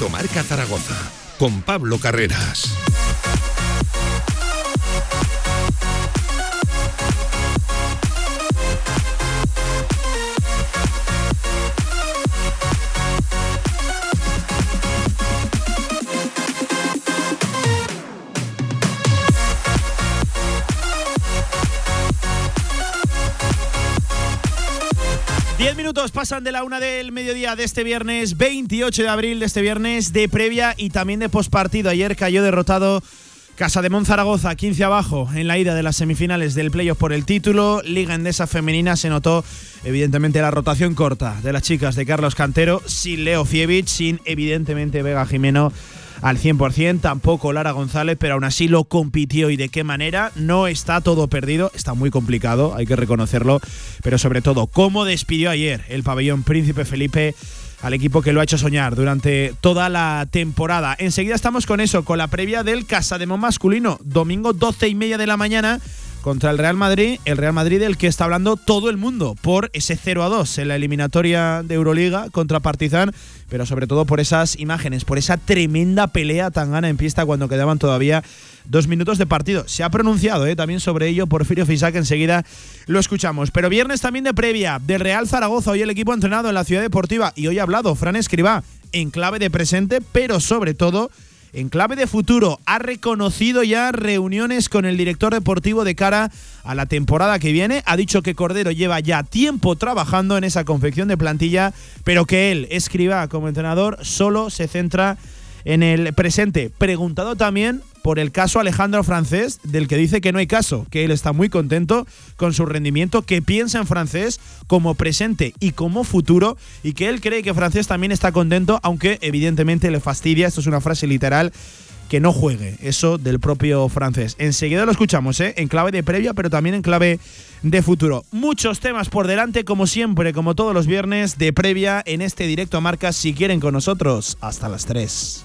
Directo Zaragoza con Pablo Carreras. Pasan de la una del mediodía de este viernes, 28 de abril de este viernes, de previa y también de postpartido. Ayer cayó derrotado Casa de Zaragoza, 15 abajo en la ida de las semifinales del playoff por el título. Liga Endesa Femenina se notó evidentemente la rotación corta de las chicas de Carlos Cantero, sin Leo Fievich, sin evidentemente Vega Jimeno al 100%, tampoco Lara González, pero aún así lo compitió y de qué manera. No está todo perdido, está muy complicado, hay que reconocerlo, pero sobre todo, cómo despidió ayer el pabellón Príncipe Felipe al equipo que lo ha hecho soñar durante toda la temporada. Enseguida estamos con eso, con la previa del Casademón masculino, domingo 12 y media de la mañana contra el Real Madrid, el Real Madrid del que está hablando todo el mundo por ese 0 a 2 en la eliminatoria de Euroliga contra Partizan, pero sobre todo por esas imágenes, por esa tremenda pelea tan gana en pista cuando quedaban todavía dos minutos de partido. Se ha pronunciado ¿eh? también sobre ello Porfirio Fisac, enseguida lo escuchamos. Pero viernes también de previa del Real Zaragoza, hoy el equipo entrenado en la Ciudad Deportiva y hoy ha hablado Fran Escribá en clave de presente, pero sobre todo en clave de futuro. Ha reconocido ya reuniones con el director deportivo de cara a la temporada que viene. Ha dicho que Cordero lleva ya tiempo trabajando en esa confección de plantilla, pero que él, escriba como entrenador, solo se centra en el presente. Preguntado también por el caso Alejandro Francés, del que dice que no hay caso, que él está muy contento con su rendimiento, que piensa en Francés como presente y como futuro, y que él cree que Francés también está contento, aunque evidentemente le fastidia, esto es una frase literal, que no juegue, eso del propio francés. Enseguida lo escuchamos, ¿eh? en clave de previa, pero también en clave de futuro. Muchos temas por delante, como siempre, como todos los viernes, de previa en este directo a marcas, si quieren con nosotros, hasta las 3.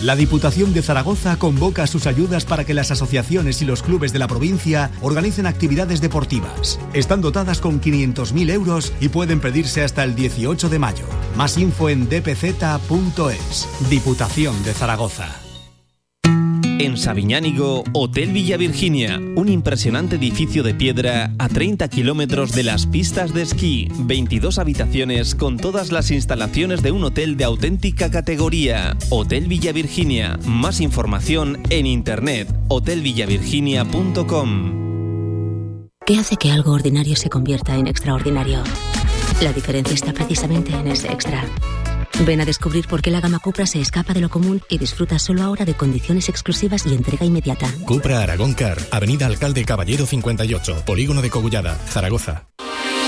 La Diputación de Zaragoza convoca sus ayudas para que las asociaciones y los clubes de la provincia organicen actividades deportivas. Están dotadas con 500.000 euros y pueden pedirse hasta el 18 de mayo. Más info en dpz.es. Diputación de Zaragoza. En Sabiñánigo, Hotel Villa Virginia, un impresionante edificio de piedra a 30 kilómetros de las pistas de esquí, 22 habitaciones con todas las instalaciones de un hotel de auténtica categoría. Hotel Villa Virginia, más información en internet, hotelvillavirginia.com. ¿Qué hace que algo ordinario se convierta en extraordinario? La diferencia está precisamente en ese extra. Ven a descubrir por qué la gama Cupra se escapa de lo común y disfruta solo ahora de condiciones exclusivas y entrega inmediata. Cupra Aragón Car, Avenida Alcalde Caballero 58, Polígono de Cogullada, Zaragoza.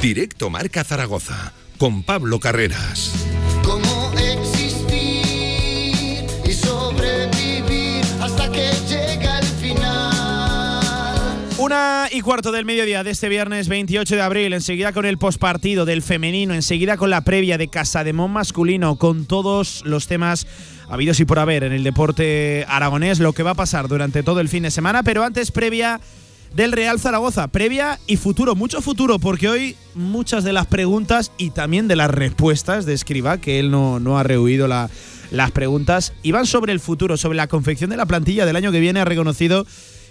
Directo Marca Zaragoza con Pablo Carreras. Cómo existir y sobrevivir hasta que llega el final. Una y cuarto del mediodía de este viernes 28 de abril, enseguida con el postpartido del femenino, enseguida con la previa de Casademón masculino, con todos los temas habidos y por haber en el deporte aragonés, lo que va a pasar durante todo el fin de semana, pero antes previa del Real Zaragoza, previa y futuro, mucho futuro, porque hoy muchas de las preguntas y también de las respuestas de Escriba, que él no, no ha rehuido la, las preguntas iban sobre el futuro, sobre la confección de la plantilla del año que viene. Ha reconocido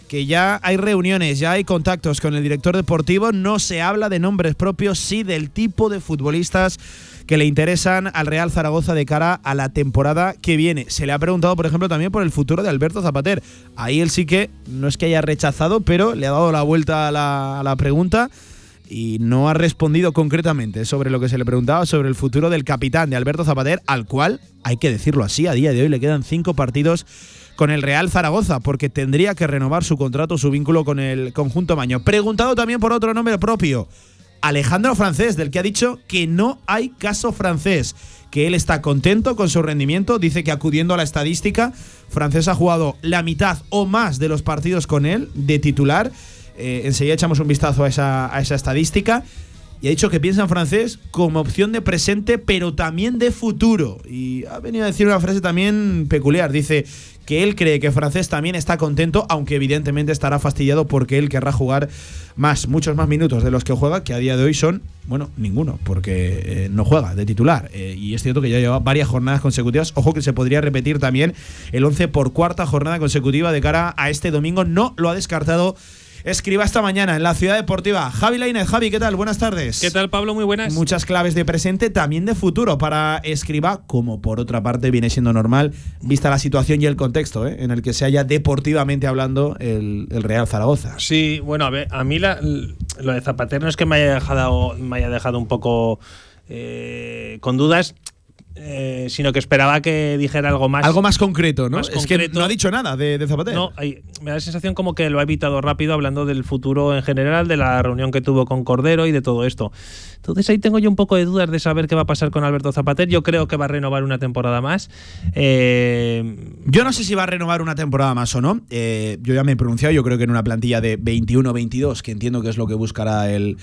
que ya hay reuniones, ya hay contactos con el director deportivo. No se habla de nombres propios, sí del tipo de futbolistas que le interesan al Real Zaragoza de cara a la temporada que viene. Se le ha preguntado, por ejemplo, también por el futuro de Alberto Zapater. Ahí él sí que no es que haya rechazado, pero le ha dado la vuelta a la, a la pregunta y no ha respondido concretamente sobre lo que se le preguntaba sobre el futuro del capitán de Alberto Zapater, al cual, hay que decirlo así, a día de hoy le quedan cinco partidos con el Real Zaragoza, porque tendría que renovar su contrato, su vínculo con el conjunto Maño. Preguntado también por otro nombre propio, Alejandro Francés, del que ha dicho que no hay caso francés, que él está contento con su rendimiento, dice que acudiendo a la estadística, Francés ha jugado la mitad o más de los partidos con él de titular. Eh, enseguida echamos un vistazo a esa, a esa estadística. Y ha dicho que piensa en francés como opción de presente, pero también de futuro. Y ha venido a decir una frase también peculiar. Dice que él cree que francés también está contento, aunque evidentemente estará fastidiado porque él querrá jugar más, muchos más minutos de los que juega, que a día de hoy son, bueno, ninguno, porque eh, no juega de titular. Eh, y es cierto que ya lleva varias jornadas consecutivas. Ojo que se podría repetir también el 11 por cuarta jornada consecutiva de cara a este domingo. No lo ha descartado escriba esta mañana en la Ciudad Deportiva. Javi Lainez, Javi, ¿qué tal? Buenas tardes. ¿Qué tal, Pablo? Muy buenas. Muchas claves de presente, también de futuro para escriba, como por otra parte viene siendo normal, vista la situación y el contexto ¿eh? en el que se haya deportivamente hablando el, el Real Zaragoza. Sí, bueno, a ver, a mí la- lo de Zapater no es que me haya dejado, me haya dejado un poco eh, con dudas, eh, sino que esperaba que dijera algo más. Algo más concreto, ¿no? más es que no ha dicho nada de, de Zapater. No, hay- me da la sensación como que lo ha evitado rápido hablando del futuro en general, de la reunión que tuvo con Cordero y de todo esto. Entonces ahí tengo yo un poco de dudas de saber qué va a pasar con Alberto Zapater. Yo creo que va a renovar una temporada más. Eh, Yo no sé si va a renovar una temporada más o no. Eh, yo ya me he pronunciado, yo creo que en una plantilla de 21-22, que entiendo que es lo que buscará el,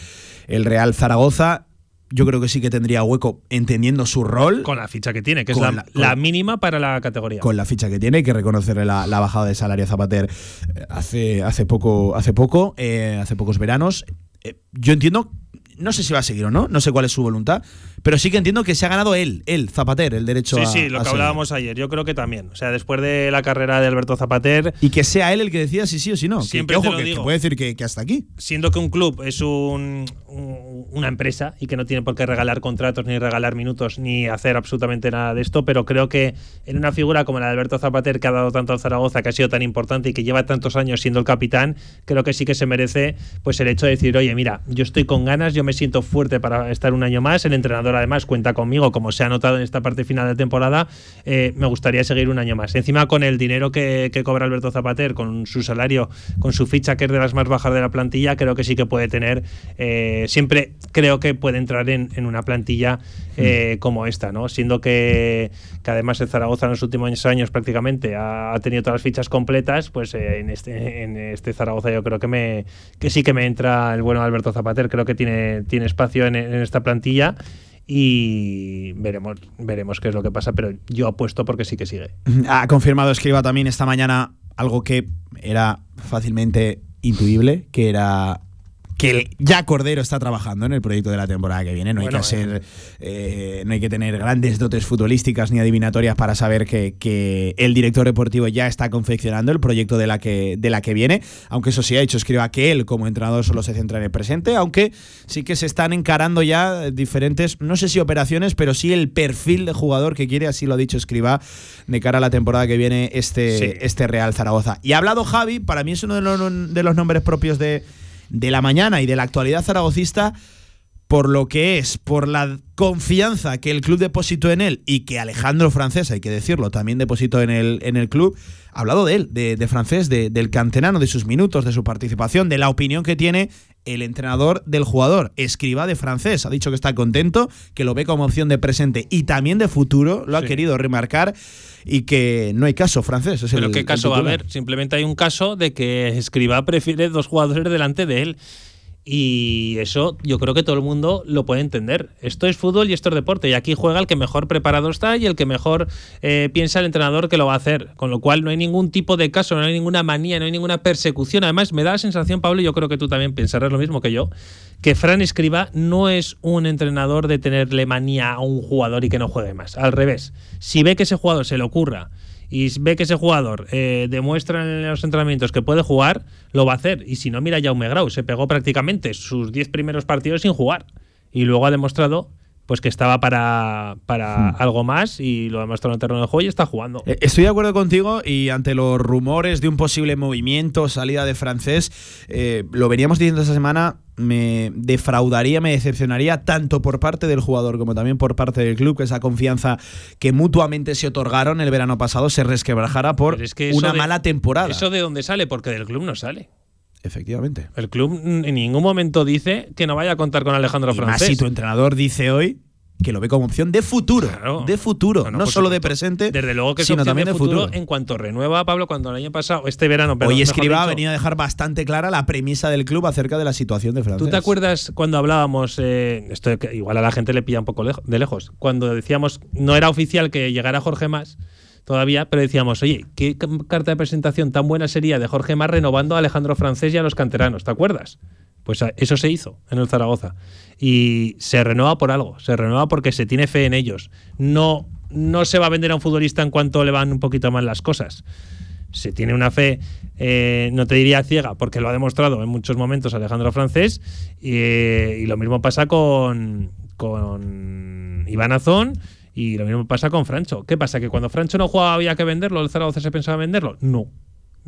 el Real Zaragoza, yo creo que sí que tendría hueco entendiendo su rol. con la ficha que tiene, que es la, la- con- la mínima para la categoría. con la ficha que tiene, hay que reconocerle la, la bajada de salario a Zapater eh, hace, hace poco, hace poco, eh, hace pocos veranos. Eh, yo entiendo, no sé si va a seguir o no, no sé cuál es su voluntad, pero sí que entiendo que se ha ganado él, él, Zapater, el derecho Sí, a. sí, lo a que hablábamos ayer. Yo creo que también. O sea, después de la carrera de Alberto Zapater, Y que sea él el que decida si sí o si no. Que- Siempre que, te ojo, lo que, que puede decir que, que hasta aquí. siendo que un club es un, un- una empresa y que no tiene por qué regalar contratos, ni regalar minutos, ni hacer absolutamente nada de esto, pero creo que en una figura como la de Alberto Zapater, que ha dado tanto al Zaragoza, que ha sido tan importante y que lleva tantos años siendo el capitán, creo que sí que se merece pues el hecho de decir, oye, mira, yo estoy con ganas, yo me siento fuerte para estar un año más, el entrenador además cuenta conmigo, como se ha notado en esta parte final de temporada, eh, me gustaría seguir un año más. Encima con el dinero que, cobra Alberto Zapater, con su salario, con su ficha que es de las más bajas de la plantilla, creo que sí que puede tener, eh, siempre creo que puede entrar en, en una plantilla eh, como esta, ¿no? Siendo que, que además el Zaragoza en los últimos años prácticamente ha, tenido todas las fichas completas, pues eh, en, este, en este Zaragoza yo creo que, me, que sí que me entra el bueno Alberto Zapater, creo que tiene, tiene espacio en, en esta plantilla y veremos, veremos qué es lo que pasa, pero yo apuesto porque sí que sigue. Ha confirmado Escriba también esta mañana algo que era fácilmente intuible, que era que el- ya Cordero está trabajando en el proyecto de la temporada que viene. No hay Bueno, que ser, eh, no hay que tener grandes dotes futbolísticas ni adivinatorias para saber que, que el director deportivo ya está confeccionando el proyecto de la que de la que viene. Aunque eso sí ha hecho escriba que él como entrenador solo se centra en el presente, aunque sí que se están encarando ya diferentes, no sé si operaciones, pero sí el perfil de jugador que quiere, así lo ha dicho escriba de cara a la temporada que viene este, Sí. este Real Zaragoza. Y ha hablado Javi, para mí es uno de los, de los nombres propios de, de la mañana y de la actualidad zaragocista por lo que es, por la confianza que el club depositó en él y que Alejandro Francés, hay que decirlo, también depositó en el, en el club, ha hablado de él, de, de Francés, de- del canterano, de sus minutos, de su participación, de la opinión que tiene el entrenador del jugador. Escriba de Francés, ha dicho que está contento, que lo ve como opción de presente y también de futuro, lo ha querido remarcar y que no hay caso, Francés. es Pero el- ¿qué caso va a haber? Simplemente hay un caso de que Escribá prefiere dos jugadores delante de él. Y eso yo creo que todo el mundo lo puede entender. Esto es fútbol y esto es deporte. Y aquí juega el que mejor preparado está y el que mejor eh, piensa el entrenador que lo va a hacer. Con lo cual no hay ningún tipo de caso, no hay ninguna manía, no hay ninguna persecución. Además, me da la sensación, Pablo, y yo creo que tú también pensarás lo mismo que yo, que Fran Escriba no es un entrenador de tenerle manía a un jugador y que no juegue más. Al revés. Si ve que ese jugador se le ocurra y ve que ese jugador eh, demuestra en los entrenamientos que puede jugar, lo va a hacer. Y si no, mira Jaume Grau, se pegó prácticamente sus 10 primeros partidos sin jugar. Y luego ha demostrado pues que estaba para, para algo más y lo ha demostrado en el terreno de juego y está jugando. Eh, Estoy de acuerdo contigo y ante los rumores de un posible movimiento, salida de francés, eh, lo veníamos diciendo esta semana, me defraudaría, me decepcionaría tanto por parte del jugador como también por parte del club que esa confianza que mutuamente se otorgaron el verano pasado se resquebrajara por es que una de- mala temporada. ¿Eso de dónde sale? Porque del club no sale. Efectivamente. El club en ningún momento dice que no vaya a contar con Alejandro Y más Francés. si tu entrenador dice hoy que lo ve como opción de futuro, Claro. de futuro, no solo de presente, Desde luego que sino también de futuro, futuro. en cuanto renueva Pablo cuando el año pasado, este verano, perdón, Hoy Escriba ha venido a dejar bastante clara la premisa del club acerca de la situación de francés. ¿Tú te acuerdas cuando hablábamos, eh, esto igual a la gente le pilla un poco de lejos, cuando decíamos, no era oficial que llegara Jorge Más todavía, pero decíamos, oye, ¿qué ca- carta de presentación tan buena sería de Jorge Más renovando a Alejandro Francés y a los canteranos? ¿Te acuerdas? Pues eso se hizo en el Zaragoza. Y se renueva por algo, se renueva porque se tiene fe en ellos. No, no se va a vender a un futbolista en cuanto le van un poquito mal las cosas se tiene una fe, eh, no te diría ciega, porque lo ha demostrado en muchos momentos Alejandro Francés, y, eh, lo mismo pasa con, con Iván Azón y lo mismo pasa con Francho. ¿Qué pasa? ¿Que cuando Francho no jugaba había que venderlo? ¿El Zaragoza se pensaba venderlo? No.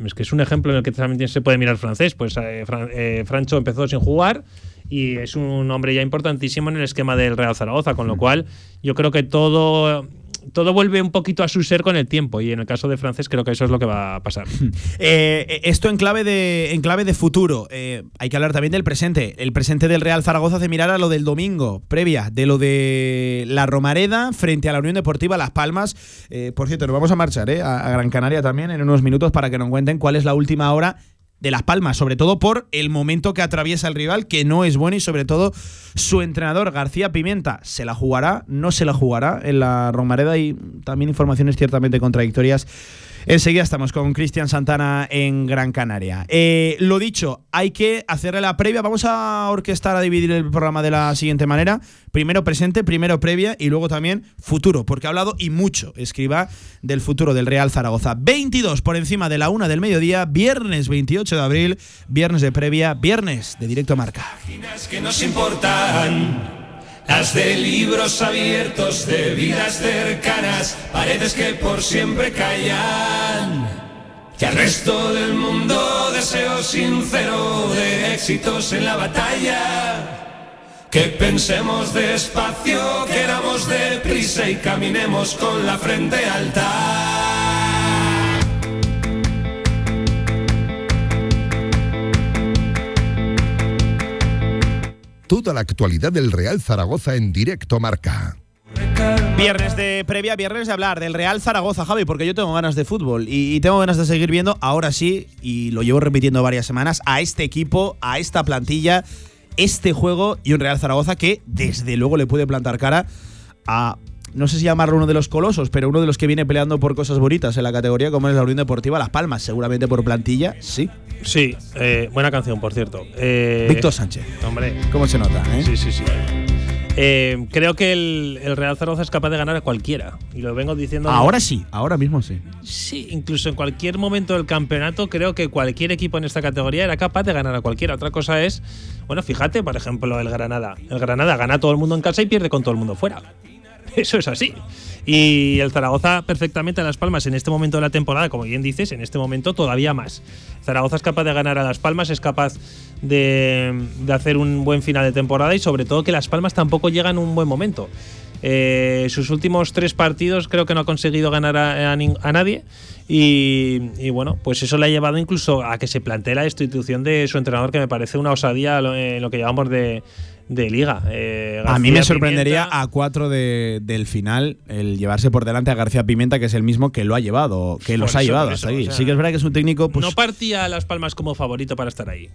Es que es un ejemplo en el que también se puede mirar francés. Pues eh, Fran- eh, Francho empezó sin jugar y es un hombre ya importantísimo en el esquema del Real Zaragoza, con lo cual yo creo que todo todo vuelve un poquito a su ser con el tiempo y en el caso de francés creo que eso es lo que va a pasar. Eh, esto en clave de, en clave de futuro. Eh, hay que hablar también del presente. El presente del Real Zaragoza hace mirar a lo del domingo, previa, de lo de la Romareda frente a la Unión Deportiva Las Palmas. Eh, por cierto, nos vamos a marchar eh, a Gran Canaria también en unos minutos para que nos cuenten cuál es la última hora de Las Palmas, sobre todo por el momento que atraviesa el rival, que no es bueno, y sobre todo su entrenador, García Pimienta, ¿se la jugará? ¿No se la jugará en la Romareda? Y también informaciones ciertamente contradictorias. Enseguida estamos con Cristian Santana en Gran Canaria. Eh, lo dicho, hay que hacerle la previa. Vamos a orquestar, a dividir el programa de la siguiente manera. Primero presente, primero previa y luego también futuro, porque ha hablado y mucho, escriba, del futuro del Real Zaragoza. 22 por encima de la una del mediodía, viernes 28 de abril, viernes de previa, viernes de directo a marca. que nos importan. Las de libros abiertos, de vidas cercanas, paredes que por siempre callan. Y al resto del mundo deseo sincero de éxitos en la batalla. Que pensemos despacio, queramos deprisa y caminemos con la frente alta. Toda la actualidad del Real Zaragoza en directo marca. Viernes de previa, viernes de hablar del Real Zaragoza, Javi, porque yo tengo ganas de fútbol y, tengo ganas de seguir viendo, ahora sí, y lo llevo repitiendo varias semanas, a este equipo, a esta plantilla, este juego y un Real Zaragoza que desde luego le puede plantar cara a, no sé si llamarlo uno de los colosos, pero uno de los que viene peleando por cosas bonitas en la categoría, como es la Unión Deportiva Las Palmas, seguramente por plantilla, sí. Sí, eh, buena canción, por cierto. Eh, Víctor Sánchez. Hombre. ¿Cómo se nota? eh? Sí, sí, sí. Eh, creo que el, el Real Zaragoza es capaz de ganar a cualquiera. Y lo vengo diciendo. Ahora sí, ahora mismo sí. Sí, incluso en cualquier momento del campeonato, creo que cualquier equipo en esta categoría era capaz de ganar a cualquiera. Otra cosa es, bueno, fíjate, por ejemplo, el Granada. El Granada gana a todo el mundo en casa y pierde con todo el mundo fuera. Eso es así. Y el Zaragoza perfectamente a Las Palmas en este momento de la temporada, como bien dices, en este momento todavía más. Zaragoza es capaz de ganar a Las Palmas, es capaz de, de hacer un buen final de temporada y sobre todo que Las Palmas tampoco llega en un buen momento. Eh, sus últimos tres partidos creo que no ha conseguido ganar a, nadie y, y bueno, pues eso le ha llevado incluso a que se plantee la destitución de su entrenador que me parece una osadía en lo que llevamos de, de liga. Eh, A mí me sorprendería Pimienta- a cuatro de- del final el llevarse por delante a García Pimienta, que es el mismo que lo ha llevado, que los ha llevado hasta ahí. o sea, sí que es verdad que es un técnico, pues no partía a Las Palmas como favorito para estar ahí.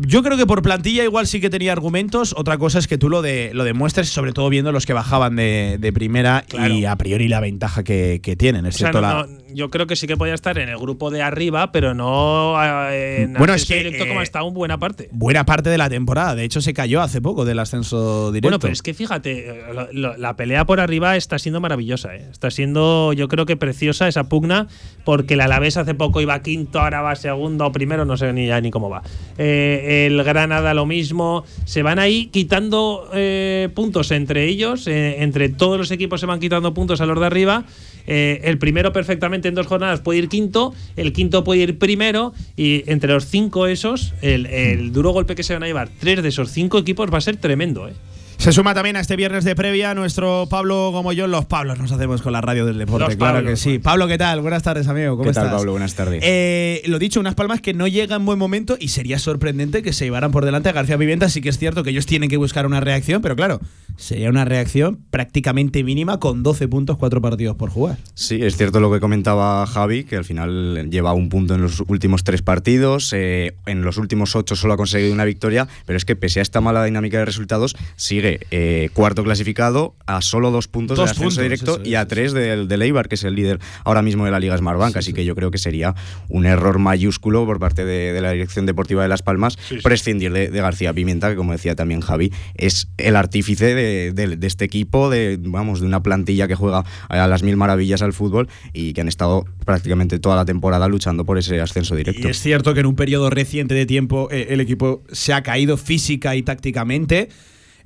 Yo creo que por plantilla igual sí que tenía argumentos. Otra cosa es que tú lo, de, lo demuestres, sobre todo viendo los que bajaban de, de primera y a priori la ventaja que, que tienen. Es O sea, cierto, no- la- no, yo creo que sí que podía estar en el grupo de arriba, pero no eh, en Bueno, es que, directo como eh, ha estado en buena parte. buena parte de la temporada. De hecho, se cayó hace poco del ascenso directo. Bueno, pero es que fíjate, eh, lo- lo- la pelea por arriba está siendo maravillosa. ¿eh? Está siendo, yo creo que preciosa esa pugna, porque el Alavés hace poco iba quinto, ahora va segundo o primero, no sé ni ya ni cómo va. Eh, el Granada lo mismo. Se van ahí quitando eh, puntos entre ellos, eh, entre todos los equipos se van quitando puntos a los de arriba. Eh, el primero perfectamente en dos jornadas puede ir quinto, el quinto puede ir primero y entre los cinco esos, el, el duro golpe que se van a llevar tres de esos cinco equipos va a ser tremendo. ¿eh? Se suma también a este viernes de previa nuestro Pablo Gomollón. Los Pablos nos hacemos con la radio del deporte, Los claro que sí. Pablo, ¿qué tal? Buenas tardes, amigo. ¿Cómo ¿Qué tal? Pablo? Buenas tardes. Eh, lo dicho, unas palmas que no llegan en buen momento y sería sorprendente que se llevaran por delante a García Pimienta. Sí que es cierto que ellos tienen que buscar una reacción, pero claro, sería una reacción prácticamente mínima con 12 puntos, 4 partidos por jugar. Sí, es cierto lo que comentaba Javi, que al final lleva un punto en los últimos tres partidos, eh, en los últimos ocho solo ha conseguido una victoria, pero es que pese a esta mala dinámica de resultados, sigue eh, cuarto clasificado a solo dos puntos Dos del ascenso puntos, directo eso y a tres del, del Eibar, que es el líder ahora mismo de la Liga Smartbank, así que yo creo que sería un error mayúsculo por parte de, de la Dirección Deportiva de Las Palmas prescindir de, de García Pimienta, que como decía también Javi, es el artífice de este equipo, de, vamos, de una plantilla que juega a las mil maravillas al fútbol y que han estado prácticamente toda la temporada luchando por ese ascenso directo. Y es cierto que en un periodo reciente de tiempo eh, el equipo se ha caído física y tácticamente.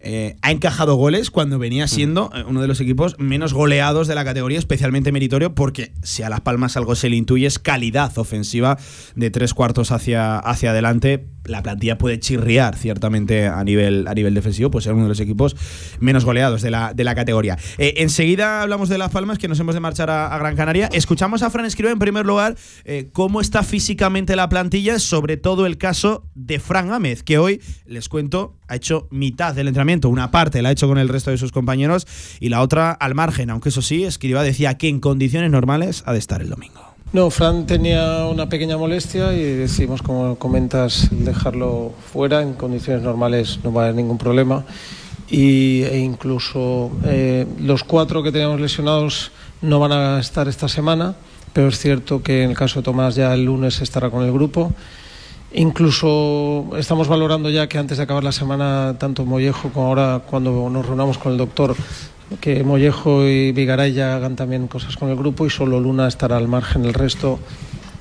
Eh, ha encajado goles cuando venía siendo eh, uno de los equipos menos goleados de la categoría, especialmente meritorio, porque si a Las Palmas algo se le intuye es calidad ofensiva de tres cuartos hacia, hacia adelante. La plantilla puede chirriar ciertamente a nivel, a nivel defensivo, pues ser uno de los equipos menos goleados de la, de la categoría. Eh, enseguida hablamos de Las Palmas, que nos hemos de marchar a, a Gran Canaria. Escuchamos a Fran Escriba en primer lugar eh, cómo está físicamente la plantilla, sobre todo el caso de Fran Gámez, que hoy, les cuento, ha hecho mitad del entrenamiento. Una parte la ha hecho con el resto de sus compañeros y la otra al margen, aunque eso sí, Escriba decía que en condiciones normales ha de estar el domingo. No, Fran tenía una pequeña molestia y decidimos, como comentas, dejarlo fuera. En condiciones normales no va a haber ningún problema. Y, e incluso eh, los cuatro que teníamos lesionados no van a estar esta semana, pero es cierto que en el caso de Tomás ya el lunes estará con el grupo. Incluso estamos valorando ya que antes de acabar la semana, tanto Mollejo como ahora cuando nos reunamos con el doctor, que Mollejo y Vigaray ya hagan también cosas con el grupo y solo Luna estará al margen. El resto,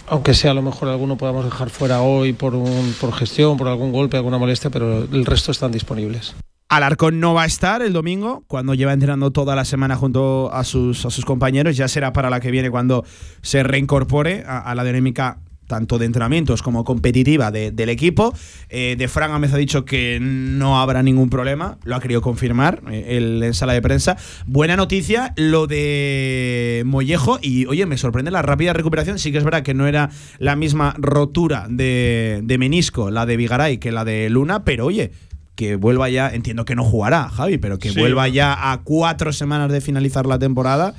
aunque sea a lo mejor alguno podamos dejar fuera hoy por, un, por gestión, por algún golpe, alguna molestia, pero el resto están disponibles. Alarcón no va a estar el domingo, cuando lleva entrenando toda la semana junto a sus, a sus compañeros. Ya será para la que viene cuando se reincorpore a, a la dinámica tanto de entrenamientos como competitiva de- del equipo. Eh, de Fran Gámez ha dicho que no habrá ningún problema, lo ha querido confirmar eh, él en sala de prensa. Buena noticia lo de Mollejo y oye, me sorprende la rápida recuperación. Sí que es verdad que no era la misma rotura de, de menisco, la de Vigaray, que la de Luna, pero oye, que vuelva ya, entiendo que no jugará, Javi, pero que Sí. vuelva ya a cuatro semanas de finalizar la temporada,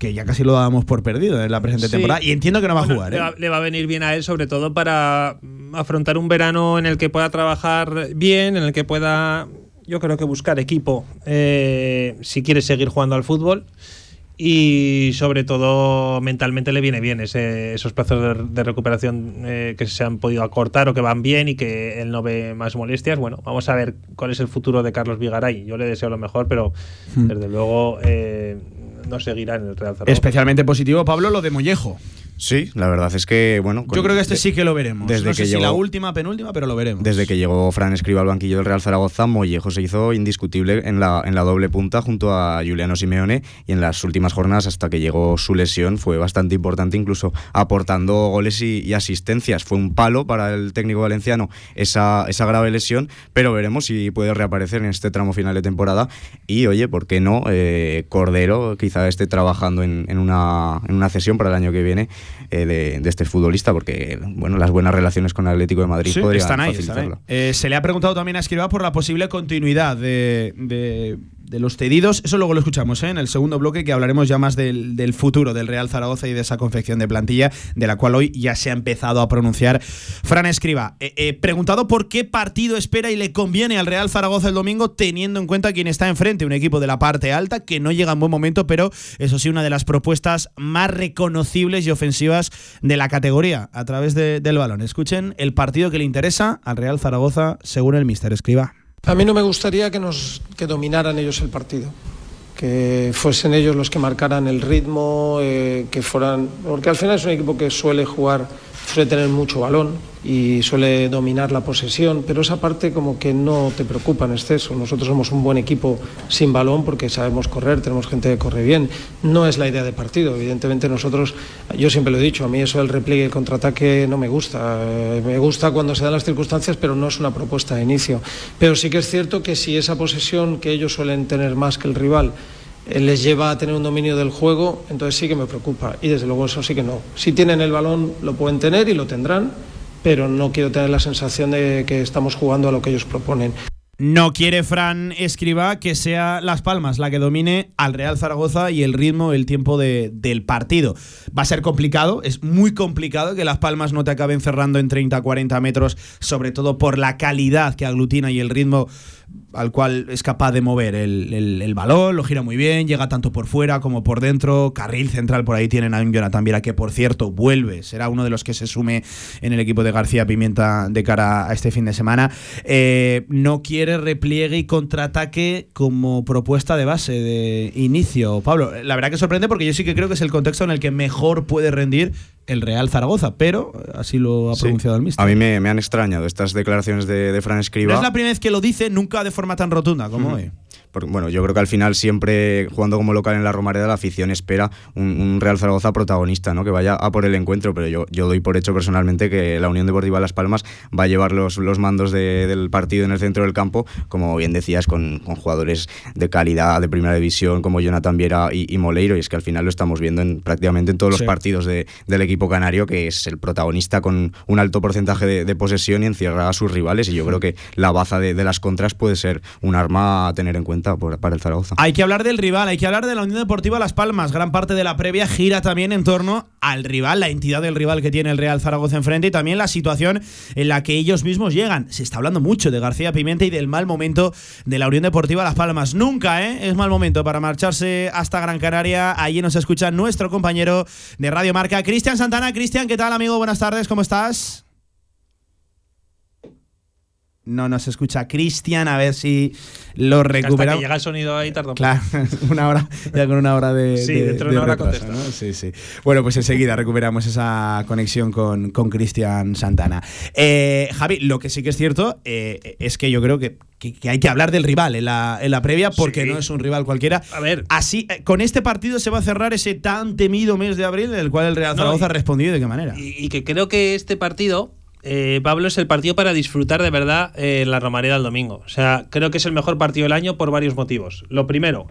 que ya casi lo dábamos por perdido en la presente Sí. temporada. Y entiendo que no va Bueno, a jugar. Le ¿eh? va, le va a venir bien a él, sobre todo para mm, afrontar un verano en el que pueda trabajar bien, en el que pueda, yo creo que buscar equipo eh, si quiere seguir jugando al fútbol. Y sobre todo mentalmente le viene bien ese- esos plazos de, de recuperación eh, que se han podido acortar o que van bien y que él no ve más molestias. Bueno, vamos a ver cuál es el futuro de Carlos Vigaray. Yo le deseo lo mejor, pero Hmm. desde luego eh, no seguirá en el Real Zaragoza. Especialmente positivo, Pablo, lo de Mollejo. Sí, la verdad es que, bueno. Yo creo que este sí que lo veremos. Desde no sé que si llegó- la última, penúltima, pero lo veremos. Desde que llegó Fran Escriba al banquillo del Real Zaragoza, Mollejo se hizo indiscutible en la, en la doble punta junto a Juliano Simeone y en las últimas jornadas hasta que llegó su lesión fue bastante importante, incluso aportando goles y, y asistencias. Fue un palo para el técnico valenciano esa, esa grave lesión, pero veremos si puede reaparecer en este tramo final de temporada. Y oye, ¿por qué no? Eh, Cordero quizá esté trabajando en, en una, en una cesión para el año que viene eh, de, de este futbolista, porque bueno, las buenas relaciones con el Atlético de Madrid Sí, podrían están ahí, están ahí. facilitarlo. Eh, se le ha preguntado también a Escribá por la posible continuidad de, de de los cedidos. Eso luego lo escuchamos ¿eh? en el segundo bloque, que hablaremos ya más del, del, futuro del Real Zaragoza y de esa confección de plantilla, de la cual hoy ya se ha empezado a pronunciar Fran Escriba. Eh, eh, preguntado por qué partido espera y le conviene al Real Zaragoza el domingo, teniendo en cuenta quién está enfrente, un equipo de la parte alta que no llega en buen momento, pero eso sí, una de las propuestas más reconocibles y ofensivas de la categoría a través de, del balón. Escuchen el partido que le interesa al Real Zaragoza según el Mister Escriba. A mí no me gustaría que, nos, que dominaran ellos el partido, que fuesen ellos los que marcaran el ritmo, eh, que fueran. Porque al final es un equipo que suele jugar, suele tener mucho balón y suele dominar la posesión, pero esa parte como que no te preocupa en exceso. Nosotros somos un buen equipo sin balón porque sabemos correr, tenemos gente que corre bien. No es la idea de partido, evidentemente nosotros, yo siempre lo he dicho, a mí eso del repliegue y el contraataque no me gusta. Eh, me gusta cuando se dan las circunstancias, pero no es una propuesta de inicio. Pero sí que es cierto que si esa posesión que ellos suelen tener más que el rival, les lleva a tener un dominio del juego, entonces sí que me preocupa. Y desde luego eso sí que no. Si tienen el balón, lo pueden tener y lo tendrán pero no quiero tener la sensación de que estamos jugando a lo que ellos proponen. No quiere Fran Escriba que sea Las Palmas la que domine al Real Zaragoza y el ritmo, el tiempo de, del partido. Va a ser complicado, es muy complicado que Las Palmas no te acaben cerrando en 30-40 metros, sobre todo por la calidad que aglutina y el ritmo al cual es capaz de mover el, el, balón, lo gira muy bien, llega tanto por fuera como por dentro, carril central por ahí tienen a un Jonathan Viera que por cierto vuelve, será uno de los que se sume en el equipo de García Pimienta de cara a este fin de semana. Eh, no quiere repliegue y contraataque como propuesta de base, de inicio. Pablo, la verdad que sorprende porque yo sí que creo que es el contexto en el que mejor puede rendir el Real Zaragoza, pero así lo ha pronunciado sí. el mister. A mí me, me, han extrañado estas declaraciones de, de Fran Escriba. No es la primera vez que lo dice, nunca de forma tan rotunda como hoy. Porque, bueno, yo creo que al final siempre jugando como local en la Romareda la afición espera un, un, Real Zaragoza protagonista, ¿no? Que vaya a por el encuentro, pero yo, yo doy por hecho personalmente que la Unión Deportiva Las Palmas va a llevar los, los mandos de, del partido en el centro del campo, como bien decías, con, con, jugadores de calidad de primera división como Jonathan Viera y, y, Moleiro, y es que al final lo estamos viendo en prácticamente en todos los partidos de, del equipo canario, que es el protagonista con un alto porcentaje de, de posesión y encierra a sus rivales, y yo creo que la baza de, de las contras puede ser un arma a tener en cuenta para el Zaragoza. Hay que hablar del rival, hay que hablar de la Unión Deportiva Las Palmas. Gran parte de la previa gira también en torno al rival, la entidad del rival que tiene el Real Zaragoza enfrente y también la situación en la que ellos mismos llegan. Se está hablando mucho de García Pimienta y del mal momento de la Unión Deportiva Las Palmas. Nunca ¿eh? es mal momento para marcharse hasta Gran Canaria. Allí nos escucha nuestro compañero de Radio Marca, Cristian Santana. Cristian, ¿qué tal, amigo? Buenas tardes, ¿cómo estás? No nos escucha Cristian, a ver si lo recuperamos. Hasta que llega el sonido ahí tarda Claro, una hora, ya con una hora de. Sí, de, dentro de, de una retraso, hora ¿no? Sí, sí. Bueno, pues enseguida recuperamos esa conexión con, con Cristian Santana. Eh, Javi, lo que sí que es cierto eh, es que yo creo que, que, que, hay que hablar del rival en la, en la previa porque sí. no es un rival cualquiera. A ver. Así, eh, con este partido se va a cerrar ese tan temido mes de abril en el cual el Real Zaragoza no, y, ha respondido de qué manera. Y, y que creo que este partido eh, Pablo es el partido para disfrutar de verdad eh, la Romareda el domingo. O sea, creo que es el mejor partido del año por varios motivos. Lo primero,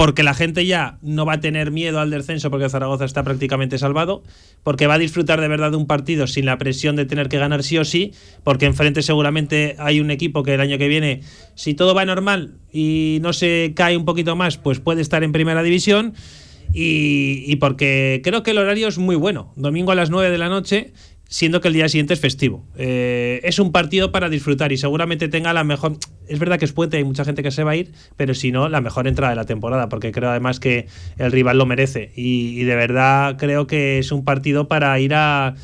porque la gente ya no va a tener miedo al descenso porque Zaragoza está prácticamente salvado, porque va a disfrutar de verdad de un partido sin la presión de tener que ganar sí o sí, porque enfrente seguramente hay un equipo que el año que viene, si todo va normal y no se cae un poquito más, pues puede estar en primera división. Y, y, porque creo que el horario es muy bueno. Domingo a las 9 de la noche siendo que el día siguiente es festivo. Eh, es un partido para disfrutar y seguramente tenga la mejor. Es verdad que es puente, hay mucha gente que se va a ir, pero si no, la mejor entrada de la temporada, porque creo además que el rival lo merece. Y, de verdad creo que es un partido para ir a,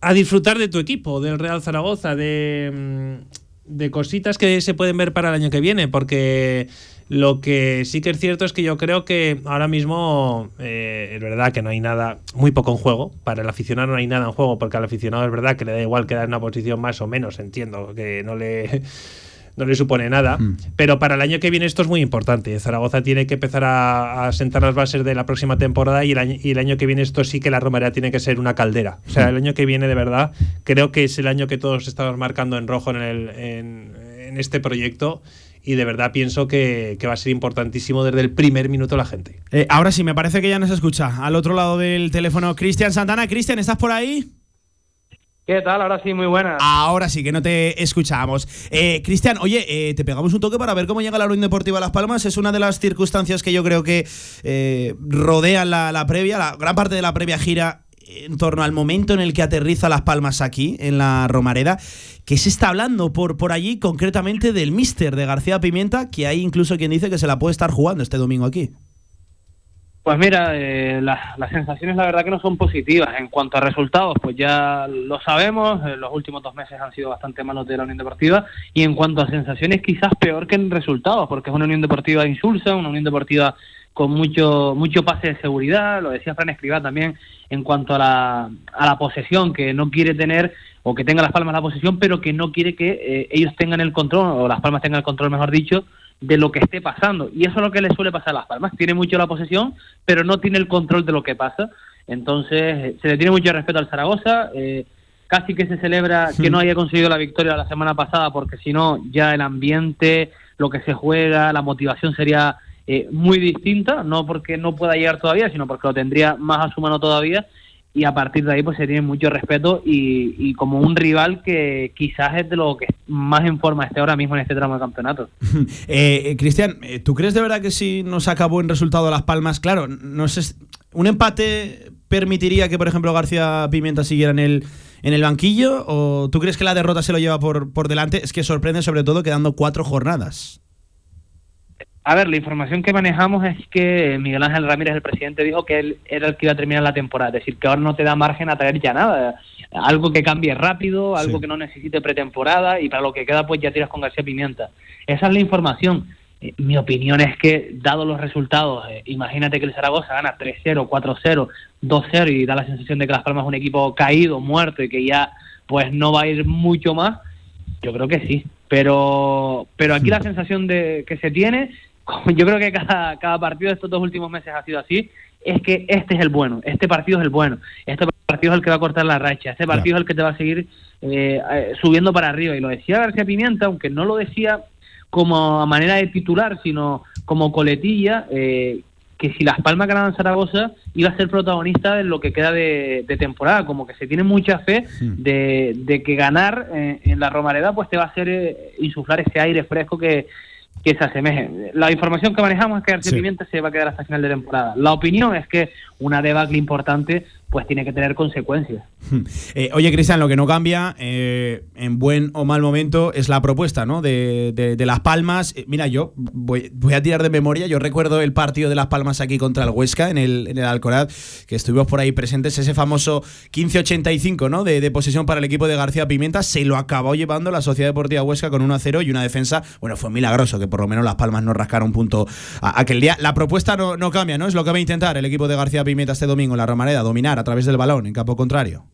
a disfrutar de tu equipo, del Real Zaragoza, de, de cositas que se pueden ver para el año que viene, porque lo que sí que es cierto es que yo creo que ahora mismo eh, es verdad que no hay nada, muy poco en juego. Para el aficionado no hay nada en juego, porque al aficionado es verdad que le da igual quedar en una posición más o menos, entiendo, que no le, no le supone nada. Mm. Pero para el año que viene esto es muy importante. Zaragoza tiene que empezar a, a sentar las bases de la próxima temporada y el, año, y el, año, que viene esto sí que la Romareda tiene que ser una caldera. O sea, el año que viene de verdad creo que es el año que todos estamos marcando en rojo en, el, en, en este proyecto y de verdad pienso que, que, va a ser importantísimo desde el primer minuto la gente. Eh, ahora sí, me parece que ya nos escucha. Al otro lado del teléfono, Cristian Santana. Cristian, ¿estás por ahí? ¿Qué tal? Ahora sí, muy buena. Ahora sí, que no te escuchábamos. Eh, Cristian, oye, eh, te pegamos un toque para ver cómo llega la Unión Deportiva a Las Palmas. Es una de las circunstancias que yo creo que eh, rodean la, la previa, la gran parte de la previa gira en torno al momento en el que aterriza Las Palmas aquí, en la Romareda. que se está hablando por, por allí concretamente del Mister de García Pimienta? Que hay incluso quien dice que se la puede estar jugando este domingo aquí. Pues mira, eh, la- las sensaciones la verdad que no son positivas. En cuanto a resultados, pues ya lo sabemos, eh, los últimos dos meses han sido bastante malos de la Unión Deportiva y en cuanto a sensaciones quizás peor que en resultados, porque es una Unión Deportiva insulsa, una Unión Deportiva con mucho mucho pase de seguridad, lo decía Fran Escribá también en cuanto a la, a la posesión, que no quiere tener o que tenga Las Palmas la posesión, pero que no quiere que eh, ellos tengan el control, o Las Palmas tengan el control, mejor dicho, de lo que esté pasando. Y eso es lo que le suele pasar a Las Palmas. Tiene mucho la posesión, pero no tiene el control de lo que pasa. Entonces, eh, se le tiene mucho respeto al Zaragoza. eh, casi que se celebra que no haya conseguido la victoria la semana pasada, porque si no, ya el ambiente, lo que se juega, la motivación sería eh, muy distinta. No porque no pueda llegar todavía, sino porque lo tendría más a su mano todavía. Y a partir de ahí, pues se tiene mucho respeto y, como un rival que quizás es de lo que más en forma esté ahora mismo en este tramo de campeonato. Eh, Cristian, eh, ¿tú crees de verdad que si nos saca buen resultado Las Palmas? Claro, no sé, ¿un empate permitiría que, por ejemplo, García Pimienta siguiera en el, en el banquillo? ¿O tú crees que la derrota se lo lleva por, por delante? Es que sorprende sobre todo quedando cuatro jornadas. A ver, la información que manejamos es que Miguel Ángel Ramírez, el presidente, dijo que él era el que iba a terminar la temporada. Es decir, que ahora no te da margen a traer ya nada. Algo que cambie rápido, algo que no necesite pretemporada y para lo que queda pues ya tiras con García Pimienta. Esa es la información. Eh, Mi opinión es que, dado los resultados, eh, imagínate que el Zaragoza gana 3-0, 4-0, 2-0 y da la sensación de que Las Palmas es un equipo caído, muerto y que ya pues no va a ir mucho más. Yo creo que sí, pero pero aquí la sensación de que se tiene, yo creo que cada, cada partido de estos dos últimos meses ha sido así, es que este es el bueno, este partido es el bueno, este partido es el que va a cortar la racha, este partido es el que te va a seguir eh, eh, subiendo para arriba. Y lo decía García Pimienta, aunque no lo decía como a manera de titular, sino como coletilla, eh, que si Las Palmas ganaban Zaragoza iba a ser protagonista de lo que queda de, de temporada, como que se tiene mucha fe de, de que ganar eh, en la Romareda pues te va a hacer eh, insuflar ese aire fresco que, que se asemeje. La información que manejamos es que García Sí. Pimienta se va a quedar hasta final de temporada. La opinión es que una debacle importante pues tiene que tener consecuencias. Eh, oye, Cristian, lo que no cambia, eh, en buen o mal momento, es la propuesta ¿no? de, de- Las Palmas. Eh, mira, yo voy, a tirar de memoria. Yo recuerdo el partido de Las Palmas aquí contra el Huesca en el, en el Alcoraz, que estuvimos por ahí presentes, ese famoso 15-85 ¿no? de, de posesión para el equipo de García Pimienta. Se lo acabó llevando la Sociedad Deportiva Huesca con 1-0 y una defensa. Bueno, fue milagroso que por lo menos Las Palmas no rascaron un punto a- aquel día. La propuesta no, no cambia, ¿no? Es lo que va a intentar el equipo de García Pimienta este domingo en la Romareda, dominar a través del balón en campo contrario.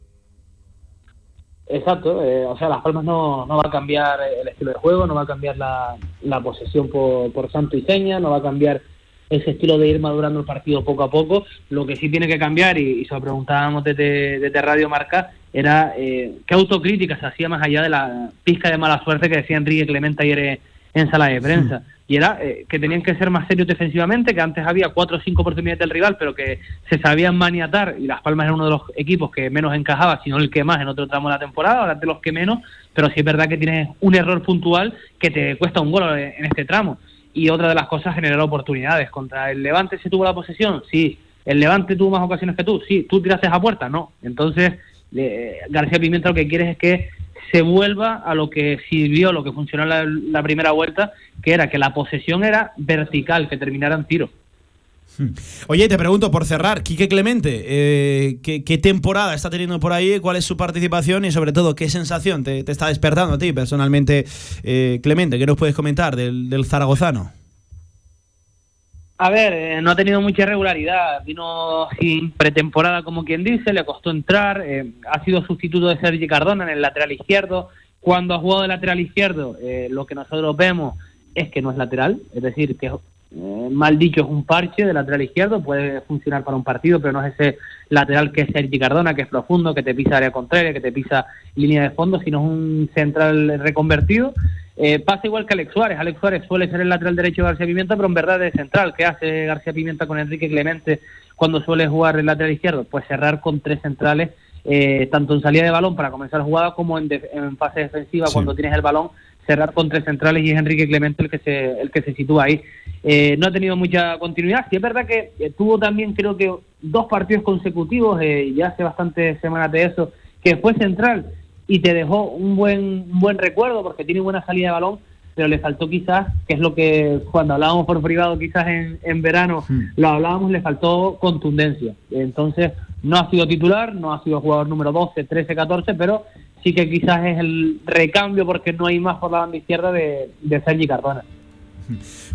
Exacto, eh, o sea, Las Palmas no, no va a cambiar el estilo de juego, no va a cambiar la, la posesión por, por santo y seña, no va a cambiar ese estilo de ir madurando el partido poco a poco. Lo que sí tiene que cambiar, y, y se lo preguntábamos desde, desde Radio Marca, era eh, qué autocrítica se hacía más allá de la pizca de mala suerte que decía Enrique Clemente ayer en sala de prensa. Y era eh, que tenían que ser más serios defensivamente, que antes había cuatro o cinco oportunidades del rival, pero que se sabían maniatar, y Las Palmas era uno de los equipos que menos encajaba, sino el que más en otro tramo de la temporada, ahora de los que menos, pero sí es verdad que tienes un error puntual que te cuesta un gol en este tramo. Y otra de las cosas, generar oportunidades. Contra el Levante se tuvo la posesión, sí. El Levante tuvo más ocasiones que tú, sí. ¿Tú tiraste a puerta? No. Entonces, eh, García Pimienta lo que quiere es que se vuelva a lo que sirvió, lo que funcionó la, la primera vuelta, que era que la posesión era vertical, que terminara en tiro. Oye, te pregunto por cerrar, Quique Clemente, eh, ¿qué, temporada está teniendo por ahí? ¿Cuál es su participación? Y sobre todo, ¿qué sensación te, está despertando a ti personalmente, eh, Clemente? ¿Qué nos puedes comentar del zaragozano? A ver, eh, no ha tenido mucha regularidad. Vino sin pretemporada, como quien dice, le costó entrar. eh, ha sido sustituto de Sergi Cardona en el lateral izquierdo. Cuando ha jugado de lateral izquierdo, eh, lo que nosotros vemos es que no es lateral, es decir, que eh, mal dicho es un parche de lateral izquierdo, puede funcionar para un partido, pero no es ese lateral que es Sergi Cardona, que es profundo, que te pisa área contraria, que te pisa línea de fondo, sino es un central reconvertido. Eh, pasa igual que Alex Suárez. Alex Suárez suele ser el lateral derecho de García Pimienta, pero en verdad es central. ¿Qué hace García Pimienta con Enrique Clemente cuando suele jugar el lateral izquierdo? Pues cerrar con tres centrales eh, tanto en salida de balón para comenzar jugada como en, fase defensiva cuando tienes el balón cerrar con tres centrales y es Enrique Clemente el que se el que se sitúa ahí. Eh, no ha tenido mucha continuidad. Sí es verdad que eh, tuvo también creo que dos partidos consecutivos, eh, ya hace bastantes semanas de eso, que fue central y te dejó un buen un buen recuerdo porque tiene buena salida de balón, pero le faltó quizás, que es lo que cuando hablábamos por privado quizás en, en verano lo hablábamos, le faltó contundencia. Entonces no ha sido titular, no ha sido jugador número 12, 13, 14, pero sí que quizás es el recambio porque no hay más por la banda izquierda de, de Sergi Cardona.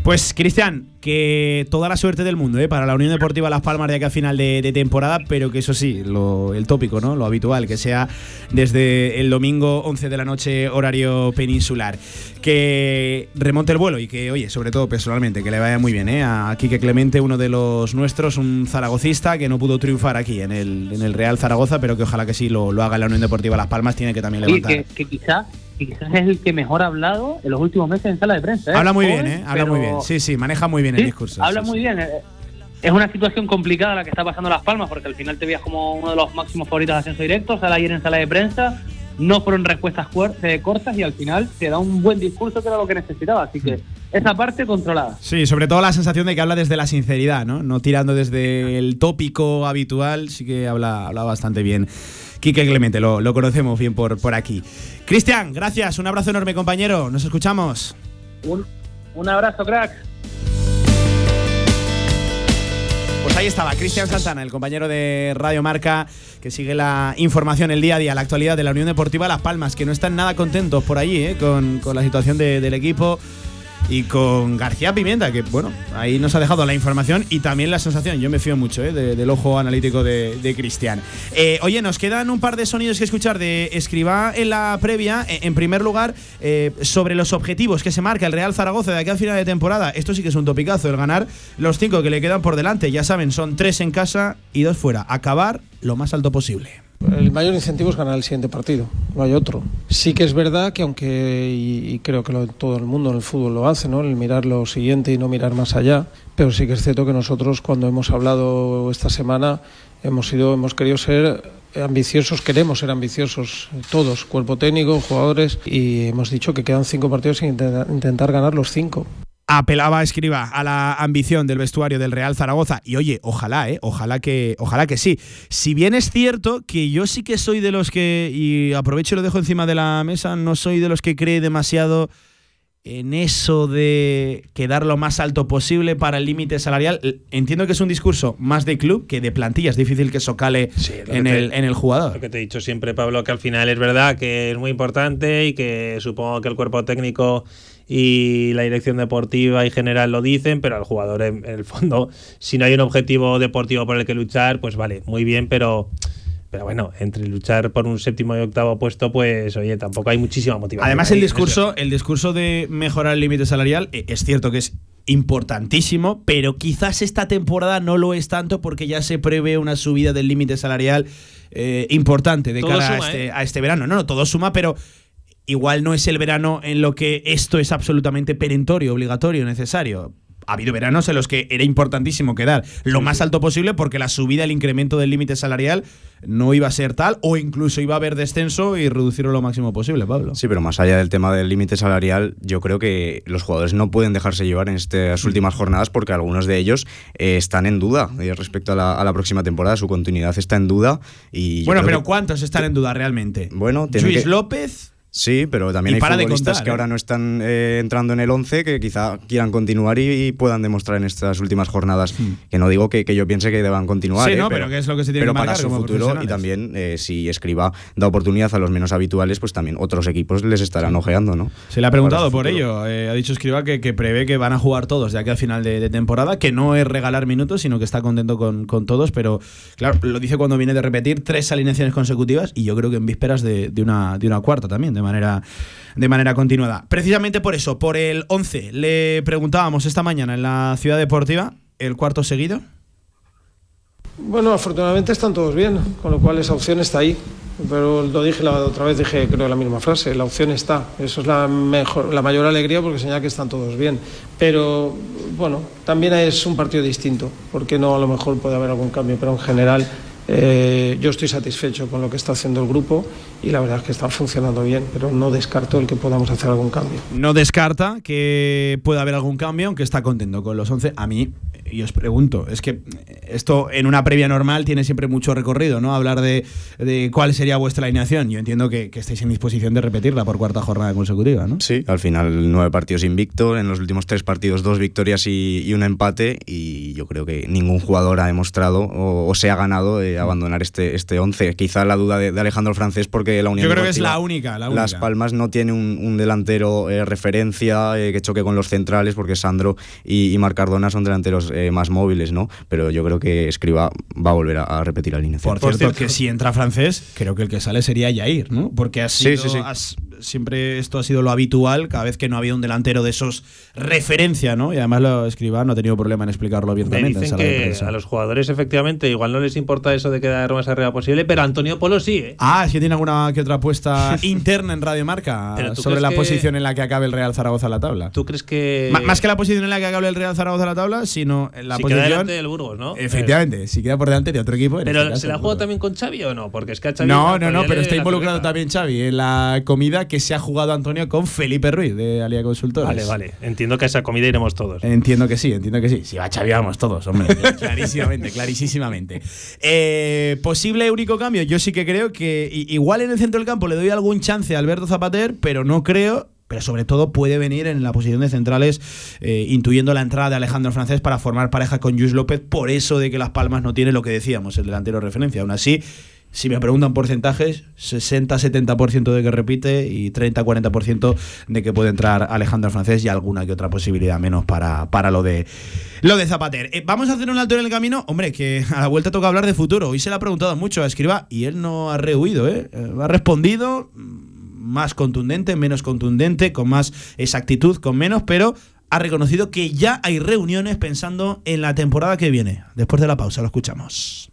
Pues, Cristian, que toda la suerte del mundo ¿eh? para la Unión Deportiva Las Palmas de aquí a final de, de temporada, pero que eso sí, lo- el tópico, ¿no? Lo habitual, que sea desde el domingo 11 de la noche, horario peninsular. Que remonte el vuelo y que, oye, sobre todo personalmente, que le vaya muy bien ¿eh? a Quique Clemente, uno de los nuestros, un zaragocista que no pudo triunfar aquí en el, en el Real Zaragoza, pero que ojalá que sí lo, lo haga la Unión Deportiva Las Palmas, tiene que también levantar. que, que quizás que quizás es el que mejor ha hablado en los últimos meses en sala de prensa. ¿eh? Habla muy Joven, bien, ¿eh? Habla muy bien. Sí, sí, maneja muy bien Sí, el discurso. Habla sí, muy bien. eh, Es una situación complicada la que está pasando Las Palmas, porque al final te veías como uno de los máximos favoritos de ascenso directo. Sale ayer en sala de prensa, no fueron respuestas eh, cortas y al final te da un buen discurso que era lo que necesitaba. Así que esa parte controlada. Sí, sobre todo la sensación de que habla desde la sinceridad, ¿no? No tirando desde el tópico habitual, sí que habla, habla bastante bien. Quique Clemente, lo, lo conocemos bien por, por aquí. Cristian, gracias, un abrazo enorme compañero, nos escuchamos. Un, un abrazo, crack. Pues ahí estaba, Cristian Santana, el compañero de Radio Marca, que sigue la información, el día a día, la actualidad de la Unión Deportiva Las Palmas, que no están nada contentos por allí, ¿eh? con, con la situación de- del equipo. Y con García Pimienta, que bueno, ahí nos ha dejado la información y también la sensación. Yo me fío mucho ¿eh? de- del ojo analítico de, Cristian. Eh, oye, nos quedan un par de sonidos que escuchar de Escribá en la previa. Eh, En primer lugar, eh, sobre los objetivos que se marca el Real Zaragoza de aquí a final de temporada. Esto sí que es un topicazo, el ganar los cinco que le quedan por delante. Ya saben, son tres en casa y dos fuera. Acabar lo más alto posible. El mayor incentivo es ganar el siguiente partido, no hay otro. Sí que es verdad que aunque, y, creo que lo- todo el mundo en el fútbol lo hace, ¿no? el mirar lo siguiente y no mirar más allá, pero sí que es cierto que nosotros cuando hemos hablado esta semana hemos, sido, hemos querido ser ambiciosos, queremos ser ambiciosos todos, cuerpo técnico, jugadores, y hemos dicho que quedan cinco partidos sin intentar ganar los cinco. Apelaba escriba a la ambición del vestuario del Real Zaragoza y oye, ojalá, eh, ojalá que ojalá que sí. Si bien es cierto que yo sí que soy de los que y aprovecho y lo dejo encima de la mesa, no soy de los que cree demasiado en eso de quedar lo más alto posible para el límite salarial. Entiendo que es un discurso más de club que de plantilla, es difícil que eso cale lo en, que te- el, en el jugador. Lo que te he dicho siempre, Pablo, que al final es verdad que es muy importante y que supongo que el cuerpo técnico y la dirección deportiva y general lo dicen, pero al jugador en, en el fondo, si no hay un objetivo deportivo por el que luchar, pues vale, muy bien, pero pero bueno, entre luchar por un séptimo y octavo puesto, pues oye, tampoco hay muchísima motivación. Además, el discurso, el discurso de mejorar el límite salarial eh, es cierto que es importantísimo, pero quizás esta temporada no lo es tanto porque ya se prevé una subida del límite salarial eh, importante de Todo cara suma, a, este, ¿eh? a este verano. No, no, todo suma, pero igual no es el verano en lo que esto es absolutamente perentorio, obligatorio, necesario. Ha habido veranos en los que era importantísimo quedar lo más alto posible porque la subida, el incremento del límite salarial no iba a ser tal o incluso iba a haber descenso y reducirlo lo máximo posible, Pablo. Sí, pero más allá del tema del límite salarial, yo creo que los jugadores no pueden dejarse llevar en estas últimas jornadas porque algunos de ellos eh, están en duda eh, respecto a la, a la próxima temporada. Su continuidad está en duda. Y Bueno, pero que- ¿cuántos están en duda realmente? Bueno, Luis que- López. Sí, pero también Y hay para futbolistas contar, que ¿eh? ahora no están eh, entrando en el 11 que quizá quieran continuar y, y puedan demostrar en estas últimas jornadas. Que no digo que, que yo piense que deban continuar. Sí, eh, no, pero que es lo que se tiene pero que para su futuro y también eh, si Escriba da oportunidad a los menos habituales, pues también otros equipos les estarán ojeando, ¿no? Se le ha preguntado por ello. Eh, ha dicho Escriba que, que prevé que van a jugar todos de aquí al final de, de temporada, que no es regalar minutos, sino que está contento con, con todos. Pero claro, lo dice cuando viene de repetir tres alineaciones consecutivas y yo creo que en vísperas de, de una, de una cuarta también, de manera, de manera continuada. Precisamente por eso, por el 11, le preguntábamos esta mañana en la Ciudad Deportiva, el cuarto seguido. Bueno, afortunadamente están todos bien, con lo cual esa opción está ahí. Pero lo dije la otra vez, dije creo la misma frase, la opción está. Eso es la, mejor, la mayor alegría porque señala que están todos bien. Pero bueno, también es un partido distinto, porque no a lo mejor puede haber algún cambio, pero en general Eh, yo estoy satisfecho con lo que está haciendo el grupo y la verdad es que está funcionando bien, pero no descarto el que podamos hacer algún cambio. No descarta que pueda haber algún cambio, aunque está contento con los 11. A mí, y os pregunto, es que esto en una previa normal tiene siempre mucho recorrido, ¿no? Hablar de, de cuál sería vuestra alineación. Yo entiendo que, que estáis en disposición de repetirla por cuarta jornada consecutiva, ¿no? Sí, al final nueve partidos invicto, en los últimos tres partidos dos victorias y, y un empate y yo creo que ningún jugador ha demostrado o, o se ha ganado de abandonar este, este once. Quizá la duda de, de Alejandro Francés porque la Unión Yo creo que es la única, la Las única. Palmas no tiene un, un delantero eh, referencia eh, que choque con los centrales porque Sandro y, y Marc Cardona son delanteros eh, más móviles, ¿no? Pero yo creo que Escriba va a volver a, a repetir la alineación. Por, cierto, que si entra francés, creo que el que sale sería Yair, ¿no? Porque ha Sí, sido, sí, sí. has- siempre esto ha sido lo habitual, cada vez que no había un delantero de esos referencia, ¿no? Y además lo escriba, no ha tenido problema en explicarlo Me abiertamente. en dicen sala de que a los jugadores efectivamente igual no les importa eso de quedar más arriba posible, pero Antonio Polo sí, ¿eh? Ah, es que tiene alguna que otra apuesta interna en Radio Marca Pero ¿tú sobre la que- posición en la que acabe el Real Zaragoza en la tabla. ¿Tú crees que más que la posición en la que acabe el Real Zaragoza en la tabla, sino en la si queda posición. delante del Burgos, ¿no? Efectivamente, si queda por delante de otro equipo. en Pero este caso, ¿se la juega Burgos. también con Xavi o no? Porque es que a Xavi No, no, no, pero está involucrado también Xavi en la comida que se ha jugado Antonio con Felipe Ruiz de Alia Consultores. Vale, vale. Entiendo que a esa comida iremos todos. Entiendo que sí, entiendo que sí. Si va Xavi, vamos todos, hombre. clarísimamente, clarísimamente. Eh, posible único cambio. Yo sí que creo que igual en el centro del campo le doy algún chance a Alberto Zapater, pero no creo. Pero sobre todo puede venir en la posición de centrales, eh, intuyendo la entrada de Alejandro Francés para formar pareja con Luis López. Por eso de que Las Palmas no tiene lo que decíamos, el delantero de referencia. Aún así, si me preguntan porcentajes, 60-70% de que repite y 30-40% de que puede entrar Alejandro Francés y alguna que otra posibilidad menos para, para lo de lo de Zapater. Eh, vamos a hacer un alto en el camino. Hombre, que a la vuelta toca hablar de futuro. Hoy se le ha preguntado mucho a Escriba y él no ha rehuido, ¿eh? Eh, Ha respondido mm, más contundente, menos contundente, con más exactitud, con menos, pero ha reconocido que ya hay reuniones pensando en la temporada que viene. Después de la pausa, lo escuchamos.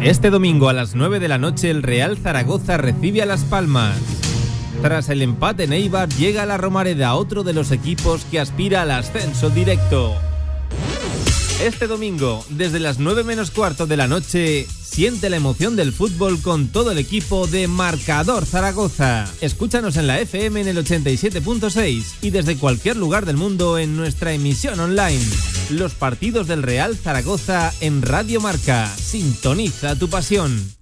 Este domingo a las 9 de la noche el Real Zaragoza recibe a Las Palmas. Tras el empate en llega a la Romareda otro de los equipos que aspira al ascenso directo. Este domingo, desde las 9 menos cuarto de la noche, siente la emoción del fútbol con todo el equipo de Marcador Zaragoza. Escúchanos en la FM en el 87.6 y desde cualquier lugar del mundo en nuestra emisión online. Los partidos del Real Zaragoza en Radio Marca. Sintoniza tu pasión.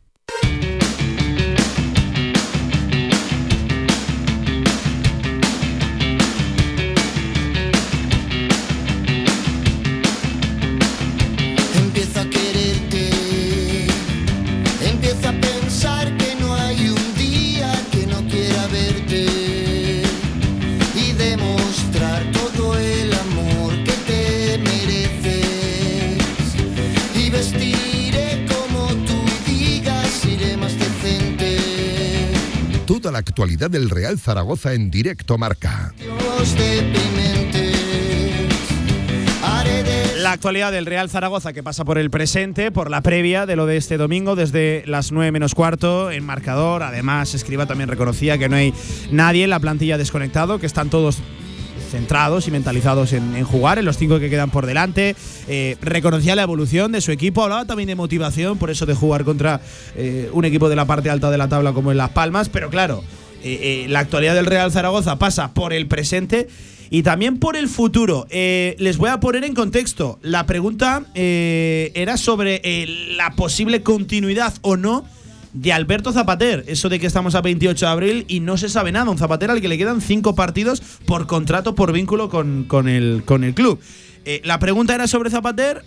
Actualidad del Real Zaragoza en directo marca. La actualidad del Real Zaragoza que pasa por el presente, por la previa de lo de este domingo, desde las 9 menos cuarto en marcador. Además, Escriba también reconocía que no hay nadie en la plantilla desconectado, que están todos centrados y mentalizados en, en jugar, en los cinco que quedan por delante. Eh, reconocía la evolución de su equipo, hablaba también de motivación, por eso de jugar contra eh, un equipo de la parte alta de la tabla como en Las Palmas, pero claro, eh, eh, la actualidad del Real Zaragoza pasa por el presente y también por el futuro. Eh, les voy a poner en contexto. La pregunta era sobre la posible continuidad o no de Alberto Zapater. Eso de que estamos a 28 de abril y no se sabe nada. Un Zapater al que le quedan cinco partidos por contrato, por vínculo con, con el, con el club. La pregunta era sobre Zapater.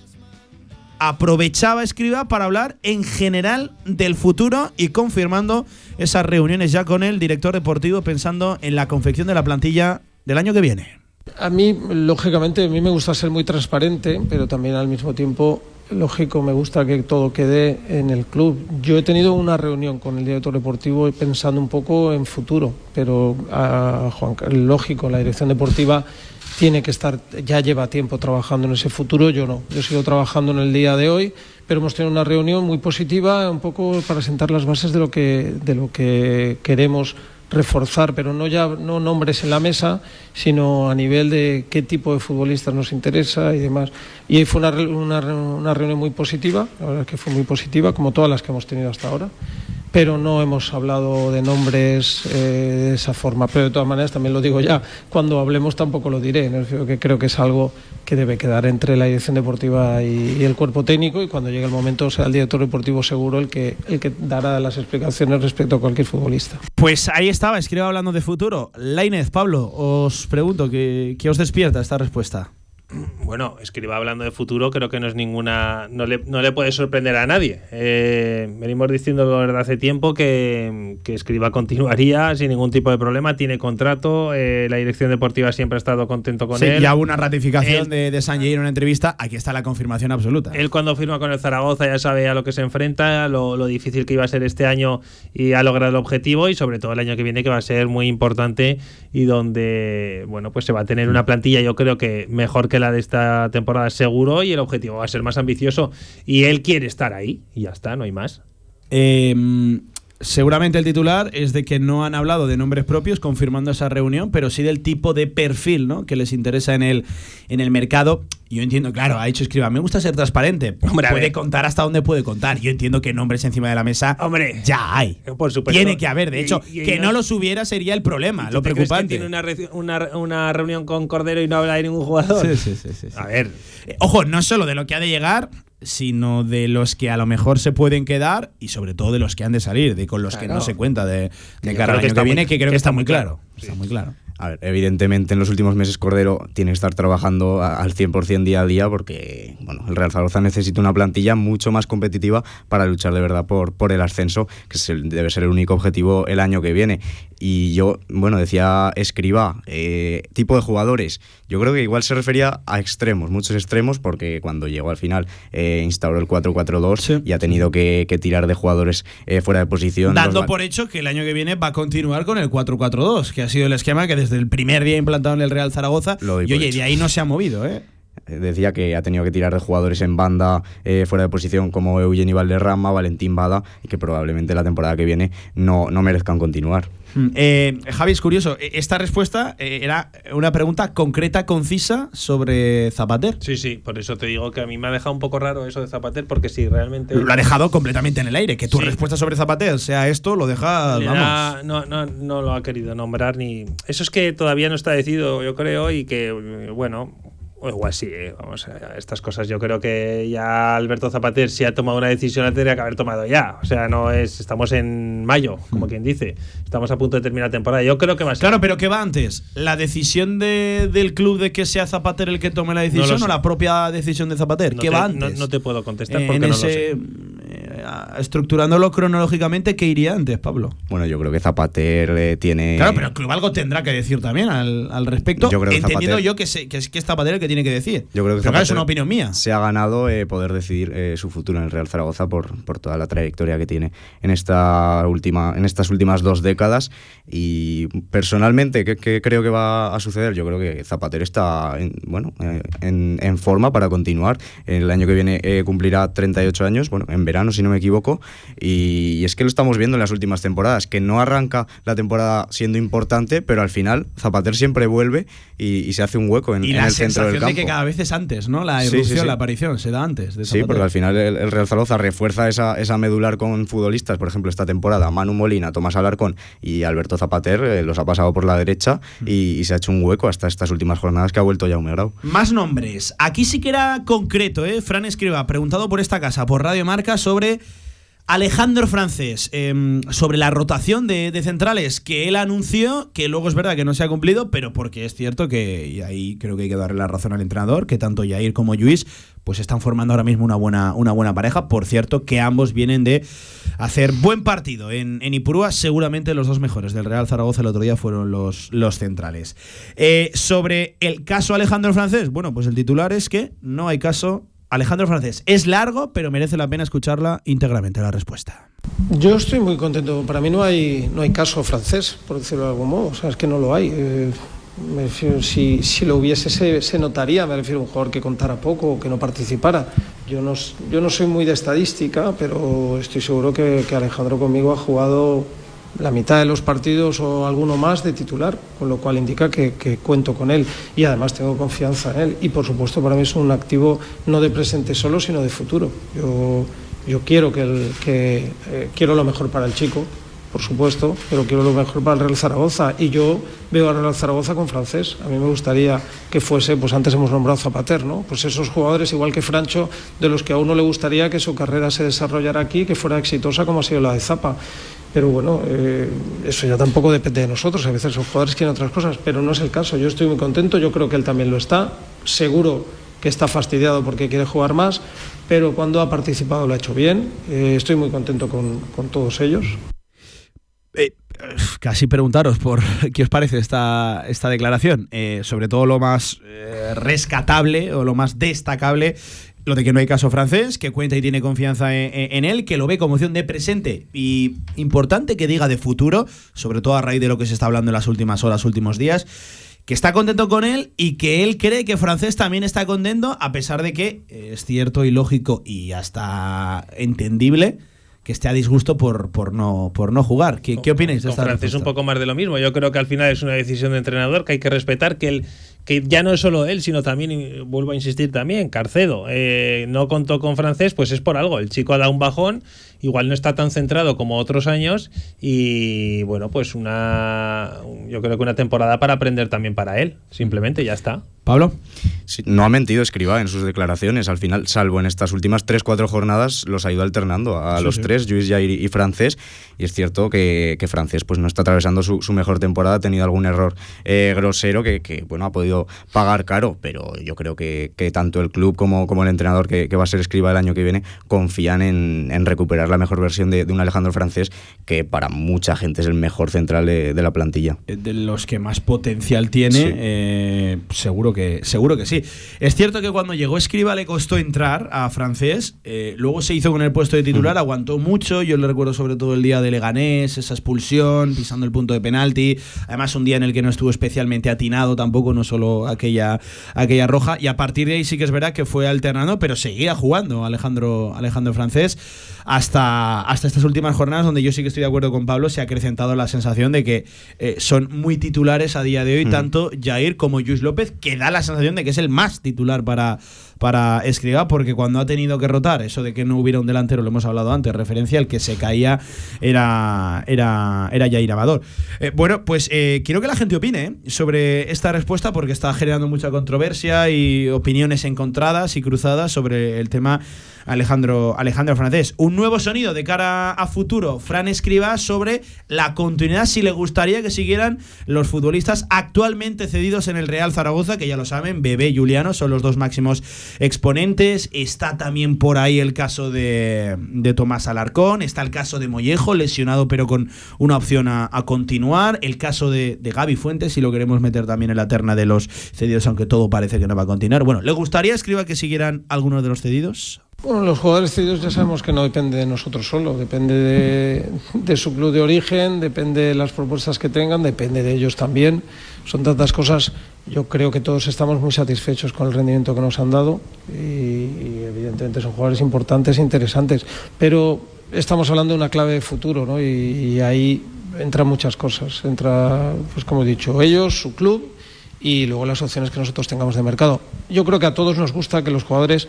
Aprovechaba Escriba para hablar en general del futuro y confirmando esas reuniones ya con el director deportivo pensando en la confección de la plantilla del año que viene. A mí, lógicamente, a mí me gusta ser muy transparente, pero también al mismo tiempo, lógico, me gusta que todo quede en el club. Yo he tenido una reunión con el director deportivo pensando un poco en futuro, pero a Juan, lógico, la dirección deportiva tiene que estar, ya lleva tiempo trabajando en ese futuro, yo no. Yo sigo trabajando en el día de hoy, pero hemos tenido una reunión muy positiva, un poco para sentar las bases de lo que, de lo que queremos reforzar, pero no ya no nombres en la mesa, sino a nivel de qué tipo de futbolistas nos interesa y demás. Y ahí fue una, una, una reunión muy positiva, la verdad es que fue muy positiva, como todas las que hemos tenido hasta ahora pero no hemos hablado de nombres eh, de esa forma. Pero de todas maneras, también lo digo ya, cuando hablemos tampoco lo diré, ¿no? que creo que es algo que debe quedar entre la dirección deportiva y, el cuerpo técnico y cuando llegue el momento será el director deportivo seguro el que, el que dará las explicaciones respecto a cualquier futbolista. Pues ahí estaba, escriba hablando de futuro. Lainez, Pablo, os pregunto, ¿qué, qué os despierta esta respuesta? Bueno, escriba hablando de futuro, creo que no es ninguna. No le, no le puede sorprender a nadie. Eh, venimos diciendo desde hace tiempo que, que, escriba continuaría sin ningún tipo de problema, tiene contrato, eh, la dirección deportiva siempre ha estado contento con sí, él. Ya hubo una ratificación él, de, de San en una entrevista, aquí está la confirmación absoluta. Él cuando firma con el Zaragoza ya sabe a lo que se enfrenta, lo, lo difícil que iba a ser este año y ha logrado el objetivo y sobre todo el año que viene que va a ser muy importante y donde, bueno, pues se va a tener una plantilla yo creo que mejor que la de esta temporada seguro y el objetivo va a ser más ambicioso y él quiere estar ahí y ya está, no hay más. Eh, seguramente el titular es de que no han hablado de nombres propios confirmando esa reunión, pero sí del tipo de perfil ¿no? que les interesa en el, en el mercado. Yo entiendo, claro, ha dicho escriba, me gusta ser transparente. Hombre, puede contar hasta dónde puede contar. Yo entiendo que nombres encima de la mesa Hombre, ya hay. Por supuesto. Tiene que haber, de hecho, y, y, que no los hubiera sería el problema, lo preocupante. tiene una, una, una, reunión con Cordero y no habla de ningún jugador. Sí, sí, sí, sí, A ver. Eh, ojo, no solo de lo que ha de llegar, sino de los que a lo mejor se pueden quedar y sobre todo de los que han de salir, de con los claro. que no se cuenta de, de cara al año que, viene, que creo que está muy claro. claro. Sí. Está muy claro. A ver, evidentemente en los últimos meses Cordero tiene que estar trabajando al 100% día a día porque bueno, el Real Zaragoza necesita una plantilla mucho más competitiva para luchar de verdad por, por el ascenso, que es el, debe ser el único objetivo el año que viene. Y yo, bueno, decía Escriba, eh, tipo de jugadores, yo creo que igual se refería a extremos, muchos extremos, porque cuando llegó al final eh, instauró el 4-4-2 sí. y ha tenido que, que tirar de jugadores eh, fuera de posición. Dando por hecho que el año que viene va a continuar con el 4-4-2, que ha sido el esquema que desde el primer día implantado en el Real Zaragoza. Lo y oye, de ahí no se ha movido, ¿eh? Decía que ha tenido que tirar de jugadores en banda eh, fuera de posición como Eugenio Valderrama, Valentín Bada y que probablemente la temporada que viene no, no merezcan continuar. Eh, Javi, es curioso, esta respuesta eh, era una pregunta concreta, concisa sobre Zapater. Sí, sí, por eso te digo que a mí me ha dejado un poco raro eso de Zapater, porque si realmente. Lo ha dejado completamente en el aire. Que tu sí. respuesta sobre Zapater sea esto, lo deja. Vamos. No, no, no lo ha querido nombrar ni. Eso es que todavía no está decidido, yo creo, y que, bueno, o igual sí, eh, vamos a estas cosas. Yo creo que ya Alberto Zapater si ha tomado una decisión la tendría que haber tomado ya. O sea, no es. Estamos en mayo, como quien dice. Estamos a punto de terminar la temporada. Yo creo que va a ser. Claro, pero ¿qué va antes? ¿La decisión de, del club de que sea Zapater el que tome la decisión no o la propia decisión de Zapater? No ¿Qué te, va antes? No, no, te puedo contestar porque en no ese, lo sé. Estructurándolo cronológicamente, ¿qué iría antes, Pablo? Bueno, yo creo que Zapater eh, tiene. Claro, pero el club algo tendrá que decir también al, al respecto. Yo creo que entendiendo Zapater, yo que, se, que, es, que es Zapater el que tiene que decir. Yo creo que pero claro, es una opinión mía. Se ha ganado eh, poder decidir eh, su futuro en el Real Zaragoza por, por toda la trayectoria que tiene en, esta última, en estas últimas dos décadas. Y personalmente, ¿qué, qué creo que va a suceder? Yo creo que Zapater está en, bueno, en, en, forma para continuar. El año que viene cumplirá 38 años, bueno, en verano, si no me equivoco. Y, es que lo estamos viendo en las últimas temporadas, que no arranca la temporada siendo importante, pero al final Zapater siempre vuelve y, y se hace un hueco en, y en el centro del campo. de que cada vez es antes, ¿no? La evolución, sí, sí, sí. la aparición, se da antes. De sí, porque al final el, el, Real Zaragoza refuerza esa, esa medular con futbolistas, por ejemplo, esta temporada, Manu Molina, Tomás Alarcón y Alberto Zapater eh, los ha pasado por la derecha y, y, se ha hecho un hueco hasta estas últimas jornadas que ha vuelto ya un Grau. Más nombres. Aquí sí que era concreto, ¿eh? Fran Escriba, preguntado por esta casa, por Radio Marca, sobre Alejandro Francés, em, sobre la rotación de, centrales que él anunció, que luego es verdad que no se ha cumplido, pero porque es cierto que, y ahí creo que hay que darle la razón al entrenador, que tanto Jair como Luis pues están formando ahora mismo una buena, una buena pareja. Por cierto, que ambos vienen de hacer buen partido en, en Ipurúa. Seguramente los dos mejores del Real Zaragoza el otro día fueron los, los centrales. Eh, sobre el caso Alejandro Francés, bueno, pues el titular es que no hay caso Alejandro Francés. Es largo, pero merece la pena escucharla íntegramente la respuesta. Yo estoy muy contento. Para mí no hay, no hay caso francés, por decirlo de algún modo. O sea, es que no lo hay. Eh, si, si lo hubiese, se, se notaría. Me refiero a un jugador que contara poco o que no participara. Yo no, yo no soy muy de estadística, pero estoy seguro que Alejandro conmigo ha jugado la mitad de los partidos o alguno más de titular, con lo cual indica que, que, cuento con él y además tengo confianza en él. Y por supuesto para mí es un activo no de presente solo, sino de futuro. Yo, yo quiero, que, el, que eh, quiero lo mejor para el chico, por supuesto, pero quiero lo mejor para el Real Zaragoza. Y yo veo al Real Zaragoza con francés. A mí me gustaría que fuese, pues antes hemos nombrado Zapater, ¿no? Pues esos jugadores, igual que Francho, de los que a uno le gustaría que su carrera se desarrollara aquí, que fuera exitosa como ha sido la de Zapa. Pero bueno, eh, eso ya tampoco depende de nosotros. A veces los jugadores quieren otras cosas, pero no es el caso. Yo estoy muy contento, yo creo que él también lo está. Seguro que está fastidiado porque quiere jugar más, pero cuando ha participado lo ha hecho bien. Eh, estoy muy contento con, con todos ellos. Eh, casi preguntaros por qué os parece esta, esta declaración. Eh, sobre todo lo más eh, rescatable o lo más destacable lo de que no hay caso francés, que cuenta y tiene confianza en, en, él, que lo ve como opción de presente y importante que diga de futuro, sobre todo a raíz de lo que se está hablando en las últimas horas, últimos días, que está contento con él y que él cree que francés también está contento, a pesar de que es cierto y lógico y hasta entendible que esté a disgusto por, por, no, por no jugar. ¿Qué, qué opináis de esta francés un poco más de lo mismo. Yo creo que al final es una decisión de entrenador que hay que respetar, que él que ya no es solo él, sino también, vuelvo a insistir también, Carcedo, eh, no contó con francés, pues es por algo. El chico ha dado un bajón, igual no está tan centrado como otros años y bueno, pues una, yo creo que una temporada para aprender también para él, simplemente ya está. Pablo. Sí, no ha mentido Escriba en sus declaraciones. Al final, salvo en estas últimas 3-4 jornadas, los ha ido alternando a Sí, los sí. tres, Luis Jair y Francés. Y es cierto que, que Francés pues, no está atravesando su, su mejor temporada, ha tenido algún error eh, grosero que, que, bueno, ha podido pagar caro. Pero yo creo que, que tanto el club como, como el entrenador que, que va a ser Escriba el año que viene confían en, en recuperar la mejor versión de, de un Alejandro Francés que para mucha gente es el mejor central de, de la plantilla. de los que más potencial tiene, Sí. eh, seguro que seguro que sí. Es cierto que cuando llegó Escriba le costó entrar a francés, eh, luego se hizo con el puesto de titular, aguantó mucho, yo le recuerdo sobre todo el día de Leganés, esa expulsión, pisando el punto de penalti, además un día en el que no estuvo especialmente atinado tampoco, no solo aquella, aquella roja, y a partir de ahí sí que es verdad que fue alternando, pero seguía jugando Alejandro, Alejandro Francés hasta, hasta estas últimas jornadas donde yo sí que estoy de acuerdo con Pablo, se ha acrecentado la sensación de que eh, son muy titulares a día de hoy, Mm. tanto Jair como Luis López, que da la sensación de que es el más titular para, para Escriba, porque cuando ha tenido que rotar, eso de que no hubiera un delantero, lo hemos hablado antes, referencia, el que se caía era, era, era Jair Amador. Eh, bueno, pues eh, quiero que la gente opine sobre esta respuesta, porque está generando mucha controversia y opiniones encontradas y cruzadas sobre el tema Alejandro, Alejandro Francés. Un nuevo sonido de cara a futuro, Fran Escriba, sobre la continuidad, si le gustaría que siguieran los futbolistas actualmente cedidos en el Real Zaragoza, que ya lo saben, Bebé y Juliano son los dos máximos exponentes. Está también por ahí el caso de, de Tomás Alarcón, está el caso de Mollejo, lesionado pero con una opción a, a continuar. El caso de, de Gaby Fuentes, si lo queremos meter también en la terna de los cedidos, aunque todo parece que no va a continuar. Bueno, ¿le gustaría, Escriba, que siguieran algunos de los cedidos? Bueno, los jugadores cedidos ya sabemos que no depende de nosotros solo, depende de, su club de origen, depende de las propuestas que tengan, depende de ellos también. Son tantas cosas. Yo creo que todos estamos muy satisfechos con el rendimiento que nos han dado y, y evidentemente son jugadores importantes e interesantes. Pero estamos hablando de una clave de futuro, ¿no? Y, y ahí entran muchas cosas. Entra, pues como he dicho, ellos, su club y luego las opciones que nosotros tengamos de mercado. Yo creo que a todos nos gusta que los jugadores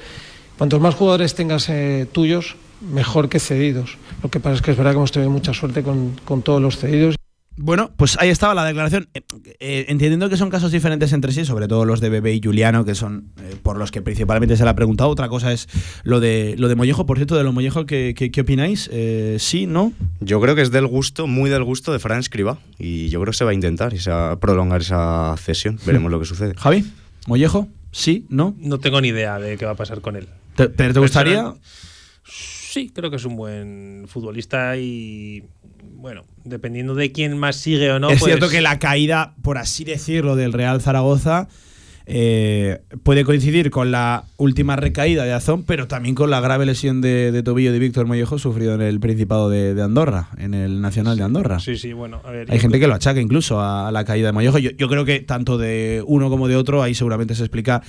Cuantos más jugadores tengas eh, tuyos, mejor que cedidos. Lo que pasa es que es verdad que hemos tenido mucha suerte con, con todos los cedidos. Bueno, pues ahí estaba la declaración. Eh, eh, entendiendo que son casos diferentes entre sí, sobre todo los de Bebé y Juliano, que son eh, por los que principalmente se le ha preguntado. Otra cosa es lo de lo de Mollejo. Por cierto, de lo Mollejo, ¿qué, qué, qué opináis? Eh, ¿Sí, no? Yo creo que es del gusto, muy del gusto de Fran Escriba. Y yo creo que se va a intentar y se va a prolongar esa cesión. Veremos lo que sucede. Javi, Mollejo, ¿sí, no? No tengo ni idea de qué va a pasar con él. ¿Te, pero te gustaría? Sí, creo que es un buen futbolista y bueno, dependiendo de quién más sigue o no. es pues- cierto que la caída, por así decirlo, del Real Zaragoza eh, puede coincidir con la última recaída de Azón, pero también con la grave lesión de, de tobillo de Víctor Mollejo sufrido en el Principado de, de Andorra, en el Nacional de Andorra. Sí, sí, bueno, a ver. Hay gente que lo achaca incluso a, a la caída de Mollejo. Yo, yo creo que tanto de uno como de otro, ahí seguramente se explica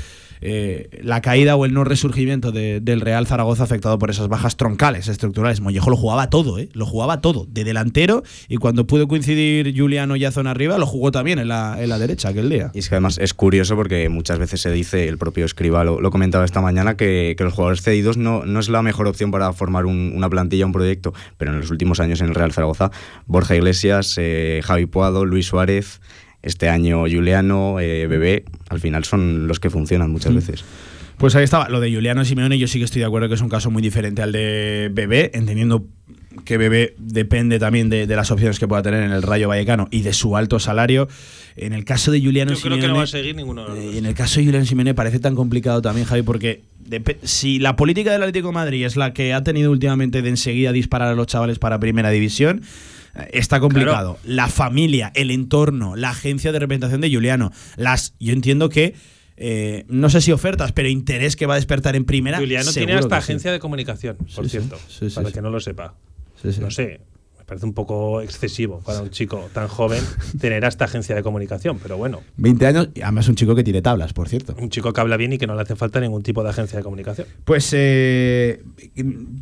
eh, la caída o el no resurgimiento de- del Real Zaragoza afectado por esas bajas troncales, estructurales. Mollejo lo jugaba todo, ¿eh? lo jugaba todo, de delantero y cuando pudo coincidir Juliano y Azón arriba, lo jugó también en la, en la derecha aquel día. Y es que además es curioso porque muchas veces se dice, el propio Escriba lo, lo comentaba esta mañana, que, que los jugadores cedidos no, no es la mejor opción para formar un- una plantilla, un proyecto, pero en los últimos años en el Real Zaragoza, Borja Iglesias, eh, Javi Puado, Luis Suárez, este año Juliano, eh, Bebé, al final son los que funcionan muchas veces. Pues ahí estaba. Lo de Juliano Simeone, yo sí que estoy de acuerdo que es un caso muy diferente al de Bebé, entendiendo que Bebé depende también de, de las opciones que pueda tener en el Rayo Vallecano y de su alto salario. En el caso de Juliano Yo creo Simeone. que no va a seguir ninguno de los en el caso de Julián Simeone parece tan complicado también, Javi, porque si la política del Atlético de Madrid es la que ha tenido últimamente de enseguida disparar a los chavales para primera división, eh, está complicado. La familia, el entorno, la agencia de representación de Juliano, las, yo entiendo que eh, no sé si ofertas, pero interés que va a despertar en primera. Juliano tiene hasta sí. agencia de comunicación, por Sí, cierto, Sí, para que no lo sepa. Sí, sí. No sé, me parece un poco excesivo para un chico tan joven tener hasta agencia de comunicación, pero bueno, 20 años, y además un chico que tiene tablas, por cierto. un chico que habla bien y que no le hace falta ningún tipo de agencia de comunicación. Pues eh,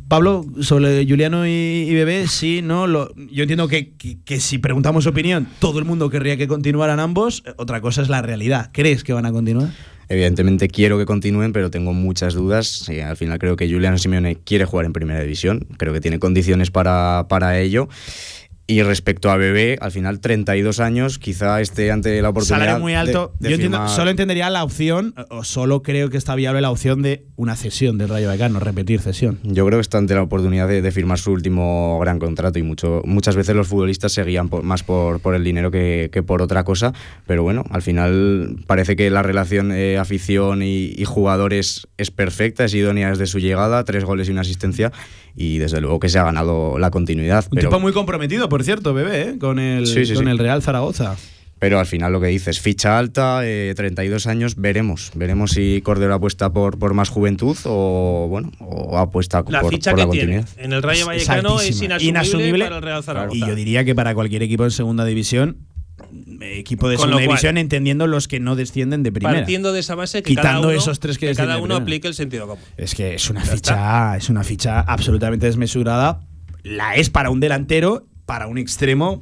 Pablo, sobre Juliano y, y Bebé, sí, no. Lo, yo entiendo que, que- que si preguntamos opinión, todo el mundo querría que continuaran ambos. Otra cosa es la realidad. ¿Crees que van a continuar? Evidentemente quiero que continúen, pero tengo muchas dudas. Sí, al final creo que Juliano Simeone quiere jugar en primera división, creo que tiene condiciones para, para ello. Y respecto a Bebé, al final 32 años, quizá esté ante la oportunidad. Salario muy alto. de- de yo entiendo, solo entendería la opción, o solo creo que está viable la opción de una cesión del Rayo Vallecano, repetir cesión. Yo creo que está ante la oportunidad de, de firmar su último gran contrato y mucho, muchas veces los futbolistas se guían por- más por, por el dinero que, que por otra cosa, pero bueno, al final parece que la relación eh, afición y, y jugadores es perfecta, es idónea desde su llegada, tres goles y una asistencia y desde luego que se ha ganado la continuidad. Un pero, tipo muy comprometido, por cierto, Bebé, ¿eh? con, el, Sí, sí, con sí. el Real Zaragoza. pero al final lo que dices, ficha alta, eh, 32 años, veremos, veremos si Cordero apuesta por, por más juventud o bueno, o apuesta La por, ficha por que la tiene continuidad. en el Rayo Vallecano es, inasumible, Inasumible. para el Real Zaragoza. Y yo diría que para cualquier equipo en segunda división, equipo de Con segunda cual- división, entendiendo los que no descienden de primera. Partiendo de esa base que Quitando cada uno, esos tres que descienden cada uno aplique el sentido común. Es que es una ficha, es una ficha absolutamente desmesurada. La es para un delantero, para un extremo.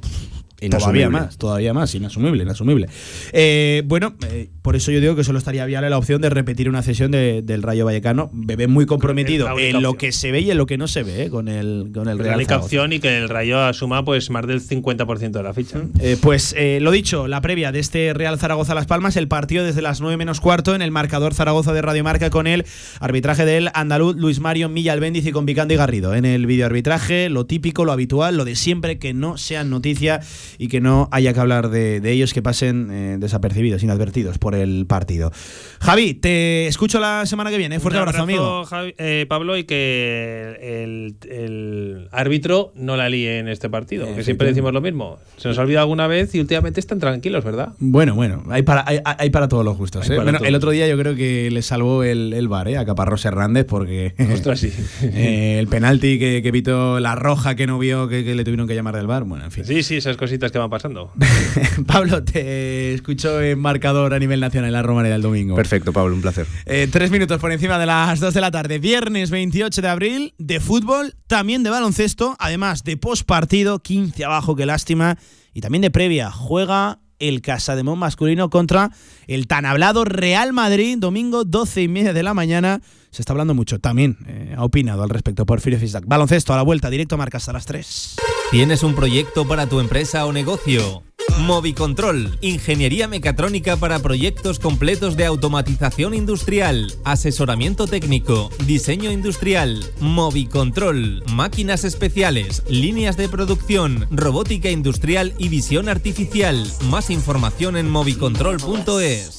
Todavía más, todavía más, inasumible, inasumible. Eh, bueno, eh, por eso yo digo que solo estaría viable la opción de repetir una sesión de- del Rayo Vallecano. Bebé muy comprometido la única en lo que se ve y en lo que no se ve eh, con el, con el La Real única Zaragoza. opción y que el Rayo asuma pues más del 50% de la ficha. Eh, pues eh, lo dicho, la previa de este Real Zaragoza Las Palmas, el partido desde las 9 menos cuarto en el marcador Zaragoza de Radio Marca con el arbitraje del andaluz Luis Mario Milla Albéndiz y con Vicandi Garrido. En el videoarbitraje, lo típico, lo habitual, lo de siempre, que no sean noticia y que no haya que hablar de, de ellos, que pasen eh, desapercibidos, inadvertidos por el partido. Javi, te escucho la semana que viene. Fuerte Un abrazo, amigo. Javi- eh, Pablo, y que el, el árbitro no la líe en este partido, que siempre decimos lo mismo. Se nos ha olvidado alguna vez y últimamente están tranquilos, ¿verdad? Bueno, bueno, hay para, hay, hay para todos los gustos. ¿eh? Bueno, el otro día yo creo que le salvó el, el bar ¿eh? a Caparrós Hernández porque Ostras, sí. eh, el penalti que, que evitó, la roja que no vio, que, que le tuvieron que llamar del bar. Bueno, en fin. Sí, sí, esas cositas que van pasando. Pablo, te escucho en marcador a nivel nacional en la Romareda el domingo. Perfecto, Pablo, un placer. Eh, tres minutos por encima de las dos de la tarde. Viernes 28 de abril, de fútbol, también de baloncesto, además de postpartido, 15 abajo, qué lástima, y también de previa. Juega el Casademón masculino contra el tan hablado Real Madrid, domingo 12 y media de la mañana. Se está hablando mucho. También eh, ha opinado al respecto Porfirio Fisac. Baloncesto a la vuelta, directo marcas a las 3. ¿Tienes un proyecto para tu empresa o negocio? Movicontrol, ingeniería mecatrónica para proyectos completos de automatización industrial, asesoramiento técnico, diseño industrial, Movicontrol, máquinas especiales, líneas de producción, robótica industrial y visión artificial. Más información en movicontrol.es.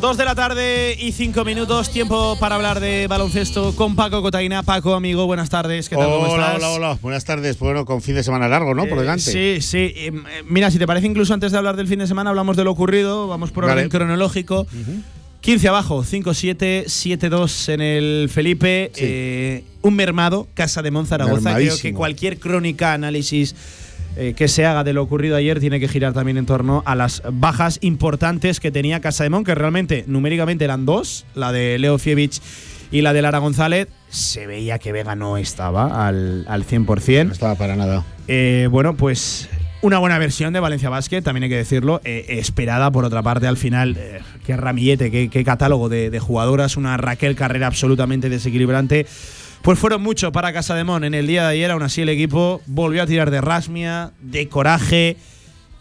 Dos de la tarde y cinco minutos, tiempo para hablar de baloncesto con Paco Cotaina. Paco, amigo, buenas tardes. ¿Qué tal? ¿Cómo hola, estás? hola, hola. Buenas tardes. Bueno, con fin de semana largo, ¿no? Por Eh, delante. Sí, sí. Eh, Mira, si te parece, incluso antes de hablar del fin de semana, hablamos de lo ocurrido. Vamos por orden Vale. cronológico. 15 abajo, 5-7, 7-2 en el Felipe. Eh, un mermado, Casa de Monzaragoza. Creo que cualquier crónica, análisis eh, que se haga de lo ocurrido ayer tiene que girar también en torno a las bajas importantes que tenía Casa de Mon, que realmente numéricamente eran dos, la de Leo Fievich y la de Lara González. Se veía que Vega no estaba al, al 100%. No estaba para nada. Eh, bueno, pues una buena versión de Valencia Basket, también hay que decirlo, eh, esperada por otra parte al final. eh, qué ramillete, qué, qué catálogo de, de jugadoras, una Raquel Carrera absolutamente desequilibrante. Pues fueron mucho para Casa de Mon en el día de ayer, aún así el equipo volvió a tirar de rasmia, de coraje,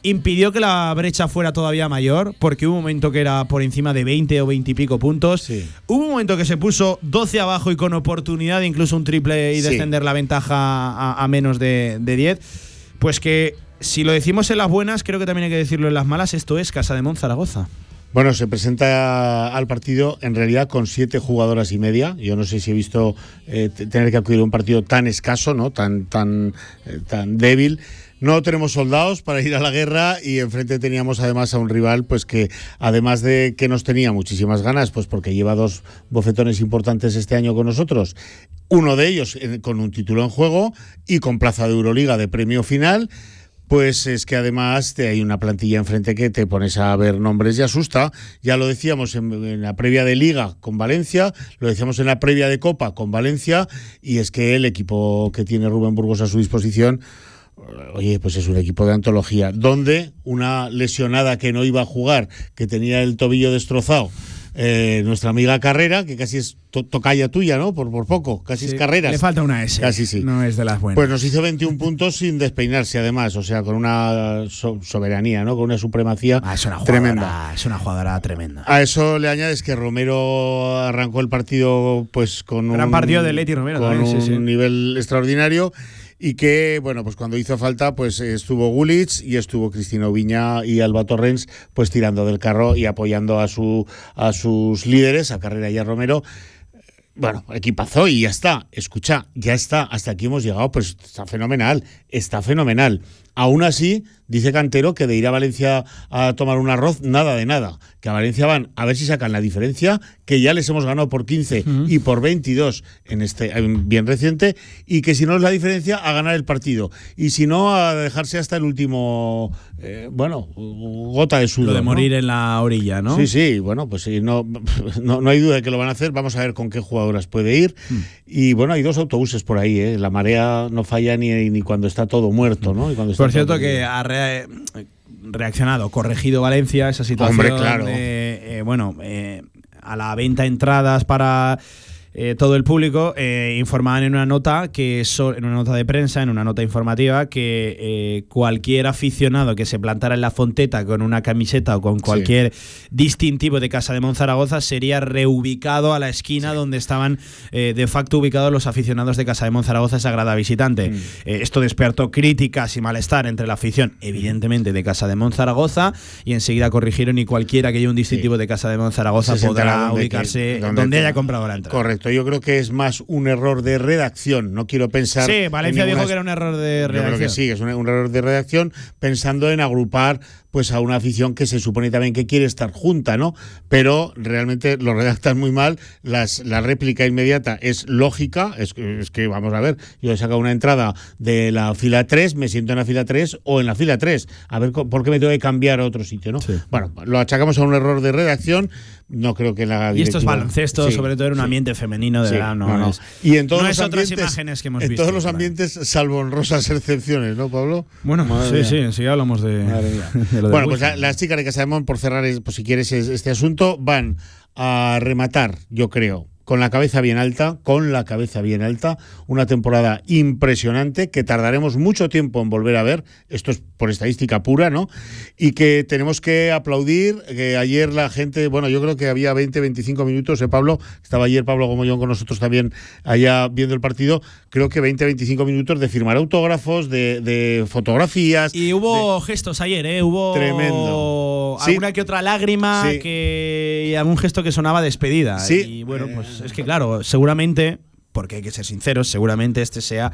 impidió que la brecha fuera todavía mayor, porque hubo un momento que era por encima de 20 o 20 y pico puntos. Hubo un momento que se puso 12 abajo y con oportunidad de incluso un triple y Sí. descender la ventaja a, a menos de, de 10. Pues que si lo decimos en las buenas, creo que también hay que decirlo en las malas, esto es Casa de Mon Zaragoza. Bueno, se presenta al partido en realidad con siete jugadoras y media. Yo no sé si he visto eh, tener que acudir a un partido tan escaso, ¿no? Tan, tan, eh, tan débil. No tenemos soldados para ir a la guerra y enfrente teníamos además a un rival pues que además de que nos tenía muchísimas ganas, pues porque lleva dos bofetones importantes este año con nosotros, uno de ellos eh, con un título en juego y con plaza de Euroliga de premio final, pues es que además te hay una plantilla enfrente que te pones a ver nombres y asusta. Ya lo decíamos en, en la previa de Liga con Valencia, lo decíamos en la previa de Copa con Valencia, y es que el equipo que tiene Rubén Burgos a su disposición, oye, pues es un equipo de antología, donde una lesionada que no iba a jugar, que tenía el tobillo destrozado, eh, nuestra amiga Carrera, que casi es to- tocaya tuya, ¿no? Por, por poco, casi es Carreras. Le falta una S. Casi sí. No es de las buenas. Pues nos hizo 21 puntos sin despeinarse, además, o sea, con una so- soberanía, ¿no? Con una supremacía Ah, es una tremenda. Es una jugadora tremenda. A eso le añades que Romero arrancó el partido pues con Gran un partido de Leti Romero con también, sí, un nivel extraordinario y que bueno pues cuando hizo falta pues estuvo Gulitz y estuvo Cristina Viña y Alba Torrens pues tirando del carro y apoyando a su a sus líderes a Carrera y a Romero bueno, equipazo y ya está. Escucha, ya está. Hasta aquí hemos llegado, pues está fenomenal. Está fenomenal. Aún así, dice Cantero que de ir a Valencia a tomar un arroz, nada de nada. Que a Valencia van a ver si sacan la diferencia, que ya les hemos ganado por 15 y por 22 en este en bien reciente, y que si no es la diferencia, a ganar el partido. Y si no, a dejarse hasta el último, eh, bueno, gota de sudor. Lo de ¿no? morir en la orilla, ¿no? Sí, sí, bueno, pues sí, no, no, no hay duda de que lo van a hacer. Vamos a ver con qué jugadoras puede ir. Hmm. Y bueno, hay dos autobuses por ahí, ¿eh? La marea no falla ni, ni cuando está todo muerto, ¿no? Y cuando está Por cierto, que ha re- reaccionado, corregido Valencia esa situación. Hombre, claro. de, eh, bueno, eh, a la venta de entradas para eh, todo el público, eh, informaban en una nota que so- en una nota de prensa, en una nota informativa, que eh, cualquier aficionado que se plantara en la fonteta con una camiseta o con cualquier distintivo de Casa de Monzaragoza sería reubicado a la esquina donde estaban de facto ubicados los aficionados de Casa de Monzaragoza, Sagrada Visitante. Eh, esto despertó críticas y malestar entre la afición, evidentemente, de Casa de Monzaragoza, y enseguida corrigieron y cualquiera que lleve un distintivo de Casa de Monzaragoza podrá donde ubicarse que- donde, donde- haya comprado la entrada. Correcto, yo creo que es más un error de redacción. No quiero pensar. Sí, Valencia en dijo ninguna- que era un error de Yo creo que redacción. sí, es un, un error de redacción pensando en agrupar pues a una afición que se supone también que quiere estar junta, ¿no? Pero realmente lo redactan muy mal. Las, la réplica inmediata es lógica, es, que- es que vamos a ver, yo he sacado una entrada de la fila 3, me siento en la fila 3 o en la fila 3, a ver por qué me tengo que cambiar a otro sitio, ¿no? Bueno, lo achacamos a un error de redacción, no creo que la Y esto es directiva- baloncesto, Sí, sobre todo en un sí. ambiente femenino, de Sí, verdad, no, no, no. es- Y en todos no los es otras ambientes, imágenes que hemos en visto. todos los por ambientes, salvo honrosas excepciones, ¿no, Pablo? Bueno, Madre sí, mía. sí, sí, hablamos de, Madre mía. de lo Bueno, pues wifi. la- las chicas de Casa de Mon, por cerrar, es- pues si quieres es- este asunto, van a rematar, yo creo, con la cabeza bien alta, con la cabeza bien alta, una temporada impresionante que tardaremos mucho tiempo en volver a ver, esto es por estadística pura, ¿no? Y que tenemos que aplaudir, que ayer la gente, bueno, yo creo que había 20, 25 minutos, ¿eh, Pablo? Estaba ayer Pablo Gomollón con nosotros también allá viendo el partido, creo que 20, 25 minutos de firmar autógrafos, de, de fotografías. Y hubo gestos ayer, ¿eh? Hubo Tremendo. Sí. alguna que otra lágrima Sí. que, y algún gesto que sonaba despedida. Sí. Y bueno, pues es que claro, seguramente, porque hay que ser sinceros, seguramente este sea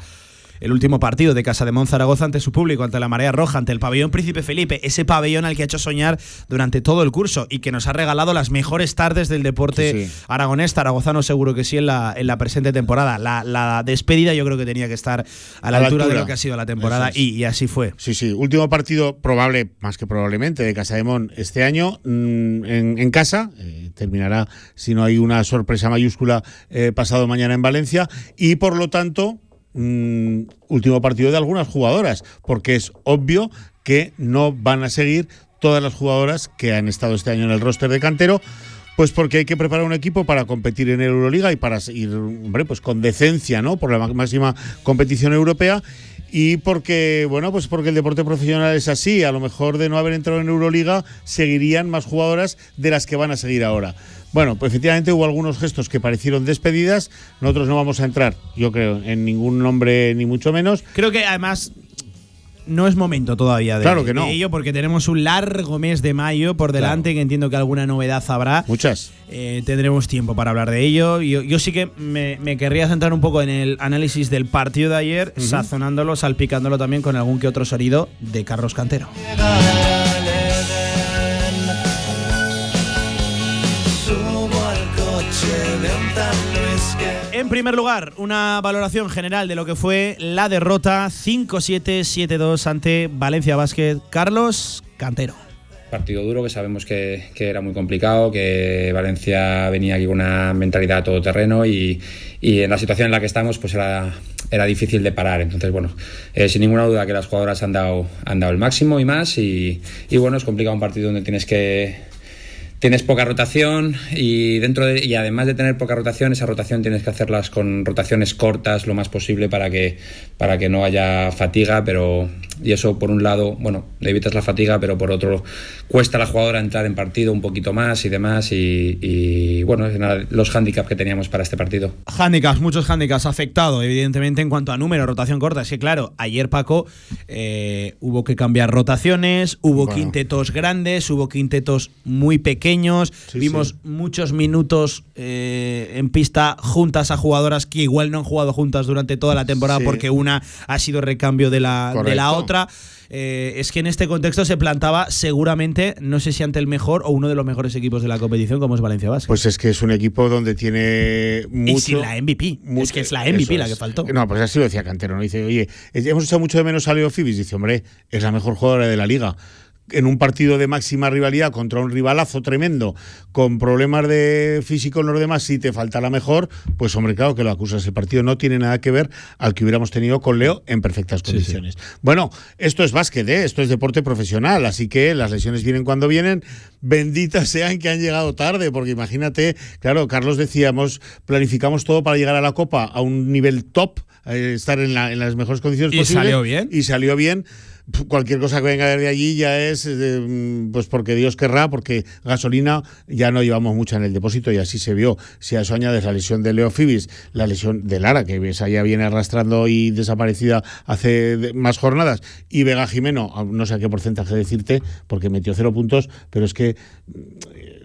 el último partido de Casa de Monzaragoza ante su público, ante la Marea Roja, ante el pabellón Príncipe Felipe, ese pabellón al que ha hecho soñar durante todo el curso y que nos ha regalado las mejores tardes del deporte Sí, sí. aragonés, zaragozano seguro que sí en la, en la presente temporada. La, la despedida yo creo que tenía que estar a la, A la altura, de lo que ha sido la temporada es. y, y así fue. Sí, sí. Último partido probable, más que probablemente, de Casa de Mon este año mm, en, en casa. Eh, terminará, si no hay una sorpresa mayúscula, eh, pasado mañana en Valencia. Y por lo tanto, mm, último partido de algunas jugadoras, porque es obvio que no van a seguir todas las jugadoras que han estado este año en el roster de cantero. Pues porque hay que preparar un equipo para competir en Euroliga y para ir, hombre, pues con decencia, ¿no? Por la má- máxima competición europea. Y porque, bueno, pues porque el deporte profesional es así. A lo mejor de no haber entrado en Euroliga, seguirían más jugadoras de las que van a seguir ahora. Bueno, pues efectivamente hubo algunos gestos que parecieron despedidas. Nosotros no vamos a entrar, yo creo, en ningún nombre ni mucho menos. Creo que además no es momento todavía de, Claro que no. de ello porque tenemos un largo mes de mayo por delante que entiendo que alguna novedad habrá. Muchas. Eh, tendremos tiempo para hablar de ello. Yo, yo sí que me, me querría centrar un poco en el análisis del partido de ayer, Ujú. sazonándolo, salpicándolo también con algún que otro sonido de Carlos Cantero. Primer lugar, una valoración general de lo que fue la derrota 5-7-7-2 ante Valencia Basket. Carlos Cantero. Partido duro que sabemos que, que era muy complicado, que Valencia venía aquí con una mentalidad a todoterreno y, y en la situación en la que estamos pues era, era difícil de parar. Entonces, bueno, eh, sin ninguna duda que las jugadoras han dado, han dado el máximo y más y, y bueno, es complicado un partido donde tienes que tienes poca rotación y dentro de, y además de tener poca rotación, esa rotación tienes que hacerlas con rotaciones cortas lo más posible para que para que no haya fatiga, pero y eso por un lado, bueno, le evitas la fatiga, pero por otro cuesta a la jugadora entrar en partido un poquito más y demás y, y, bueno, los handicaps que teníamos para este partido. Handicaps, muchos handicaps afectado, evidentemente, en cuanto a número, rotación corta. Es que, claro, ayer, Paco, eh, hubo que cambiar rotaciones, hubo Bueno. quintetos grandes, hubo quintetos muy pequeños. Sí, Vimos sí. muchos minutos eh, en pista juntas a jugadoras que igual no han jugado juntas durante toda la temporada Sí. porque una ha sido recambio de la, de la Correcto. Otra. Eh, es que en este contexto se plantaba seguramente, no sé si ante el mejor o uno de los mejores equipos de la competición, como es Valencia Basket. Pues es que es un equipo donde tiene mucho. y sin la MVP. es que es la MVP la que faltó. No, pues así lo decía Cantero. ¿no? Dice, oye, hemos echado mucho de menos a Leo Fibis. Dice, hombre, es la mejor jugadora de la liga. En un partido de máxima rivalidad contra un rivalazo tremendo, con problemas de físico en los demás, si te falta la mejor, pues hombre, claro que lo acusas. El partido no tiene nada que ver al que hubiéramos tenido con Leo en perfectas condiciones. Bueno, esto es básquet, ¿eh? esto es deporte profesional, así que las lesiones vienen cuando vienen. Benditas sean que han llegado tarde, porque imagínate, claro, Carlos decíamos, planificamos todo para llegar a la Copa a un nivel top, eh, estar en, la- en las mejores condiciones Y posibles. salió bien. Y salió bien. Cualquier cosa que venga de allí ya es eh, mm, pues porque Dios querrá, porque gasolina ya no llevamos mucha en el depósito y así se vio. Si a eso añades la lesión de Leo Fibis, la lesión de Lara, que esa ya viene arrastrando y desaparecida hace más jornadas, y Vega Jimeno, a- no sé a qué porcentaje decirte, porque metió cero puntos, pero es que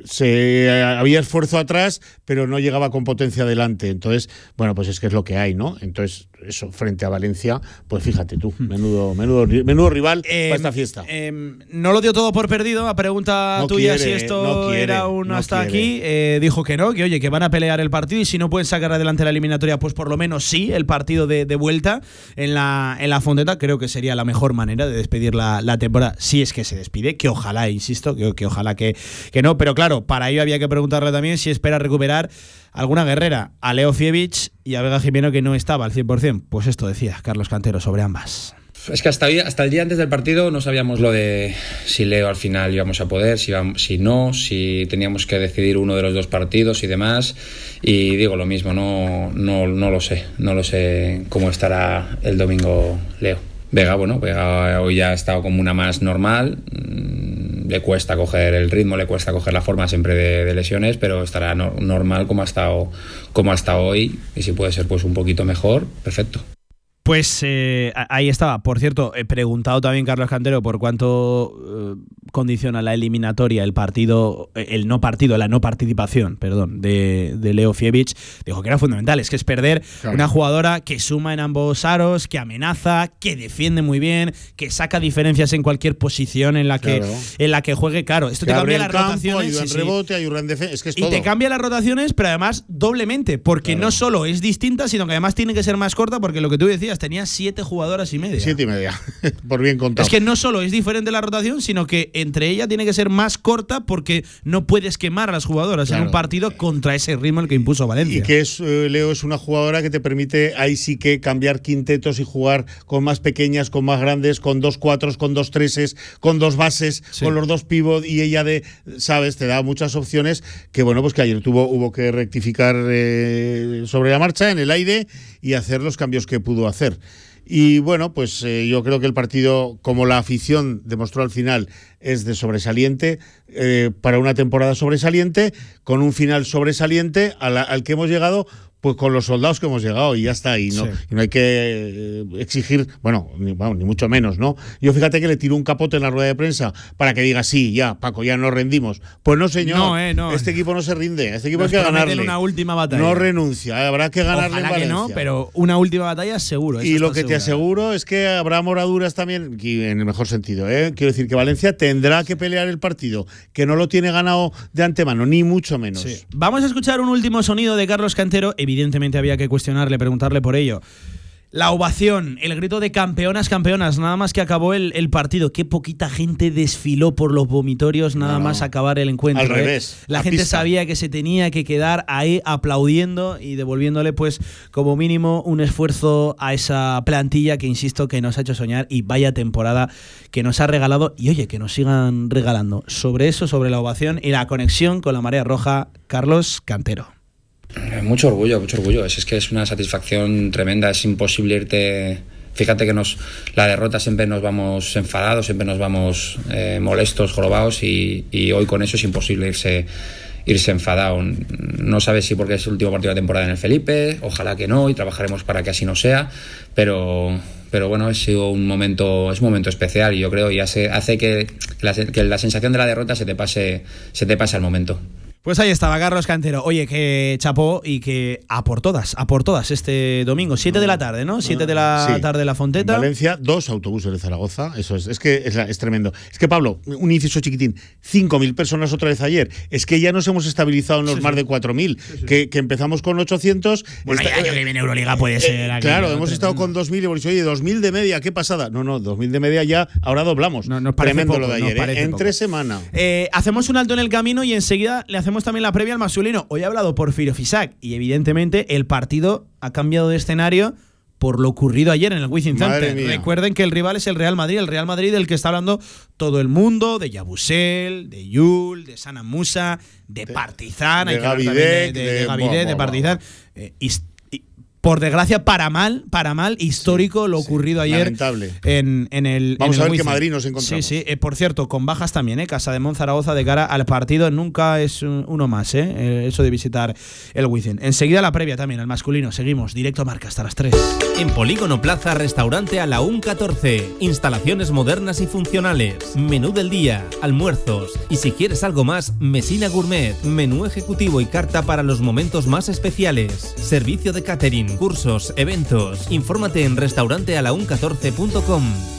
se había esfuerzo atrás, pero no llegaba con potencia adelante. Entonces, bueno, pues es que es lo que hay, ¿no? Entonces, eso, frente a Valencia, pues fíjate tú, menudo, menudo, menudo rival para esta fiesta. Em, no lo dio todo por perdido. A pregunta No tuya quiere, si esto no quiere, era un no hasta quiere. aquí, eh, dijo que no, que oye, que van a pelear el partido y si no pueden sacar adelante la eliminatoria, pues por lo menos sí, el partido de, de vuelta en la, en la Fonteta. Creo que sería la mejor manera de despedir la, la temporada, si es que se despide, que ojalá, insisto, que, que ojalá que, que no. Pero claro, para ello había que preguntarle también si espera recuperar alguna guerrera a Leo Fievich y a Vega Jimeno que no estaba al 100%. Pues esto decía Carlos Cantero sobre ambas. Es que hasta, hasta el día antes del partido no sabíamos lo de si Leo al final íbamos a poder, si, si no, si teníamos que decidir uno de los dos partidos y demás. Y digo lo mismo, no, no, no lo sé, no lo sé cómo estará el domingo Leo. Vega, bueno, Vega hoy ya ha estado como una más normal. mm, Le cuesta coger el ritmo, le cuesta coger la forma siempre de, lesiones, pero estará no- normal como ha, estado, como ha hoy. Y si puede ser pues un poquito mejor, perfecto. Pues eh, ahí estaba. Por cierto, he preguntado también Carlos Cantero por cuánto eh, condiciona la eliminatoria el partido, eh, el no partido, la no participación, perdón, de, de Leo Fievich. Dijo que era fundamental. Es que es perder Claro. una jugadora que suma en ambos aros, que amenaza, que defiende muy bien, que saca diferencias en cualquier posición en la que, Claro. en la que juegue. Claro, esto Que te cambia las campo, rotaciones. ayuda en sí, sí. rebote, ayuda en. Es que es Y todo. te cambia las rotaciones, pero además doblemente, porque no solo es distinta, sino que además tiene que ser más corta, porque lo que tú decías, tenía siete jugadoras y media. Siete y media, por bien contado. Es que no solo es diferente la rotación, sino que entre ella tiene que ser más corta porque no puedes quemar a las jugadoras en un partido contra ese ritmo el que impuso Valencia. Y que es, eh, Leo es una jugadora que te permite ahí sí que cambiar quintetos y jugar con más pequeñas, con más grandes, con dos cuatros, con dos treses, con dos bases, con los dos pivot y ella de, sabes, te da muchas opciones que bueno, pues que ayer tuvo, hubo que rectificar eh, sobre la marcha, en el aire y hacer los cambios que pudo hacer. Y bueno, pues eh, yo creo que el partido, como la afición demostró al final, es de sobresaliente, eh, para una temporada sobresaliente, con un final sobresaliente al que hemos llegado, pues con los soldados que hemos llegado y ya está. Y no, Sí. y no hay que eh, exigir, bueno ni, vamos, ni mucho menos, ¿no? Yo fíjate que le tiró un capote en la rueda de prensa para que diga, sí, ya, Paco, ya nos rendimos. Pues no, señor. No, eh, no. Este equipo no se rinde, este equipo Nos hay que ganarle. una última batalla. No renuncia, habrá que ganarle Ojalá en que no, Valencia. pero una última batalla seguro. Y lo que te aseguro es que habrá moraduras también, y en el mejor sentido. ¿eh? Quiero decir que Valencia tendrá que pelear el partido, que no lo tiene ganado de antemano, ni mucho menos. Sí. Vamos a escuchar un último sonido de Carlos Cantero. Evidentemente había que cuestionarle, preguntarle por ello. La ovación, el grito de campeonas, campeonas, nada más que acabó el, el partido. Qué poquita gente desfiló por los vomitorios nada No, no. más acabar el encuentro. Al ¿eh? revés, La gente pista. sabía que se tenía que quedar ahí aplaudiendo y devolviéndole, pues, como mínimo, un esfuerzo a esa plantilla que, insisto, que nos ha hecho soñar y vaya temporada que nos ha regalado. Y oye, que nos sigan regalando. Sobre eso, sobre la ovación y la conexión con la marea roja, Carlos Cantero. Eh, Mucho orgullo, mucho orgullo. Es, que es una satisfacción tremenda. Es imposible irte. Fíjate que nos la derrota siempre nos vamos enfadados, siempre nos vamos eh, molestos, jorobados y, y hoy con eso es imposible irse irse enfadado. No sabes si porque es el último partido de la temporada en el Felipe, ojalá que no y trabajaremos para que así no sea, pero pero bueno, ha sido un momento es un momento especial y yo creo y hace hace que la, que la sensación de la derrota se te pase se te pase al momento. Pues ahí estaba Carlos Cantero. Oye, que chapó y que a por todas, a por todas este domingo, 7 de la tarde, ¿no? 7 de la Sí. tarde la Fonteta. En Valencia, dos autobuses de Zaragoza. Eso es. Es que es, es tremendo. Es que, Pablo, un inciso chiquitín. 5.000 personas otra vez ayer. Es que ya nos hemos estabilizado en los más de 4.000. Que, que empezamos con 800. Bueno, Está- ya año que viene Euroliga puede eh, ser aquí, claro, ¿no? hemos estado con 2.000 y hemos dicho, oye, 2.000 de media, qué pasada. No, no, 2.000 de media ya, ahora doblamos. parece Tremendo poco, lo de nos ayer. ¿eh? parece En poco. tres semanas. Eh, hacemos un alto en el camino y enseguida le hacemos también la previa al masculino. Hoy ha hablado Porfirio Fisac y evidentemente el partido ha cambiado de escenario por lo ocurrido ayer en el Wizzing Center. Recuerden que el rival es el Real Madrid, el Real Madrid del que está hablando todo el mundo, de Yabusel, de Yul, de Sana Musa, de Partizan, de hay que hablar Gavidec, también de, de, de- Gavidec, de Partizan. Eh, y- por desgracia, para mal, para mal, histórico lo ocurrido ayer lamentable. en, en el. Vamos en el a ver qué Wizzing. Madrid nos encontramos. Sí, sí. Eh, por cierto, con bajas también, ¿eh? Casa de Monzaragoza de cara al partido. Nunca es un- uno más, ¿eh? Eh, Eso de visitar el Wizzing. Enseguida la previa también, al masculino. Seguimos, directo a marca hasta las 3. En Polígono Plaza, restaurante a la UN 14. Instalaciones modernas y funcionales. Menú del día, almuerzos. Y si quieres algo más, Mesina Gourmet. Menú ejecutivo y carta para los momentos más especiales. Servicio de catering, cursos, eventos. Infórmate en restaurantealaun14.com.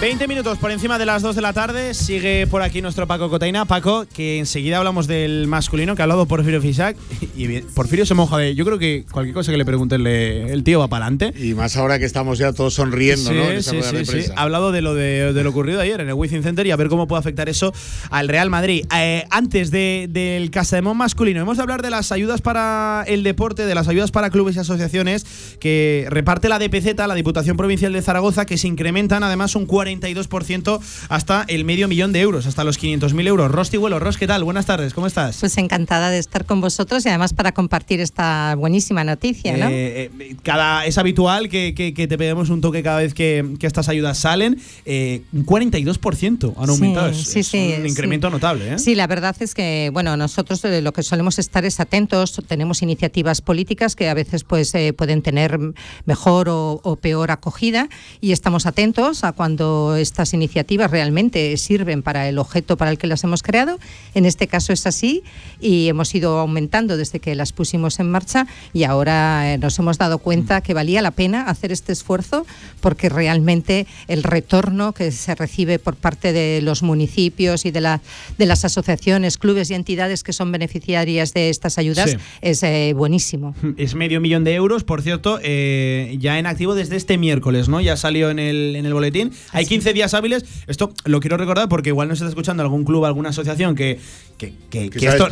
20 minutos por encima de las 2 de la tarde. Sigue por aquí nuestro Paco Cotaina. Paco, que enseguida hablamos del masculino, que ha hablado Porfirio Fisac. Y Porfirio se moja de. Yo creo que cualquier cosa que le pregunten, el tío va para adelante. Y más ahora que estamos ya todos sonriendo, Sí, ¿no? En sí, sí, sí. Ha hablado de lo, de, de lo ocurrido ayer en el Wizzing Center y a ver cómo puede afectar eso al Real Madrid. Eh, antes de- del Casademón masculino, hemos de hablar de las ayudas para el deporte, de las ayudas para clubes y asociaciones que reparte la DPZ, la Diputación Provincial de Zaragoza, que se incrementan además un 42% hasta el medio millón de euros, hasta los 500.000 euros. Rosti Huelo, Ros, ¿qué tal? Buenas tardes, ¿cómo estás? Pues encantada de estar con vosotros y además para compartir esta buenísima noticia, ¿no? Eh, eh, cada, es habitual que, que- que te pedimos un toque cada vez que, que estas ayudas salen. Eh, un 42% han Sí, aumentado. Es- sí, es sí, un sí. incremento notable. Sí, la verdad es que bueno, nosotros lo que solemos estar es atentos. Tenemos iniciativas políticas que a veces pues eh, pueden tener mejor o, o peor acogida y estamos atentos a cuando estas iniciativas realmente sirven para el objeto para el que las hemos creado. En este caso es así y hemos ido aumentando desde que las pusimos en marcha y ahora eh, nos hemos dado cuenta que valía la pena hacer este esfuerzo porque realmente el retorno que se recibe por parte de los municipios y de, la, de las asociaciones, clubes y entidades que son beneficiarias de estas ayudas Sí. es eh, buenísimo. Es medio millón de euros, por cierto, eh, ya en activo desde este miércoles, ¿no? Ya salió en el, en el boletín. Hay 15 días hábiles. Esto lo quiero recordar porque igual nos está escuchando algún club, alguna asociación que, que, se esto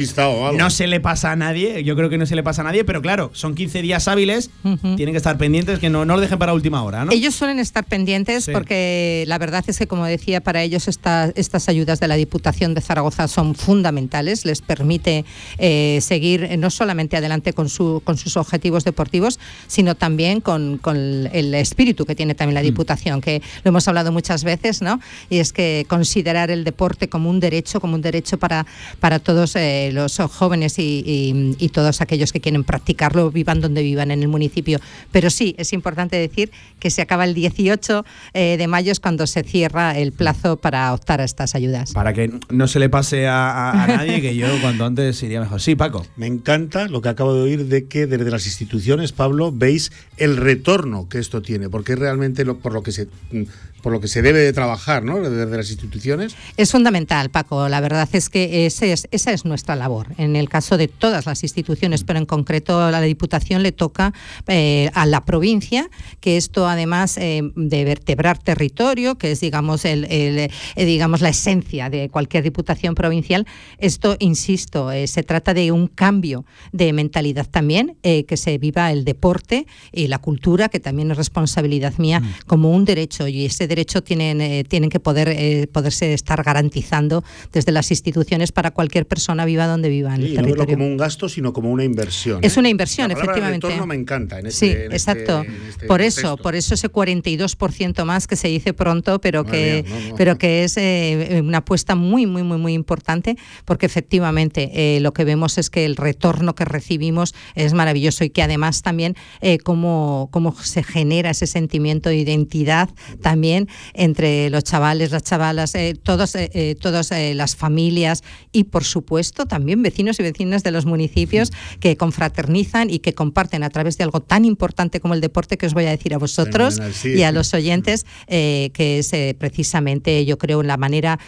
no se le pasa a nadie. Yo creo que no se le pasa a nadie, pero claro, son 15 días hábiles. Tienen que estar pendientes, que no, no lo dejen para última hora, ¿no? Ellos suelen estar pendientes Sí. porque la verdad es que, como decía, para ellos esta- estas ayudas de la Diputación de Zaragoza son fundamentales. Les permite eh, seguir eh, no solamente adelante con, su, con sus objetivos deportivos, sino también con, con el espíritu que tiene también la Diputación, que lo hemos hablado muchas muchas veces, ¿no? Y es que considerar el deporte como un derecho, como un derecho para, para todos eh, los jóvenes y, y- y todos aquellos que quieren practicarlo, vivan donde vivan en el municipio. Pero sí, es importante decir que se acaba el 18 eh, de mayo, es cuando se cierra el plazo para optar a estas ayudas. Para que no se le pase a, a- a nadie, que yo cuanto antes iría mejor. Sí, Paco. Me encanta lo que acabo de oír de que desde las instituciones, Pablo, veis el retorno que esto tiene, porque es realmente lo, por lo que se mm, por lo que se debe de trabajar, ¿no? Desde las instituciones. Es fundamental, Paco. La verdad es que ese es, esa es nuestra labor. En el caso de todas las instituciones, pero en concreto a la Diputación le toca eh, a la provincia, que esto además eh, de vertebrar territorio, que es digamos, el, el, eh, digamos la esencia de cualquier Diputación provincial, esto, insisto, eh, se trata de un cambio de mentalidad también, eh, que se viva el deporte y la cultura, que también es responsabilidad mía, como un derecho y ese derecho tienen, eh, tienen que poder eh, poderse estar garantizando desde las instituciones para cualquier persona viva donde viva en Y el no verlo territorio. como un gasto, sino como una inversión. Es ¿eh? una inversión, La efectivamente. retorno me encanta. En sí, este, este- exacto. en este por eso, por eso ese 42% más que se dice pronto, pero Madre que, no, no. pero que es eh, una apuesta muy, muy, muy, muy importante, porque efectivamente lo que vemos es que el retorno que recibimos es maravilloso y que además también cómo, cómo se genera ese sentimiento de identidad también entre los chavales, las chavalas, eh, todos, eh, eh, todas las familias y por supuesto también vecinos y vecinas de los municipios que confraternizan y que comparten a través de algo tan importante como el deporte que os voy a decir a vosotros sí, y a los oyentes, que es precisamente, yo creo, la manera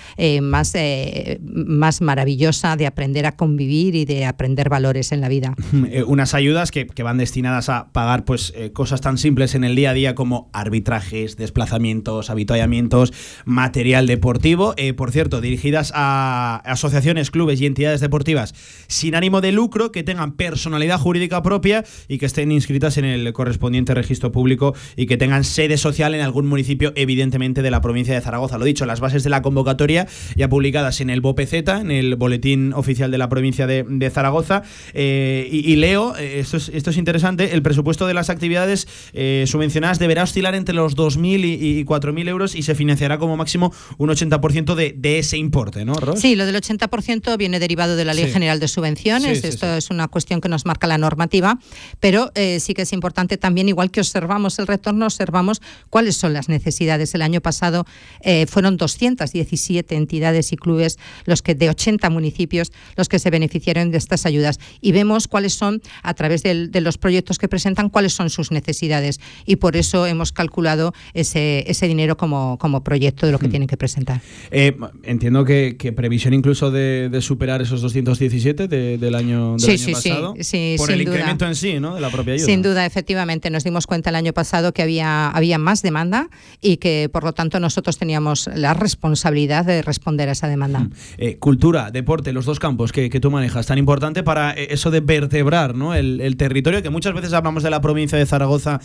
más, más maravillosa de aprender a convivir y de aprender valores en la vida. Unas ayudas que, que van destinadas a pagar pues cosas tan simples en el día a día como arbitrajes, desplazamientos, habituallamientos, material deportivo. Eh, por cierto, dirigidas a asociaciones, clubes y entidades deportivas sin ánimo de lucro que tengan personalidad jurídica propia y que estén inscritas en el correspondiente registro público y que tengan sede social en algún municipio, evidentemente, de la provincia de Zaragoza. Lo dicho, las bases de la convocatoria ya publicadas en el BOPZ, en el Boletín Oficial de la provincia de, Zaragoza. Eh, y, leo, eh, esto es, esto es interesante, el presupuesto de las actividades subvencionadas deberá oscilar entre los 2.000 y, y 4.000 euros y se financiará como máximo un 80% de, de ese importe, ¿no, Ros? Sí, lo del 80% viene derivado de la Ley Sí. General de Subvenciones. Sí, sí, Esto es una cuestión que nos marca la normativa, pero eh, sí que es importante también, igual que observamos el retorno, observamos cuáles son las necesidades. El año pasado eh, fueron 217 entidades y clubes los que de 80 municipios los que se beneficiaron de estas ayudas y vemos cuáles son a través del- de los proyectos que presentan cuáles son sus necesidades y por eso hemos calculado ese, ese dinero como, como proyecto de lo que Hmm. tienen que presentar. Eh, entiendo que, que previsión incluso de, de superar esos 217 de- del año, del Sí, año sí, sí, pasado. sí, por sin el duda. incremento en sí, ¿no? De la propia ayuda. Sin duda, efectivamente, nos dimos cuenta el año pasado que había, había más demanda y que por lo tanto nosotros teníamos la responsabilidad de responder a esa demanda. Eh, cultura, deporte, los dos campos que, que tú manejas, tan importante para eh, eso de vertebrar ¿no? el, el territorio, que muchas veces hablamos de la provincia de Zaragoza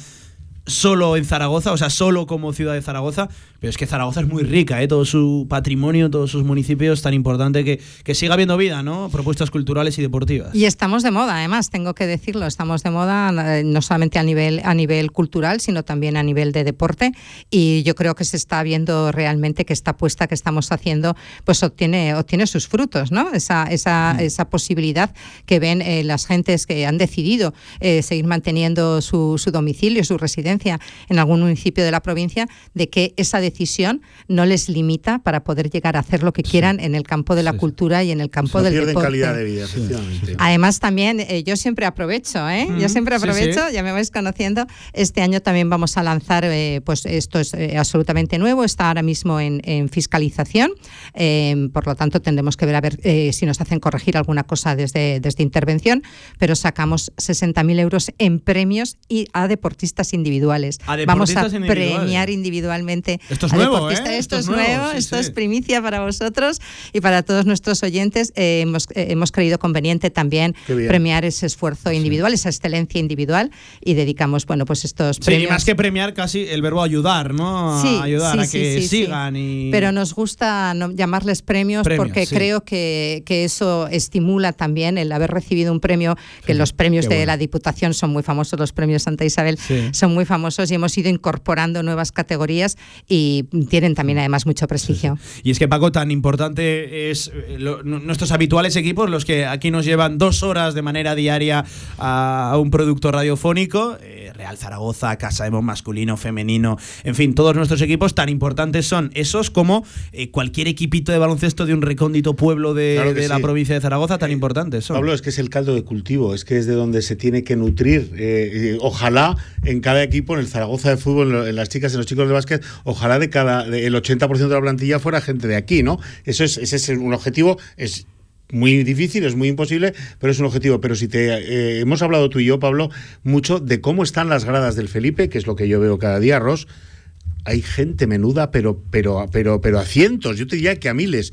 solo en Zaragoza, o sea, solo como ciudad de Zaragoza, pero es que Zaragoza es muy rica, ¿eh? todo su patrimonio, todos sus municipios, tan importante que, que siga habiendo vida, ¿no? Propuestas culturales y deportivas. Y estamos de moda, además, tengo que decirlo, estamos de moda eh, no solamente a nivel, a nivel cultural, sino también a nivel de deporte. Y yo creo que se está viendo realmente que esta apuesta que estamos haciendo pues obtiene, obtiene sus frutos, ¿no? Esa, esa, esa posibilidad que ven eh, las gentes que han decidido eh, seguir manteniendo su, su domicilio, su residencia en algún municipio de la provincia, de que esa decisión no les limita para poder llegar a hacer lo que quieran en el campo de la cultura y en el campo del pierden deporte. calidad de vida, efectivamente. Además, también eh, yo siempre aprovecho, ¿eh? Mm, yo siempre sí, aprovecho, sí. ya me vais conociendo. Este año también vamos a lanzar, eh, pues esto es eh, absolutamente nuevo, está ahora mismo en, en fiscalización, eh, por lo tanto tendremos que ver a ver eh, si nos hacen corregir alguna cosa desde, desde intervención, pero sacamos 60.000 euros en premios y a deportistas individuales. A vamos a individuales. premiar individualmente Esto es a nuevo, deportistas. ¿eh? Esto, es nuevo, sí, esto sí. es primicia para vosotros y para todos nuestros oyentes. Eh, hemos, eh, hemos creído conveniente también premiar ese esfuerzo individual, esa excelencia individual y dedicamos, bueno, pues estos Sí, premios. y más que premiar, casi el verbo ayudar, ¿no? A Sí, ayudar sí, a sí, que sí, sí. sigan y. Pero nos gusta no- llamarles premios, Premios, porque sí. creo que, que eso estimula también el haber recibido un premio, que los premios de bueno. la Diputación son muy famosos, los premios Santa Isabel Sí. son muy famosos y hemos ido incorporando nuevas categorías y tienen también además mucho prestigio. Y es que Paco, tan importante es eh, lo- nuestros habituales equipos, los que aquí nos llevan dos horas de manera diaria a, a un producto radiofónico, eh, Real Zaragoza, Casa de masculino, femenino, en fin, todos nuestros equipos tan importantes son esos como eh, cualquier equipito de baloncesto de un recóndito pueblo de, Claro la provincia de Zaragoza, tan importantes son. Pablo, es que es el caldo de cultivo, es que es de donde se tiene que nutrir. Eh, eh, ojalá en cada equipo, en el Zaragoza de fútbol, en, las chicas, en los chicos de básquet, ojalá de cada el 80% de la plantilla fuera gente de aquí, ¿no? Eso es, ese es un objetivo, es muy difícil, es muy imposible, pero es un objetivo. Pero si te eh, hemos hablado tú y yo, Pablo, mucho de cómo están las gradas del Felipe, que es lo que yo veo cada día, Ross. Hay gente menuda, pero, pero, pero, pero a cientos, yo te diría que a miles.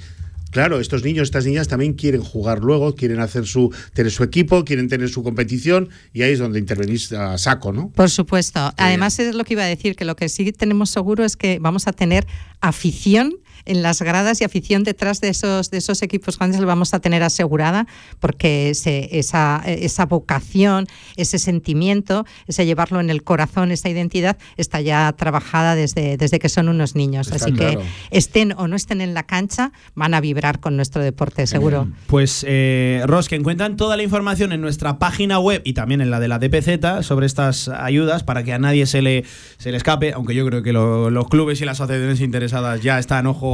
Claro, estos niños, estas niñas también quieren jugar luego, quieren hacer su, tener su equipo, quieren tener su competición, y ahí es donde intervenís a saco, ¿no? Por supuesto. Además, es lo que iba a decir, que lo que sí tenemos seguro es que vamos a tener afición en las gradas y afición detrás de esos, de esos equipos grandes lo vamos a tener asegurada, porque ese- esa, esa vocación, ese sentimiento, ese llevarlo en el corazón, esa identidad, está ya trabajada desde, desde que son unos niños. Está Así claro. que estén o no estén en la cancha, van a vibrar con nuestro deporte, seguro. Pues, eh, Ros, que encuentran toda la información en nuestra página web y también en la de la DPZ sobre estas ayudas para que a nadie se le, se le escape, aunque yo creo que lo- los clubes y las asociaciones interesadas ya están ojo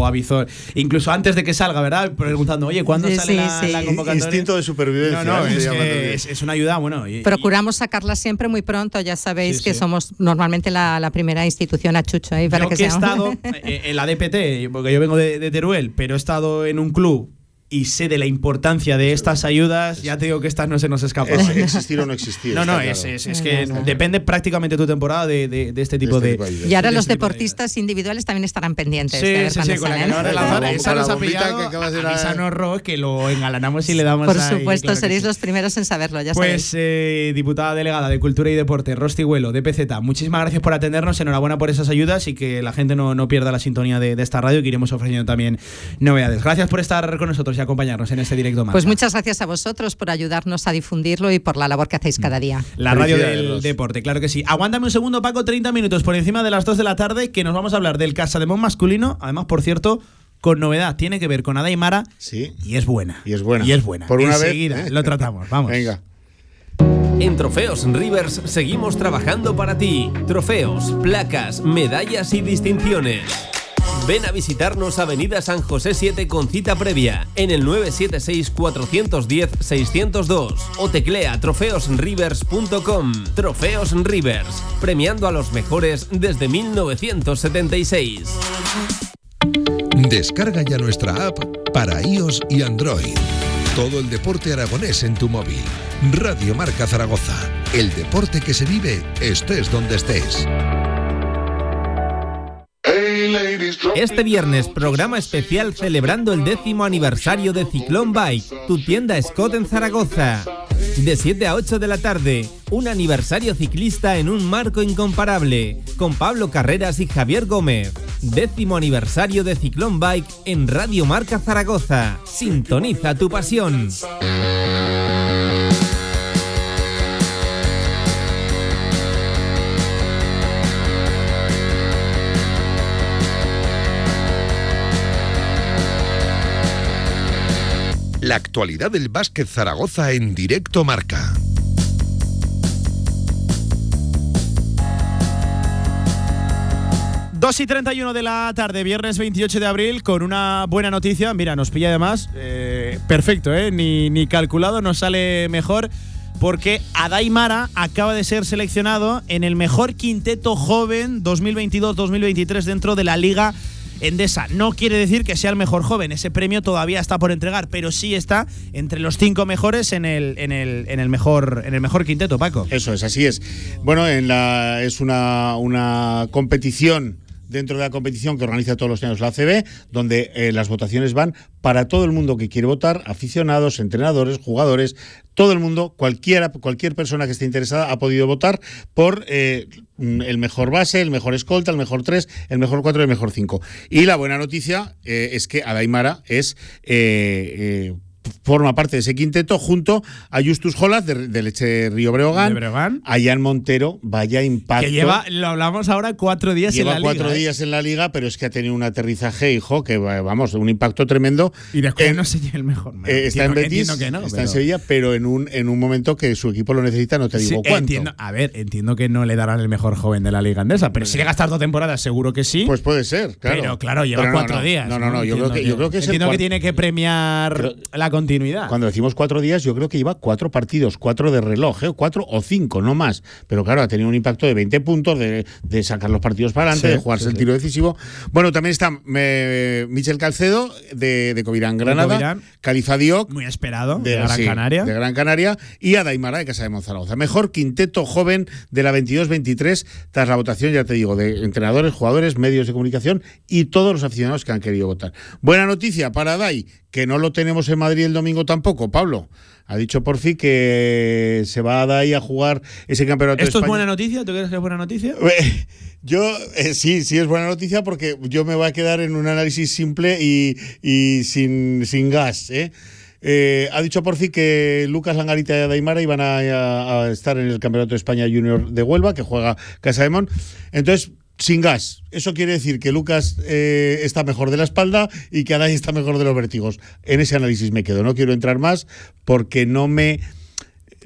incluso antes de que salga, ¿verdad? Preguntando, oye, ¿cuándo Sí, sale sí, la, sí. la convocatoria? Instinto de supervivencia. No, no, ¿eh? Es, llama que también. es, es una ayuda, bueno. y- Procuramos sacarla siempre muy pronto, ya sabéis Sí, que sí. somos normalmente la, la primera institución a chucho ahí para yo que, que he sea- estado eh, en la DPT, porque yo vengo de, de Teruel, pero he estado en un club y sé de la importancia de estas ayudas, ya te digo que estas no se nos escapan. Es existir o no existir. No, no, es, claro. es- es que depende prácticamente tu temporada de, de- de este tipo este de. tipo de. Y ahora los este tipo de deportistas individuales también estarán pendientes. Sí, de ver sí, sí, con la que de lanzar. Con Esa nos ha pillado. que acabas de que lo engalanamos y le damos Por ahí, supuesto, claro que seréis sí. los primeros en saberlo, ya Pues, eh, diputada delegada de Cultura y Deporte, Rosti Huelo, de PZ, muchísimas gracias por atendernos, enhorabuena por esas ayudas y que la gente no, no pierda la sintonía de, de esta radio, que iremos ofreciendo también novedades. Gracias por estar con nosotros y acompañarnos en este directo más. Pues muchas gracias a vosotros por ayudarnos a difundirlo y por la labor que hacéis cada día. La radio del deporte, claro que sí. Aguántame un segundo, Paco, 30 minutos por encima de las 2 de la tarde, que nos vamos a hablar del Casa de Mon masculino. Además, por cierto, con novedad, tiene que ver con Ada y Mara. Sí. Y es buena. Y es buena. Y es buena. Por una Enseguida vez. ¿eh? lo tratamos. Vamos. Venga. En Trofeos Rivers seguimos trabajando para ti. Trofeos, placas, medallas y distinciones. Ven a visitarnos Avenida San José 7 con cita previa en el 976-410-602 o teclea trofeosrivers.com. Trofeos Rivers, premiando a los mejores desde 1976. Descarga ya nuestra app para iOS y Android. Todo el deporte aragonés en tu móvil. Radio Marca Zaragoza. El deporte que se vive estés donde estés. Este viernes, programa especial celebrando el décimo aniversario de Ciclón Bike, tu tienda Scott en Zaragoza. De 7 a 8 de la tarde, un aniversario ciclista en un marco incomparable, con Pablo Carreras y Javier Gómez. Décimo aniversario de Ciclón Bike en Radio Marca Zaragoza. Sintoniza tu pasión. La actualidad del básquet Zaragoza en directo marca. Dos y 31 de la tarde, viernes 28 de abril, con una buena noticia. Mira, nos pilla además eh, perfecto, ¿eh? Ni, ni calculado, nos sale mejor. Porque Adai Mara acaba de ser seleccionado en el mejor quinteto joven 2022-2023 dentro de la Liga Endesa. No quiere decir que sea el mejor joven, ese premio todavía está por entregar, pero sí está entre los cinco mejores en el, en el, en el, mejor, en el mejor quinteto, Paco. Eso es, así es. Bueno, en la, es una, una competición dentro de la competición que organiza todos los años la ACB, donde eh, las votaciones van para todo el mundo que quiere votar, aficionados, entrenadores, jugadores, todo el mundo, cualquier persona que esté interesada ha podido votar por eh, el mejor base, el mejor escolta, el mejor 3, el mejor 4 y el mejor 5. Y la buena noticia eh, es que Adaimara es... eh, forma parte de ese quinteto junto a Justus Jolas de, de Leche Río Breogán, De Breogán. a Jan Montero, vaya impacto. Que lleva, lo hablamos ahora, cuatro días Lleva en la cuatro liga. ¿eh? días en la liga, pero es que ha tenido un aterrizaje, hijo, que va- vamos, un impacto tremendo. Y después En- no sé el mejor. eh, está en Entiendo que- Betis, entiendo que no, está pero- en Sevilla, pero en un, en un momento que su equipo lo necesita, no te digo Sí, cuánto. entiendo, a ver, entiendo que no le darán el mejor joven de la liga andesa, pero si llega a estar dos temporadas, seguro que sí. Pues puede ser, claro. Pero claro, lleva Pero no, cuatro no, días. no, no, no, yo creo que- yo creo que es el entiendo que tiene que premiar la continuidad. Cuando decimos cuatro días, yo creo que lleva cuatro partidos, cuatro de reloj, ¿eh? cuatro o cinco, no más. Pero claro, ha tenido un impacto de 20 puntos, de, de sacar los partidos para adelante, Sí, de jugarse sí, el tiro decisivo. Bueno, también está eh, Michel Calcedo, de, de Covirán Granada, Covirán. Califa Diop, Muy esperado, de, de, Gran sí, Canaria. de Gran Canaria, y Adaimara de Casa de Monzaragoza. Mejor quinteto joven de la 22-23, tras la votación, ya te digo, de entrenadores, jugadores, medios de comunicación y todos los aficionados que han querido votar. Buena noticia para Adai, que no lo tenemos en Madrid el domingo tampoco, Pablo. Ha dicho por fin que se va a Adai a jugar ese campeonato de ¿Esto es buena noticia? ¿Tú crees que es buena noticia? Yo eh, sí, sí es buena noticia porque yo me voy a quedar en un análisis simple y, y sin, sin gas. ¿eh? Eh, ha dicho por fin que Lucas Langarita y Adaimara iban a, a- a estar en el Campeonato de España Junior de Huelva, que juega Casa de Mon. Entonces, sin gas. Eso quiere decir que Lucas eh, está mejor de la espalda y que Adai está mejor de los vértigos. En ese análisis me quedo. No quiero entrar más porque no me.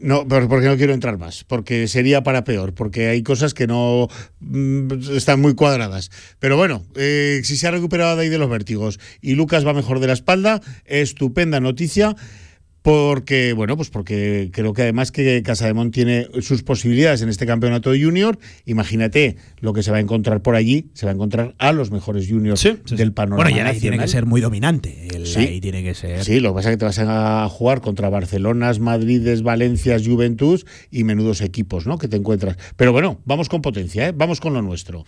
No, porque no quiero entrar más, porque sería para peor, porque hay cosas que no mm, están muy cuadradas. Pero bueno, eh, si se ha recuperado ahí de los vértigos y Lucas va mejor de la espalda, estupenda noticia. Porque, bueno, pues porque creo que además que Casademont tiene sus posibilidades en este campeonato de junior. Imagínate lo que se va a encontrar por allí. Se va a encontrar a los mejores juniors del panorama. Bueno, y ahí tiene que ser muy dominante. El- Sí. Ahí tiene que ser. Sí, lo que pasa es que te vas a jugar contra Barcelonas, Madrides, Valencias, Juventus y menudos equipos, ¿no? Que te encuentras. Pero bueno, vamos con potencia, ¿eh? Vamos con lo nuestro.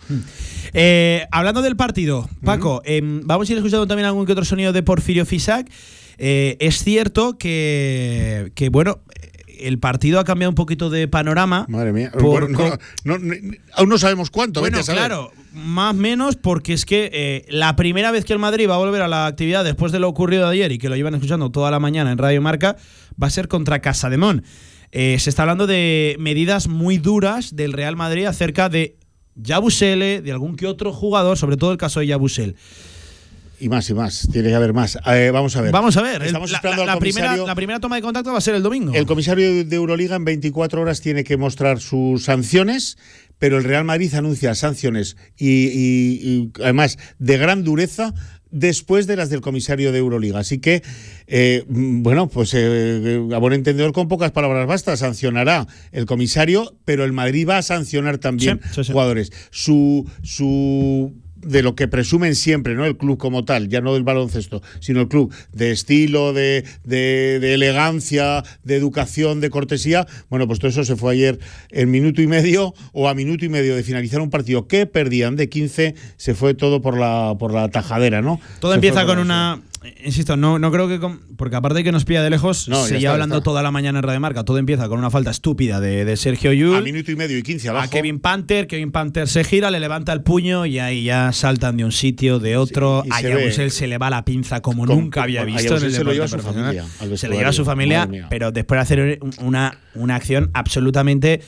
Eh, hablando del partido, Paco, em, vamos a ir escuchando también algún que otro sonido de Porfirio Fisac. Eh, es cierto que, que, bueno, el partido ha cambiado un poquito de panorama. Madre mía. por- Bueno, no, aún no sabemos cuánto. Bueno, claro, más menos porque es que eh, la primera vez que el Madrid va a volver a la actividad después de lo ocurrido ayer y que lo llevan escuchando toda la mañana en Radio Marca, va a ser contra Casa de Mon. Eh, se está hablando de medidas muy duras del Real Madrid acerca de Yabusele, de algún que otro jugador, sobre todo el caso de Yabusel. Y más y más. Tiene que haber más. Eh, vamos a ver. Vamos a ver, Estamos la, esperando la- al la primera, la primera toma de contacto va a ser el domingo. El comisario de Euroliga en 24 horas tiene que mostrar sus sanciones, pero el Real Madrid anuncia sanciones y, y- y, además de gran dureza después de las del comisario de Euroliga. Así que, eh, bueno, pues eh, a buen entendedor con pocas palabras basta, sancionará el comisario, pero el Madrid va a sancionar también Sí, sí, sí. jugadores. Su, su de lo que presumen siempre, ¿no? El club como tal, ya no del baloncesto, sino el club de estilo, de, de- de elegancia, de educación, de cortesía. Bueno, pues todo eso se fue ayer en minuto y medio o a minuto y medio de finalizar un partido que perdían de 15, se fue todo por la, por la tajadera, ¿no? Todo Se empieza con una. Insisto, no, no creo que. con- porque aparte de que nos pilla de lejos, No, seguía hablando toda la mañana en Radio Marca. Todo empieza con una falta estúpida de, de Sergio Yul. A minuto y medio y 15 a abajo. Kevin Panther, Kevin Panther se gira, le levanta el puño y ahí ya saltan de un sitio, de otro. Sí, a Yabusel se le va la pinza como Con- nunca había a visto. en el se lo lleva deporte su familia Se lo lleva a su familia, pero después de hacer una, una acción absolutamente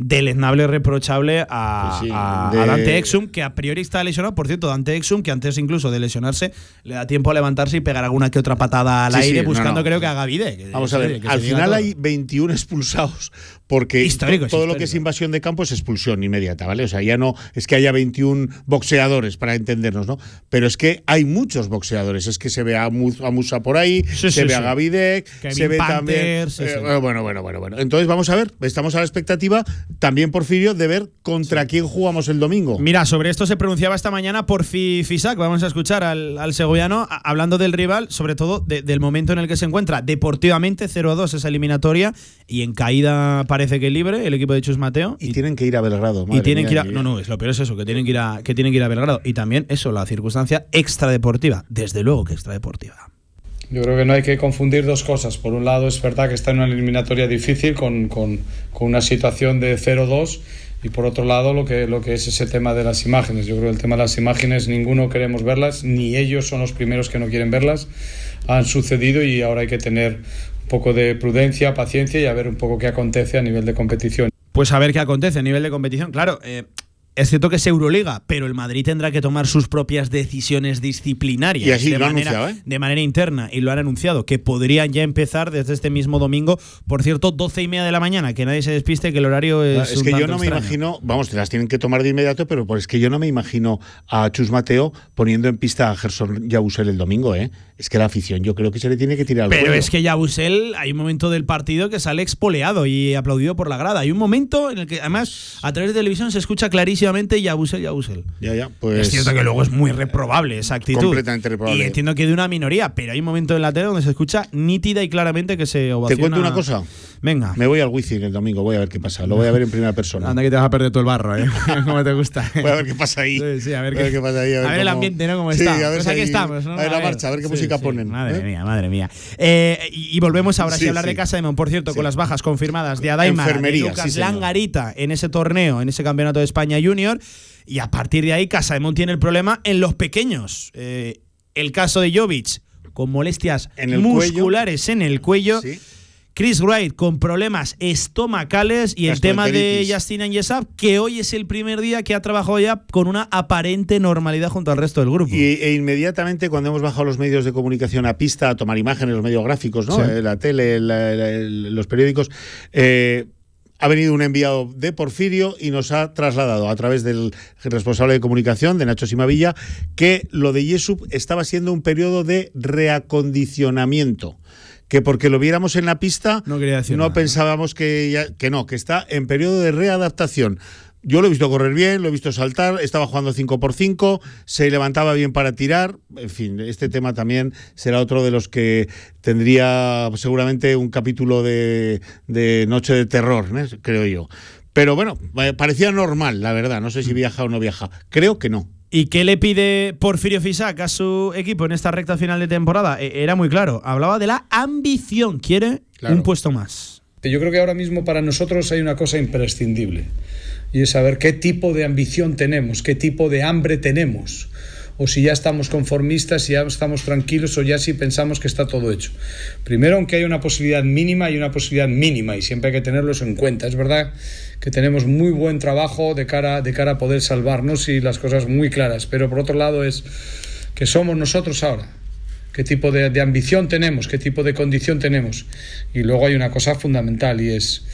deleznable, reprochable a, Sí, sí, a- de- a Dante Exum, que a priori está lesionado. Por cierto, Dante Exum, que antes incluso de lesionarse, le da tiempo a levantarse y pegar alguna que otra patada al Sí, aire, no, buscando no. creo que a Gavide. Vamos a ver, al final hay 21 expulsados porque Histórico, todo lo que es invasión de campo es expulsión inmediata, ¿vale? O sea, ya no es que haya 21 boxeadores para entendernos, ¿no? Pero es que hay muchos boxeadores, es que se ve a, Mu- a Musa por ahí, Sí, se sí, ve a. Gavidec, Kevin se ve también eh, bueno, bueno, bueno, bueno. Entonces vamos a ver, estamos a la expectativa también Porfirio de ver contra quién jugamos el domingo. Mira, sobre esto se pronunciaba esta mañana por Fisac. Vamos a escuchar al, al segoviano hablando del rival, sobre todo de- del momento en el que se encuentra. Deportivamente 0 a 2 esa eliminatoria y en caída parece que libre el equipo de Chus Mateo. Y, tienen que ir a Belgrado, Y tienen mía, que ir a, no, no, es lo peor es eso, que tienen que ir a, que tienen que ir a Belgrado. Y también eso, la circunstancia extradeportiva. Desde luego que extradeportiva. Yo creo que no hay que confundir dos cosas. Por un lado, es verdad que está en una eliminatoria difícil con, con, con una situación de 0-2 y por otro lado lo que, lo que es ese tema de las imágenes. Yo creo que el tema de las imágenes ninguno queremos verlas, ni ellos son los primeros que no quieren verlas. Han sucedido y ahora hay que tener poco de prudencia, paciencia y a ver un poco qué acontece a nivel de competición. Pues a ver qué acontece a nivel de competición. Claro, eh, es cierto que es Euroliga, pero el Madrid tendrá que tomar sus propias decisiones disciplinarias Y así de, lo ha manera, anunciado, ¿eh? de manera interna y lo han anunciado, que podrían ya empezar desde este mismo domingo. Por cierto, 12 y media de la mañana, que nadie se despiste, que el horario es. Es un que yo no me imagino, vamos, te las tienen que tomar de inmediato, pero pues es que yo no me imagino a Chus Mateo poniendo en pista a Gerson Yabusel el domingo, ¿eh? Es que la afición yo creo que se le tiene que tirar al Pero cuello. es que Yabusel, hay un momento del partido que sale expoleado y aplaudido por la grada. Hay un momento en el que, además, a través de televisión se escucha clarísimamente Yabusel, Yabusel. Ya, ya, pues. es cierto que luego es muy reprobable esa actitud. Completamente reprobable. Y entiendo que de una minoría, pero hay un momento en la tele donde se escucha nítida y claramente que se Te ovaciona. cuento una cosa. Venga. Me voy al Wizzing el domingo, voy a ver qué pasa. Lo voy a ver en primera persona. Anda que te vas a perder todo el barro, ¿eh? Como te gusta. Voy a ver qué pasa ahí. Sí, sí, a ver, qué, pasa ahí. a ver el ambiente, ¿no? Cómo Sí, está. a ver Pues si aquí ahí- estamos, ¿no? A ver la marcha, a ver qué Sí, música sí. ponen. Madre ¿eh? mía, madre mía. Eh, y, y volvemos ahora sí, a hablar de Casa de Mon. Por cierto, con las bajas confirmadas de Adaima, de Lucas. Langarita en ese torneo, en ese campeonato de España Junior. Y a partir de ahí, Casa de Mon tiene el problema en los pequeños. Eh, el caso de Jovic, con molestias En musculares en el cuello. Chris Wright con problemas estomacales y el tema de. Justin Angesab, que hoy es el primer día que ha trabajado ya con una aparente normalidad junto al resto del grupo. Y, e inmediatamente cuando hemos bajado los medios de comunicación a pista a tomar imágenes, los medios gráficos, ¿no? Sí. Eh, la tele, la- la- el- los periódicos, eh, ha venido un enviado de Porfirio y nos ha trasladado a través del responsable de comunicación, de Nacho Simavilla, que lo de Yesub estaba siendo un periodo de reacondicionamiento. Que porque lo viéramos en la pista, no, decir pensábamos que, ya- que no, que está en periodo de readaptación. Yo lo he visto correr bien, lo he visto saltar, estaba jugando 5x5, se levantaba bien para tirar. En fin, este tema también será otro de los que tendría seguramente un capítulo de, de Noche de Terror, ¿no? creo yo. Pero bueno, eh, parecía normal, la verdad. No sé si viaja o no viaja. Creo que no. ¿Y qué le pide Porfirio Fisac a su equipo en esta recta final de temporada? E- Era muy claro. Hablaba de la ambición. Quiere un puesto más. Yo creo que ahora mismo para nosotros hay una cosa imprescindible y es saber qué tipo de ambición tenemos, qué tipo de hambre tenemos, o si ya estamos conformistas, si ya estamos tranquilos o ya si pensamos que está todo hecho. Primero, aunque hay una posibilidad mínima, hay una posibilidad mínima y siempre hay que tenerlos en cuenta. Es verdad que tenemos muy buen trabajo de cara, de cara a poder salvarnos y las cosas muy claras, pero por otro lado es que somos nosotros ahora. Qué tipo de, de ambición tenemos, qué tipo de condición tenemos. Y luego hay una cosa fundamental y es,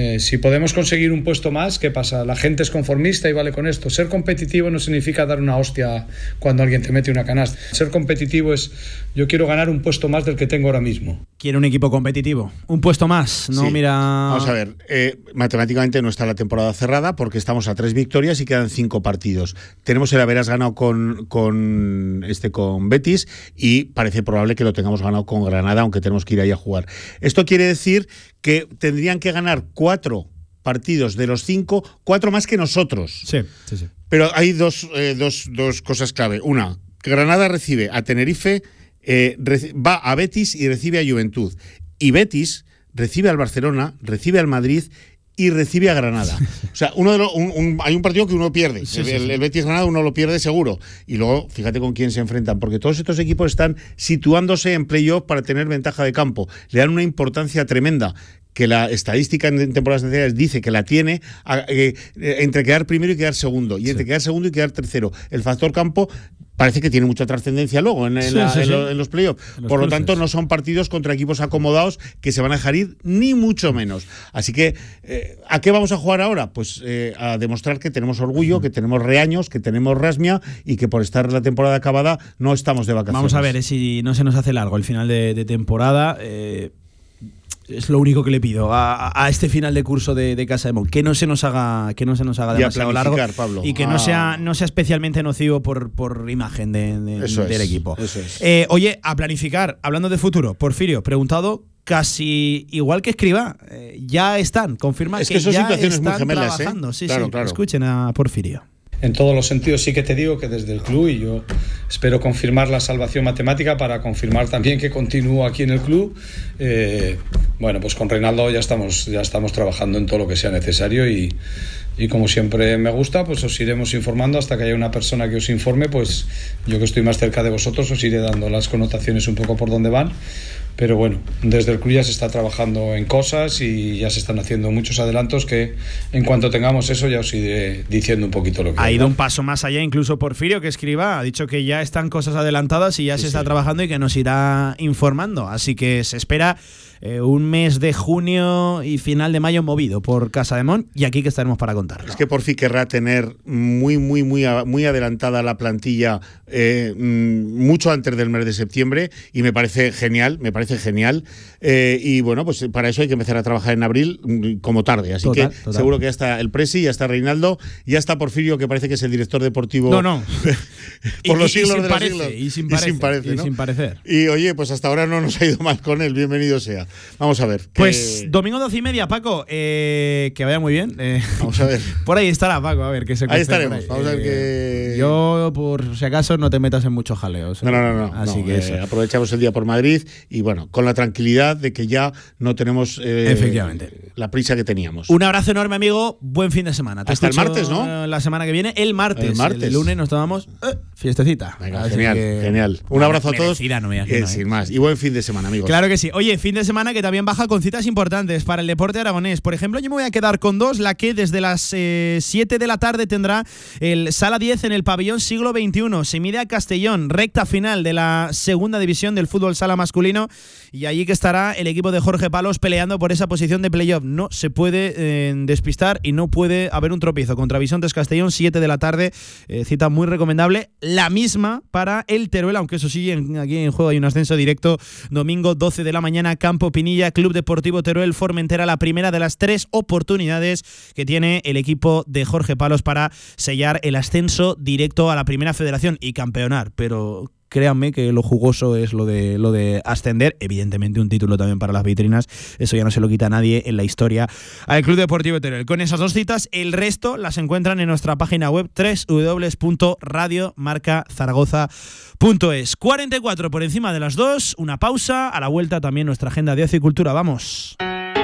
eh, si podemos conseguir un puesto más, ¿qué pasa? La gente es conformista y vale con esto. Ser competitivo no significa dar una hostia cuando alguien te mete una canasta. Ser competitivo es, yo quiero ganar un puesto más del que tengo ahora mismo. Quiere un equipo competitivo. Un puesto más. No Sí. mira. Vamos a ver, eh, matemáticamente no está la temporada cerrada porque estamos a tres victorias y quedan cinco partidos. Tenemos el haberas ganado con, con, este, con Betis y parece probable que lo tengamos ganado con Granada, aunque tenemos que ir ahí a jugar. Esto quiere decir que tendrían que ganar cuatro partidos de los cinco, cuatro más que nosotros. Sí, sí, sí. Pero hay dos, eh, dos, dos cosas clave. Una, Granada recibe a Tenerife, eh, va a Betis y recibe a Juventud. Y Betis recibe al Barcelona, recibe al Madrid y recibe a Granada. O sea, uno de los- un- un- hay un partido que uno pierde. Sí, el, sí, el- sí. el Betis Granada uno lo pierde seguro. Y luego, fíjate con quién se enfrentan, porque todos estos equipos están situándose en playoff para tener ventaja de campo. Le dan una importancia tremenda que la estadística en temporadas anteriores dice que la tiene a- eh, eh, entre quedar primero y quedar segundo, y entre quedar segundo y quedar tercero. El factor campo parece que tiene mucha trascendencia luego en, en Sí, la- sí, en sí. lo- en los playoffs. Por lo tanto, no son partidos contra equipos acomodados que se van a dejar ir, ni mucho menos. Así que, eh, ¿a qué vamos a jugar ahora? Pues eh, a demostrar que tenemos orgullo, que tenemos reaños, que tenemos rasmia y que por estar la temporada acabada no estamos de vacaciones. Vamos a ver eh, si no se nos hace largo el final de, de temporada. eh, es lo único que le pido a, a este final de curso de, de Casa de Mon. Que no se nos haga, que no se nos haga demasiado largo. Pablo. Y que no Ah. sea, no sea especialmente nocivo por, por imagen de- de- Eso del es, equipo. eso es. Eh, oye, a planificar, hablando de futuro, Porfirio, preguntado casi igual que escriba, eh, ya están, confirma Es que, que son ya situaciones muy están gemelas, ¿eh? trabajando. Sí, Claro, sí, claro. escuchen a Porfirio. En todos los sentidos. Sí que te digo que desde el club, y yo espero confirmar la salvación matemática para confirmar también que continúo aquí en el club. eh, bueno, pues con Reinaldo ya estamos, ya estamos trabajando en todo lo que sea necesario y, y como siempre me gusta, pues os iremos informando hasta que haya una persona que os informe, pues yo que estoy más cerca de vosotros os iré dando las connotaciones un poco por donde van. Pero bueno, desde el club ya se está trabajando en cosas y ya se están haciendo muchos adelantos que en cuanto tengamos eso ya os iré diciendo un poquito lo que Ha ido un paso más allá, incluso Porfirio, que escriba, ha dicho que ya están cosas adelantadas y ya se está trabajando y que nos irá informando. Así que se espera eh, un mes de junio y final de mayo movido por Casa de Mon y aquí que estaremos para contar. Es que por fin querrá tener muy, muy, muy, muy adelantada la plantilla eh, mm, mucho antes del mes de septiembre y me parece genial, me parece genial. Eh, y bueno, pues para eso hay que empezar a trabajar en abril mm, como tarde. Así Total, que total. seguro que ya está el Presi, ya está Reinaldo, ya está Porfirio, que parece que es el director deportivo. No, no. por Y- los y- y siglos sin de los siglos. y sin parece, y ¿no? sin parecer. Y oye, pues hasta ahora no nos ha ido mal con él, bienvenido sea. Vamos a ver. que- Pues domingo doce y media, Paco, eh, que vaya muy bien. eh. Vamos a ver. Por ahí estará, Paco, a ver qué se Ahí estaremos, vamos a ver Eh, qué- Yo, por si acaso, no te metas en muchos jaleos. No, no, no, no. Así no, que eh, eso. aprovechamos el día por Madrid y bueno, con la tranquilidad de que ya no tenemos eh, Efectivamente. la prisa que teníamos. Un abrazo enorme, amigo. Buen fin de semana. Te Hasta el martes, ¿no? eh, La semana que viene, el martes. El martes. lunes nos tomamos eh, fiestecita. Venga, genial, que- genial. Un abrazo a todos. No Eh, ¿eh? sin más. Y buen fin de semana, amigos. Claro que sí. Oye, fin de semana que también baja con citas importantes para el deporte aragonés. Por ejemplo, yo me voy a quedar con dos. La que desde las 7 de la tarde tendrá el Sala 10 en el pabellón siglo XXI. Se mide a Castellón, recta final de la segunda división del fútbol sala masculino. Y allí que estará el equipo de Jorge Palos peleando por esa posición de playoff. No se puede eh, despistar y no puede haber un tropiezo contra Bisontes Castellón, 7 de la tarde. Eh, cita muy recomendable. La misma para el Teruel, aunque eso sí, aquí en juego hay un ascenso directo. Domingo 12 de la mañana, Campo Pinilla, Club Deportivo Teruel Formentera, la primera de las tres oportunidades que tiene el equipo de Jorge Palos para sellar el ascenso directo a la primera federación y campeonar. Pero créanme que lo jugoso es lo de lo de ascender, evidentemente un título también para las vitrinas, eso ya no se lo quita a nadie en la historia al Club Deportivo Teruel. Con esas dos citas, el resto las encuentran en nuestra página web www.radiomarcazaragoza.es. 44 por encima de las dos, una pausa, a la vuelta también nuestra agenda de ocio y cultura, vamos.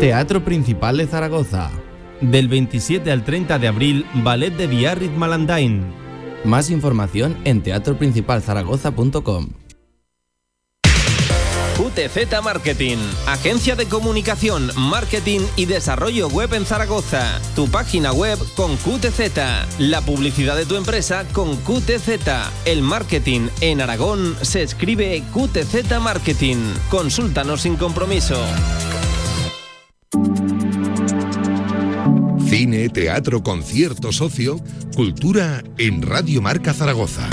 Teatro Principal de Zaragoza. Del 27 al 30 de abril, Ballet de Biarritz Malandain. Más información en teatroprincipalzaragoza.com. QTZ Marketing, agencia de comunicación, marketing y desarrollo web en Zaragoza. Tu página web con QTZ, la publicidad de tu empresa con QTZ. El marketing en Aragón se escribe QTZ Marketing. Consúltanos sin compromiso. Cine, teatro, concierto, socio, cultura en Radio Marca Zaragoza.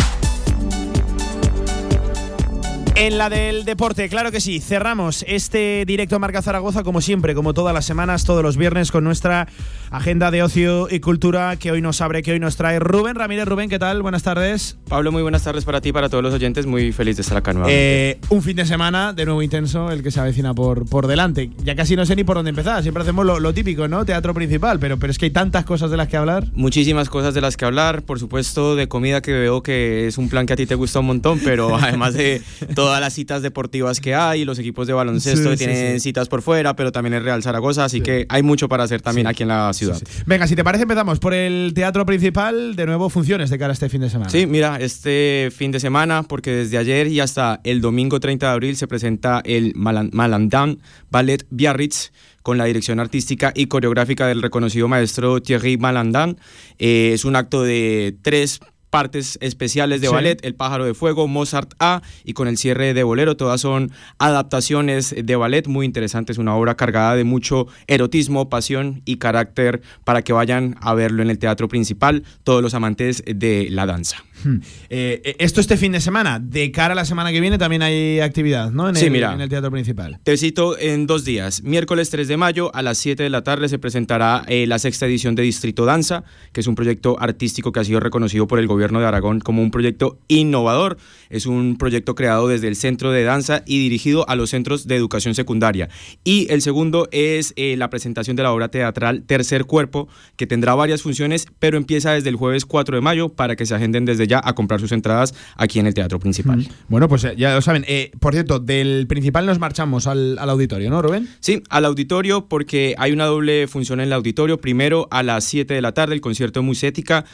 En la del deporte, claro que sí. Cerramos este directo Marca Zaragoza, como siempre, como todas las semanas, todos los viernes, con nuestra agenda de ocio y cultura que hoy nos abre, que hoy nos trae Rubén Ramírez. Rubén, ¿qué tal? Buenas tardes. Pablo, muy buenas tardes para ti y para todos los oyentes. Muy feliz de estar acá nuevamente. Eh, un fin de semana de nuevo intenso, el que se avecina por, por delante. Ya casi no sé ni por dónde empezar. Siempre hacemos lo, lo típico, ¿no? Teatro principal, pero, pero es que hay tantas cosas de las que hablar. Muchísimas cosas de las que hablar, por supuesto de comida que veo que es un plan que a ti te gusta un montón, pero además de todas las citas deportivas que hay, los equipos de baloncesto Sí, que sí, tienen sí. citas por fuera, pero también el Real Zaragoza, así que hay mucho para hacer también aquí en la ciudad. Venga, si te parece, empezamos por el teatro principal. De nuevo, funciones de cara a este fin de semana. Sí, mira, este fin de semana, porque desde ayer y hasta el domingo 30 de abril se presenta el Malan- Malandán Ballet Biarritz con la dirección artística y coreográfica del reconocido maestro Thierry Malandán. Eh, es un acto de tres partes especiales de Sí. ballet, El pájaro de fuego, Mozart A y con el cierre de Bolero, todas son adaptaciones de ballet muy interesantes, una obra cargada de mucho erotismo, pasión y carácter para que vayan a verlo en el teatro principal todos los amantes de la danza. Hmm. Eh, eh, esto este fin de semana. De cara a la semana que viene también hay actividad, ¿no? En, Sí, el, mira. en el teatro principal. Te cito en dos días. Miércoles 3 de mayo a las 7 de la tarde se presentará eh, la sexta edición de Distrito Danza, que es un proyecto artístico que ha sido reconocido por el gobierno de Aragón como un proyecto innovador. Es un proyecto creado desde el Centro de Danza y dirigido a los centros de educación secundaria. Y el segundo es eh, la presentación de la obra teatral Tercer Cuerpo, que tendrá varias funciones, pero empieza desde el jueves 4 de mayo para que se agenden desde ya a comprar sus entradas aquí en el Teatro Principal. Bueno, pues eh, ya lo saben. Eh, por cierto, del principal nos marchamos al, al auditorio, ¿no, Rubén? Sí, al auditorio porque hay una doble función en el auditorio. Primero a las 7 de la tarde el concierto de Musética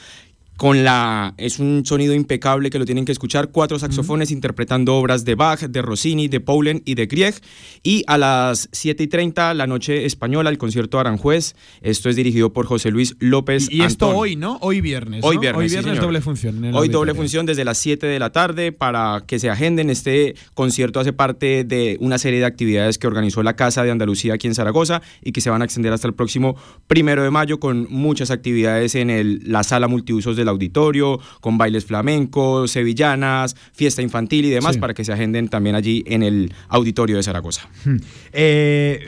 con la es un sonido impecable que lo tienen que escuchar cuatro saxofones interpretando obras de Bach, de Rossini, de Poulenc y de Grieg y a las 7 y 30 la noche española el concierto Aranjuez esto es dirigido por José Luis López Y esto Antón. hoy, ¿no? Hoy viernes. Hoy ¿no? viernes, Hoy viernes doble función. Hoy doble función desde las 7 de la tarde para que se agenden. Este concierto hace parte de una serie de actividades que organizó la Casa de Andalucía aquí en Zaragoza y que se van a extender hasta el próximo primero de mayo con muchas actividades en el- la sala multiusos del auditorio, con bailes flamencos, sevillanas, fiesta infantil y demás Sí. para que se agenden también allí en el auditorio de Zaragoza. Hmm. Eh,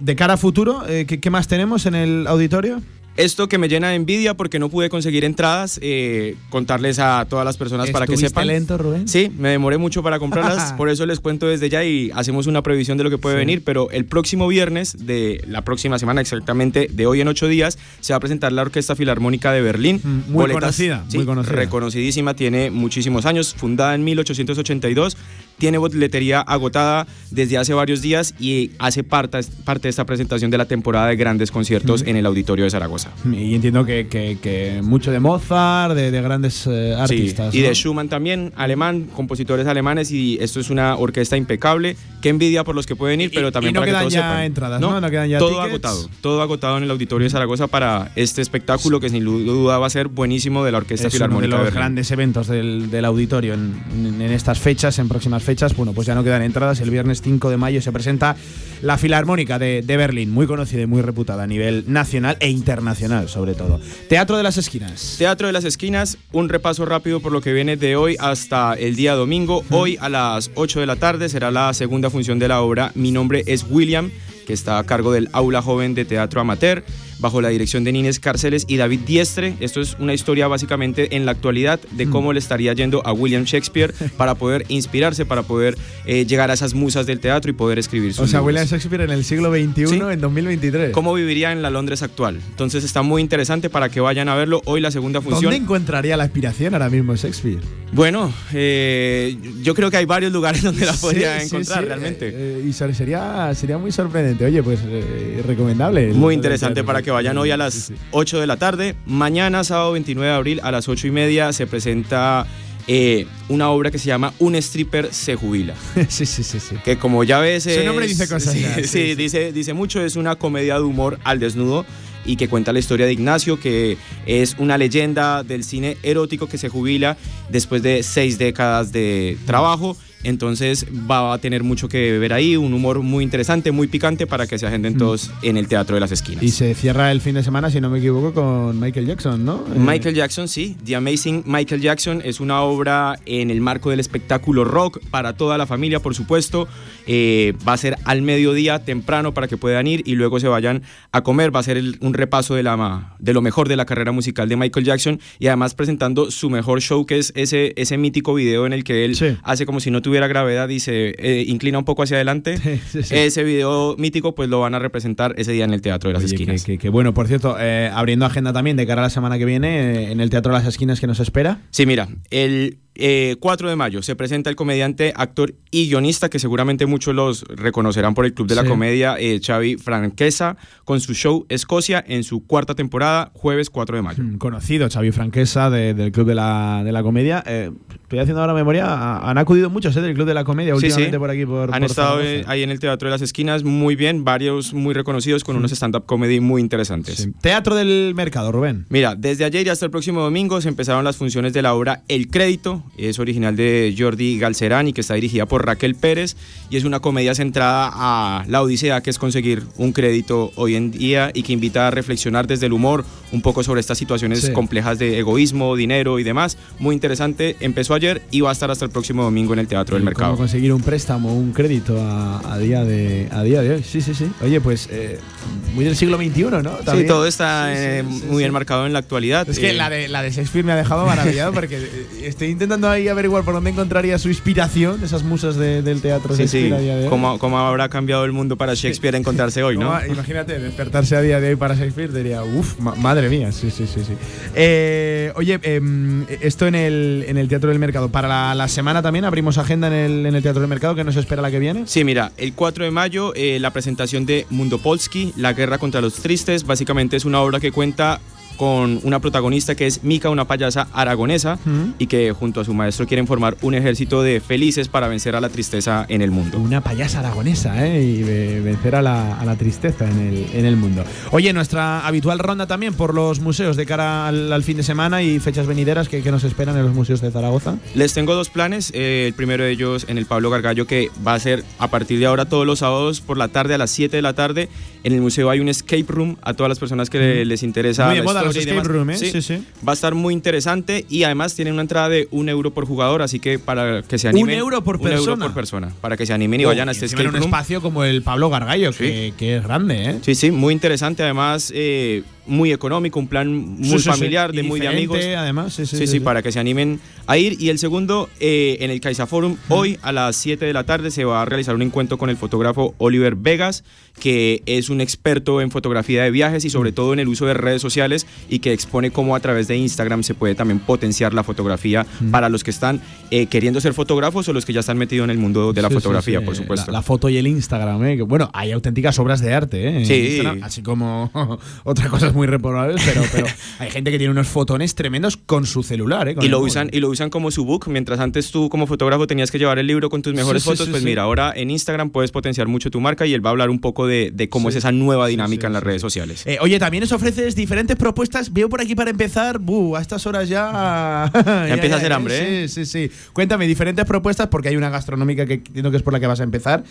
de cara a futuro, eh, ¿qué, qué más tenemos en el auditorio? Esto que me llena de envidia porque no pude conseguir entradas, eh, contarles a todas las personas para que ¿Estuviste sepan. lento, Rubén? Sí, me demoré mucho para comprarlas, por eso les cuento desde ya y hacemos una previsión de lo que puede Sí. venir, pero el próximo viernes de la próxima semana, exactamente de hoy en ocho días, se va a presentar la Orquesta Filarmónica de Berlín. Mm, muy conocida, sí, muy conocida. Reconocidísima, tiene muchísimos años, fundada en 1882, tiene boletería agotada desde hace varios días y hace parte, parte de esta presentación de la temporada de grandes conciertos Mm. en el Auditorio de Zaragoza. Y entiendo que, que- que mucho de Mozart, de, de grandes eh, artistas. Sí, y ¿no? de Schumann también, alemán, compositores alemanes y esto es una orquesta impecable. Qué envidia por los que pueden ir, pero también y no para que quedan todos ya sepan. entradas, ¿no? No quedan ya todo tickets. agotado, todo agotado en el auditorio de Zaragoza para este espectáculo que sin duda va a ser buenísimo de la Orquesta es uno de Filarmónica los Berlín. grandes eventos del, del auditorio en, en- en estas fechas, en próximas fechas. Bueno, pues ya no quedan entradas. El viernes 5 de mayo se presenta la Filarmónica de, de Berlín, muy conocida y muy reputada a nivel nacional e internacional, sobre todo. Teatro de las Esquinas. Teatro de las Esquinas, un repaso rápido por lo que viene de hoy hasta el día domingo. Hoy a las 8 de la tarde será la segunda función de la obra Mi nombre es William, que está a cargo del Aula Joven de Teatro Amateur, bajo la dirección de Nines Cárceles y David Diestre. Esto es una historia básicamente en la actualidad de cómo le estaría yendo a William Shakespeare para poder inspirarse, para poder eh, llegar a esas musas del teatro y poder escribir sus O sea, libros. William Shakespeare en el siglo XXI, Sí. en 2023. ¿Cómo viviría en la Londres actual? Entonces está muy interesante para que vayan a verlo. Hoy la segunda función. ¿Dónde encontraría la inspiración ahora mismo Shakespeare? Bueno, eh, yo creo que hay varios lugares donde la Sí, podría sí, encontrar realmente. eh, y ser- sería, sería muy sorprendente. Oye, pues recomendable. Muy interesante teatro. Para que vayan hoy a las 8 de la tarde. Mañana, sábado 29 de abril, a las 8 y media, se presenta eh, una obra que se llama Un stripper se jubila. sí, sí, sí, sí. Que como ya ves. Su nombre dice cosas Sí, ya, sí, sí, sí. Dice, dice mucho. Es una comedia de humor al desnudo y que cuenta la historia de Ignacio, que es una leyenda del cine erótico que se jubila después de seis décadas de trabajo. Entonces va a tener mucho que ver ahí, un humor muy interesante, muy picante para que se agenden todos en el Teatro de las Esquinas. Y se cierra el fin de semana, si no me equivoco, con Michael Jackson, ¿no? Eh, Michael Jackson, sí. The Amazing Michael Jackson es una obra en el marco del espectáculo rock para toda la familia, por supuesto. Eh, va a ser al mediodía, temprano, para que puedan ir y luego se vayan a comer. Va a ser el- un repaso de, la, ma- de lo mejor de la carrera musical de Michael Jackson y además presentando su mejor show, que es ese, ese mítico video en el que él hace como si no tuviera gravedad y se eh, inclina un poco hacia adelante. sí, sí. Ese video mítico, pues lo van a representar ese día en el Teatro de las Oye, Esquinas. que, que- que bueno, por cierto, eh, abriendo agenda también de cara a la semana que viene, eh, en el Teatro de las Esquinas que nos espera. Sí, mira, el eh, 4 de mayo se presenta el comediante, actor y guionista que seguramente muchos los reconocerán por el Club de la Sí. Comedia, eh, Xavi Franquesa, con su show Escocia en su cuarta temporada, jueves 4 de mayo. Mm, Conocido, Xavi Franquesa de- del Club de la, de la Comedia. Eh, estoy haciendo ahora memoria, han acudido muchos eh, del Club de la Comedia Sí, últimamente sí. por aquí. Por, Han por estado Zaragoza. eh, ahí en el Teatro de las Esquinas muy bien, varios muy reconocidos con unos stand-up comedy muy interesantes. Teatro del Mercado, Rubén. Mira, desde ayer y hasta el próximo domingo se empezaron las funciones de la obra El Crédito. Es original de Jordi Galcerán y que está dirigida por Raquel Pérez. Y es una comedia centrada a la odisea que es conseguir un crédito hoy en día y que invita a reflexionar desde el humor un poco sobre estas situaciones Sí. complejas de egoísmo, dinero y demás. Muy interesante. Empezó ayer y va a estar hasta el próximo domingo en el Teatro del Cómo Mercado. conseguir un préstamo, un crédito a, a día de a día de hoy. Sí, sí, sí. Oye, pues eh, muy del siglo XXI, ¿no? Sí, También. todo está Sí, sí, eh, sí, muy sí. enmarcado en la actualidad. Es que Eh, la de, la de Shakespeare me ha dejado maravillado porque eh, estoy intentando ahí averiguar por dónde encontraría su inspiración, esas musas de- del teatro Sí, sí. ¿Cómo, cómo habrá cambiado el mundo para Shakespeare encontrarse hoy, no? ¿Cómo- Imagínate, despertarse a día de hoy para Shakespeare diría, uff, madre mía, sí, sí, sí, sí. Eh, oye, em, esto en el, en el Teatro del Mercado. Para la, la semana también abrimos agenda en el, en el Teatro del Mercado, que nos espera la que viene. Sí, mira, el 4 de mayo eh, la presentación de Mundo Polski, La guerra contra los tristes, básicamente es una obra que cuenta con una protagonista que es Mika, una payasa aragonesa, y que junto a su maestro quieren formar un ejército de felices para vencer a la tristeza en el mundo. Una payasa aragonesa, ¿eh? Y ve- vencer a la, a la tristeza en el, en el mundo. Oye, nuestra habitual ronda también por los museos de cara al, al fin de semana y fechas venideras que, que nos esperan en los museos de Zaragoza. Les tengo dos planes. eh, el primero de ellos en el Pablo Gargallo, que va a ser a partir de ahora todos los sábados por la tarde a las 7 de la tarde. En el museo hay un escape room a todas las personas que le- les interesa. Muy la moda historia y escape demás. room, ¿eh? Sí, sí. Va a estar muy interesante y además tienen una entrada de un euro por jugador, así que para que se animen. ¿Un euro por un euro persona? por persona. Para que se animen y vayan a Oh, este encima en escape un room. espacio como el Pablo Gargallo, que, que es grande, ¿eh? Sí, sí, muy interesante. Además, eh, muy económico, un plan muy Sí, sí, sí. familiar, de muy de amigos. además, sí, sí, para que se animen a ir. Y el segundo, eh, en el Caixa Forum, hoy a las 7 de la tarde se va a realizar un encuentro con el fotógrafo Oliver Vegas, que es un experto en fotografía de viajes y sobre todo en el uso de redes sociales y que expone cómo a través de Instagram se puede también potenciar la fotografía para los que están eh, queriendo ser fotógrafos o los que ya están metidos en el mundo de la fotografía, por supuesto. La, la foto y el Instagram, ¿eh? Que, bueno, hay auténticas obras de arte, ¿eh? Sí. Instagram, así como otras cosas muy reprobables, pero, pero hay gente que tiene unos fotones tremendos con su celular, ¿eh? Con y lo móvil. usan y lo usan como su book mientras antes tú como fotógrafo tenías que llevar el libro con tus mejores Sí, fotos sí, pues mira ahora en Instagram puedes potenciar mucho tu marca y él va a hablar un poco de, de cómo es esa nueva dinámica en las redes sociales Eh, oye, también os ofreces diferentes propuestas. Veo por aquí para empezar, buh, a estas horas ya. ya, empieza a hacer hambre, ¿eh? Sí, sí, sí. Cuéntame, diferentes propuestas, porque hay una gastronómica que entiendo que es por la que vas a empezar.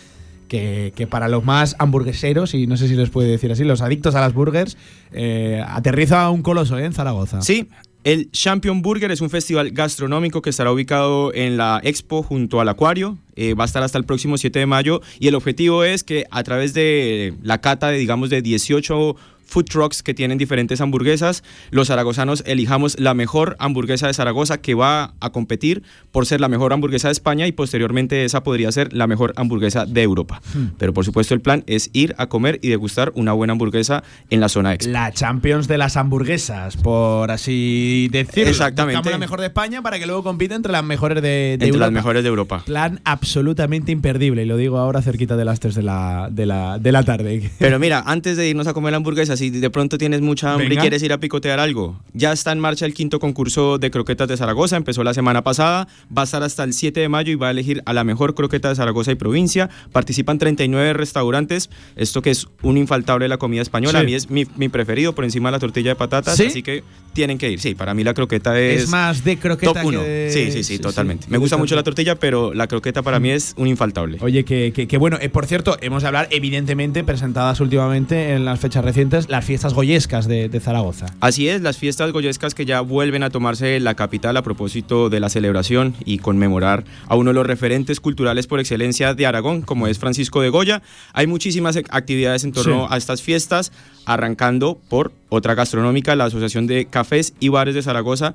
Que, para los más hamburgueseros, y no sé si les puede decir así, los adictos a las burgers, eh, aterriza un coloso ¿eh? en Zaragoza. Sí, el Champion Burger es un festival gastronómico que estará ubicado en la Expo junto al Acuario. Eh, va a estar hasta el próximo 7 de mayo y el objetivo es que a través de la cata de, digamos, de 18 food trucks que tienen diferentes hamburguesas, los zaragozanos elijamos la mejor hamburguesa de Zaragoza que va a competir por ser la mejor hamburguesa de España y posteriormente esa podría ser la mejor hamburguesa de Europa. Hmm. Pero por supuesto el plan es ir a comer y degustar una buena hamburguesa en la zona Expo. La Champions de las hamburguesas, por así decirlo. Exactamente. Buscamos la mejor de España para que luego compita entre las mejores de, de Entre Europa. las mejores de Europa. Plan absolutamente imperdible, y lo digo ahora cerquita de las 3 de la, de la, de la tarde. Pero mira, antes de irnos a comer la hamburguesa, si de pronto tienes mucha hambre Venga. y quieres ir a picotear algo, ya está en marcha el quinto concurso de croquetas de Zaragoza, empezó la semana pasada, va a estar hasta el 7 de mayo y va a elegir a la mejor croqueta de Zaragoza y provincia. Participan 39 restaurantes, esto que es un infaltable de la comida española, Sí. a mí es mi, mi preferido por encima de la tortilla de patatas, ¿Sí? así que tienen que ir. Sí, para mí la croqueta es... Es más de croqueta Top que 1. de- Sí, sí, sí, sí, totalmente. Me gusta mucho la tortilla, pero la croqueta para mí es un infaltable. Oye, que, que- que bueno, eh, por cierto, hemos de hablar, evidentemente, presentadas últimamente en las fechas recientes, las fiestas goyescas de, de Zaragoza. Así es, las fiestas goyescas que ya vuelven a tomarse la capital a propósito de la celebración y conmemorar a uno de los referentes culturales por excelencia de Aragón, como es Francisco de Goya. Hay muchísimas ac- actividades en torno Sí. a estas fiestas, arrancando por otra gastronómica, la Asociación de Cafés y Bares de Zaragoza.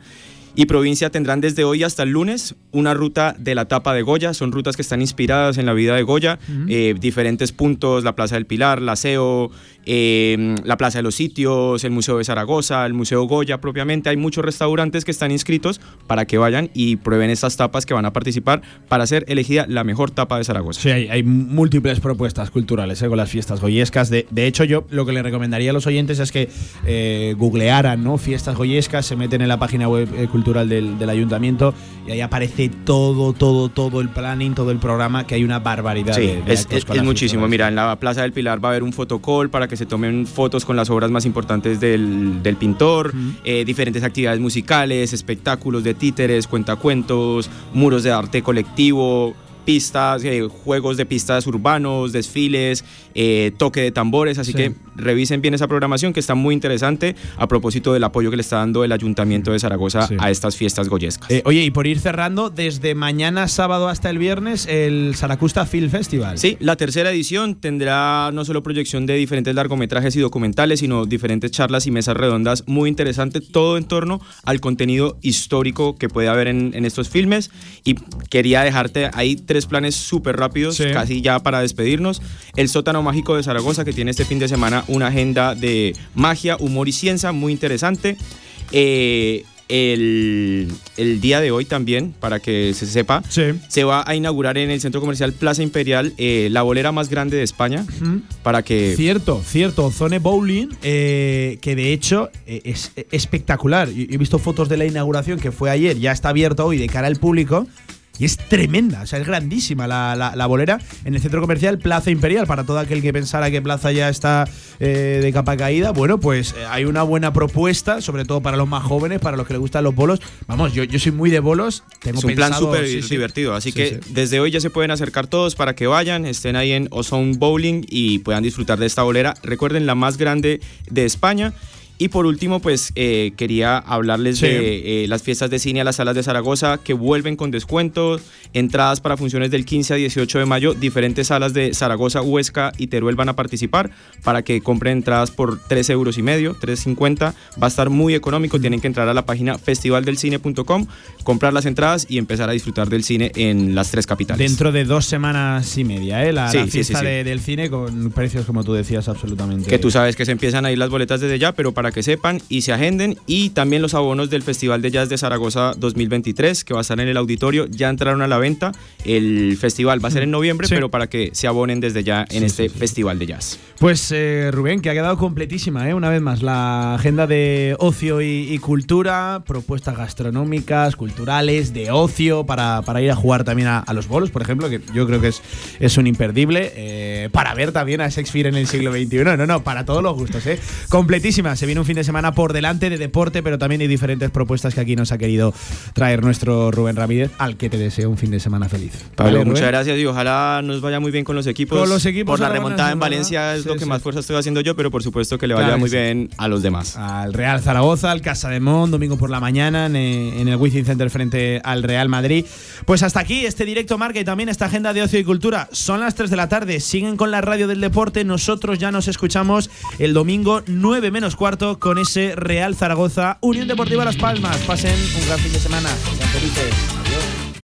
y provincia tendrán desde hoy hasta el lunes una ruta de la tapa de Goya. Son rutas que están inspiradas en la vida de Goya. eh, diferentes puntos, la Plaza del Pilar, la SEO, eh, la Plaza de los Sitios, el Museo de Zaragoza, el Museo Goya propiamente. Hay muchos restaurantes que están inscritos para que vayan y prueben estas tapas que van a participar para ser elegida la mejor tapa de Zaragoza. Sí, hay, hay múltiples propuestas culturales ¿eh? con las fiestas goyescas. De, de hecho, yo lo que le recomendaría a los oyentes es que eh, googlearan ¿no? fiestas goyescas, se meten en la página web eh, cultural del, del ayuntamiento y ahí aparece todo, todo, todo el planning, todo el programa, que hay una barbaridad. Sí, de- de es, es- es muchísimo. Mira, en la Plaza del Pilar va a haber un fotocall para que se tomen fotos con las obras más importantes del, del pintor, eh, diferentes actividades musicales, espectáculos de títeres, cuentacuentos, muros de arte colectivo pistas, eh, juegos de pistas urbanos, desfiles, eh, toque de tambores, así Sí. que revisen bien esa programación que está muy interesante a propósito del apoyo que le está dando el Ayuntamiento de Zaragoza Sí. a estas fiestas goyescas. Eh, oye, y por ir cerrando, desde mañana sábado hasta el viernes, el Saracusta Film Festival. Sí, la tercera edición tendrá no solo proyección de diferentes largometrajes y documentales, sino diferentes charlas y mesas redondas muy interesantes, todo en torno al contenido histórico que puede haber en, en estos filmes. Y quería dejarte ahí tres planes súper rápidos, casi ya para despedirnos. El sótano mágico de Zaragoza, que tiene este fin de semana una agenda de magia, humor y ciencia muy interesante. Eh, el, el día de hoy también, para que se sepa, se va a inaugurar en el centro comercial Plaza Imperial eh, la bolera más grande de España. Ujú. Para que. Cierto, cierto. Zone Bowling, eh, que de hecho eh, es eh, espectacular. He visto fotos de la inauguración que fue ayer, ya está abierto hoy de cara al público. Y es tremenda, o sea, es grandísima la, la- la bolera en el centro comercial Plaza Imperial. Para todo aquel que pensara que Plaza ya está eh, de capa caída, bueno, pues eh, hay una buena propuesta, sobre todo para los más jóvenes, para los que les gustan los bolos. Vamos, yo, yo soy muy de bolos. Tengo Es un plan súper sí, sí. divertido, así Sí, que desde hoy ya se pueden acercar todos para que vayan, estén ahí en Ozone Bowling y puedan disfrutar de esta bolera. Recuerden, la más grande de España. Y por último, pues eh, quería hablarles Sí. de eh, las fiestas de cine a las salas de Zaragoza que vuelven con descuentos, entradas para funciones del 15 a 18 de mayo, diferentes salas de Zaragoza, Huesca y Teruel van a participar para que compren entradas por 3 euros y medio, 3.50. Va a estar muy económico, tienen que entrar a la página festivaldelcine.com, comprar las entradas y empezar a disfrutar del cine en las tres capitales. Dentro de dos semanas y media, ¿eh? La, Sí, la sí, fiesta sí, sí. de- del cine con precios, como tú decías, absolutamente. Que tú sabes que se empiezan a ir las boletas desde ya, pero para que sepan y se agenden. Y también los abonos del Festival de Jazz de Zaragoza 2023, que va a estar en el auditorio, ya entraron a la venta. El festival va a ser en noviembre, Sí. pero para que se abonen desde ya en este Festival de Jazz. Pues eh, Rubén, que ha quedado completísima, ¿eh? una vez más, la agenda de ocio y, y cultura, propuestas gastronómicas, culturales, de ocio, para, para ir a jugar también a, a los bolos, por ejemplo, que yo creo que es, es un imperdible, eh, para ver también a Shakespeare en el siglo XXI, no, no, para todos los gustos, ¿eh? completísima, se viene un fin de semana por delante de deporte, pero también hay diferentes propuestas que aquí nos ha querido traer nuestro Rubén Ramírez, al que te deseo un fin de semana feliz. Pablo, ¿Vale, muchas gracias y ojalá nos vaya muy bien con los equipos. Con los equipos Por la remontada en. Valencia es Sí, lo que sí. más fuerza estoy haciendo yo, pero por supuesto que le vaya Claro muy sí. bien a los demás. al Real Zaragoza, al Casa de Mon, domingo por la mañana en, en el Wizzing Center frente al Real Madrid. Pues hasta aquí este directo marca y también esta agenda de ocio y cultura. Son las 3 de la tarde, siguen con la radio del deporte. Nosotros ya nos escuchamos el domingo 9 menos cuarto con ese Real Zaragoza, Unión Deportiva Las Palmas. Pasen un gran fin de semana.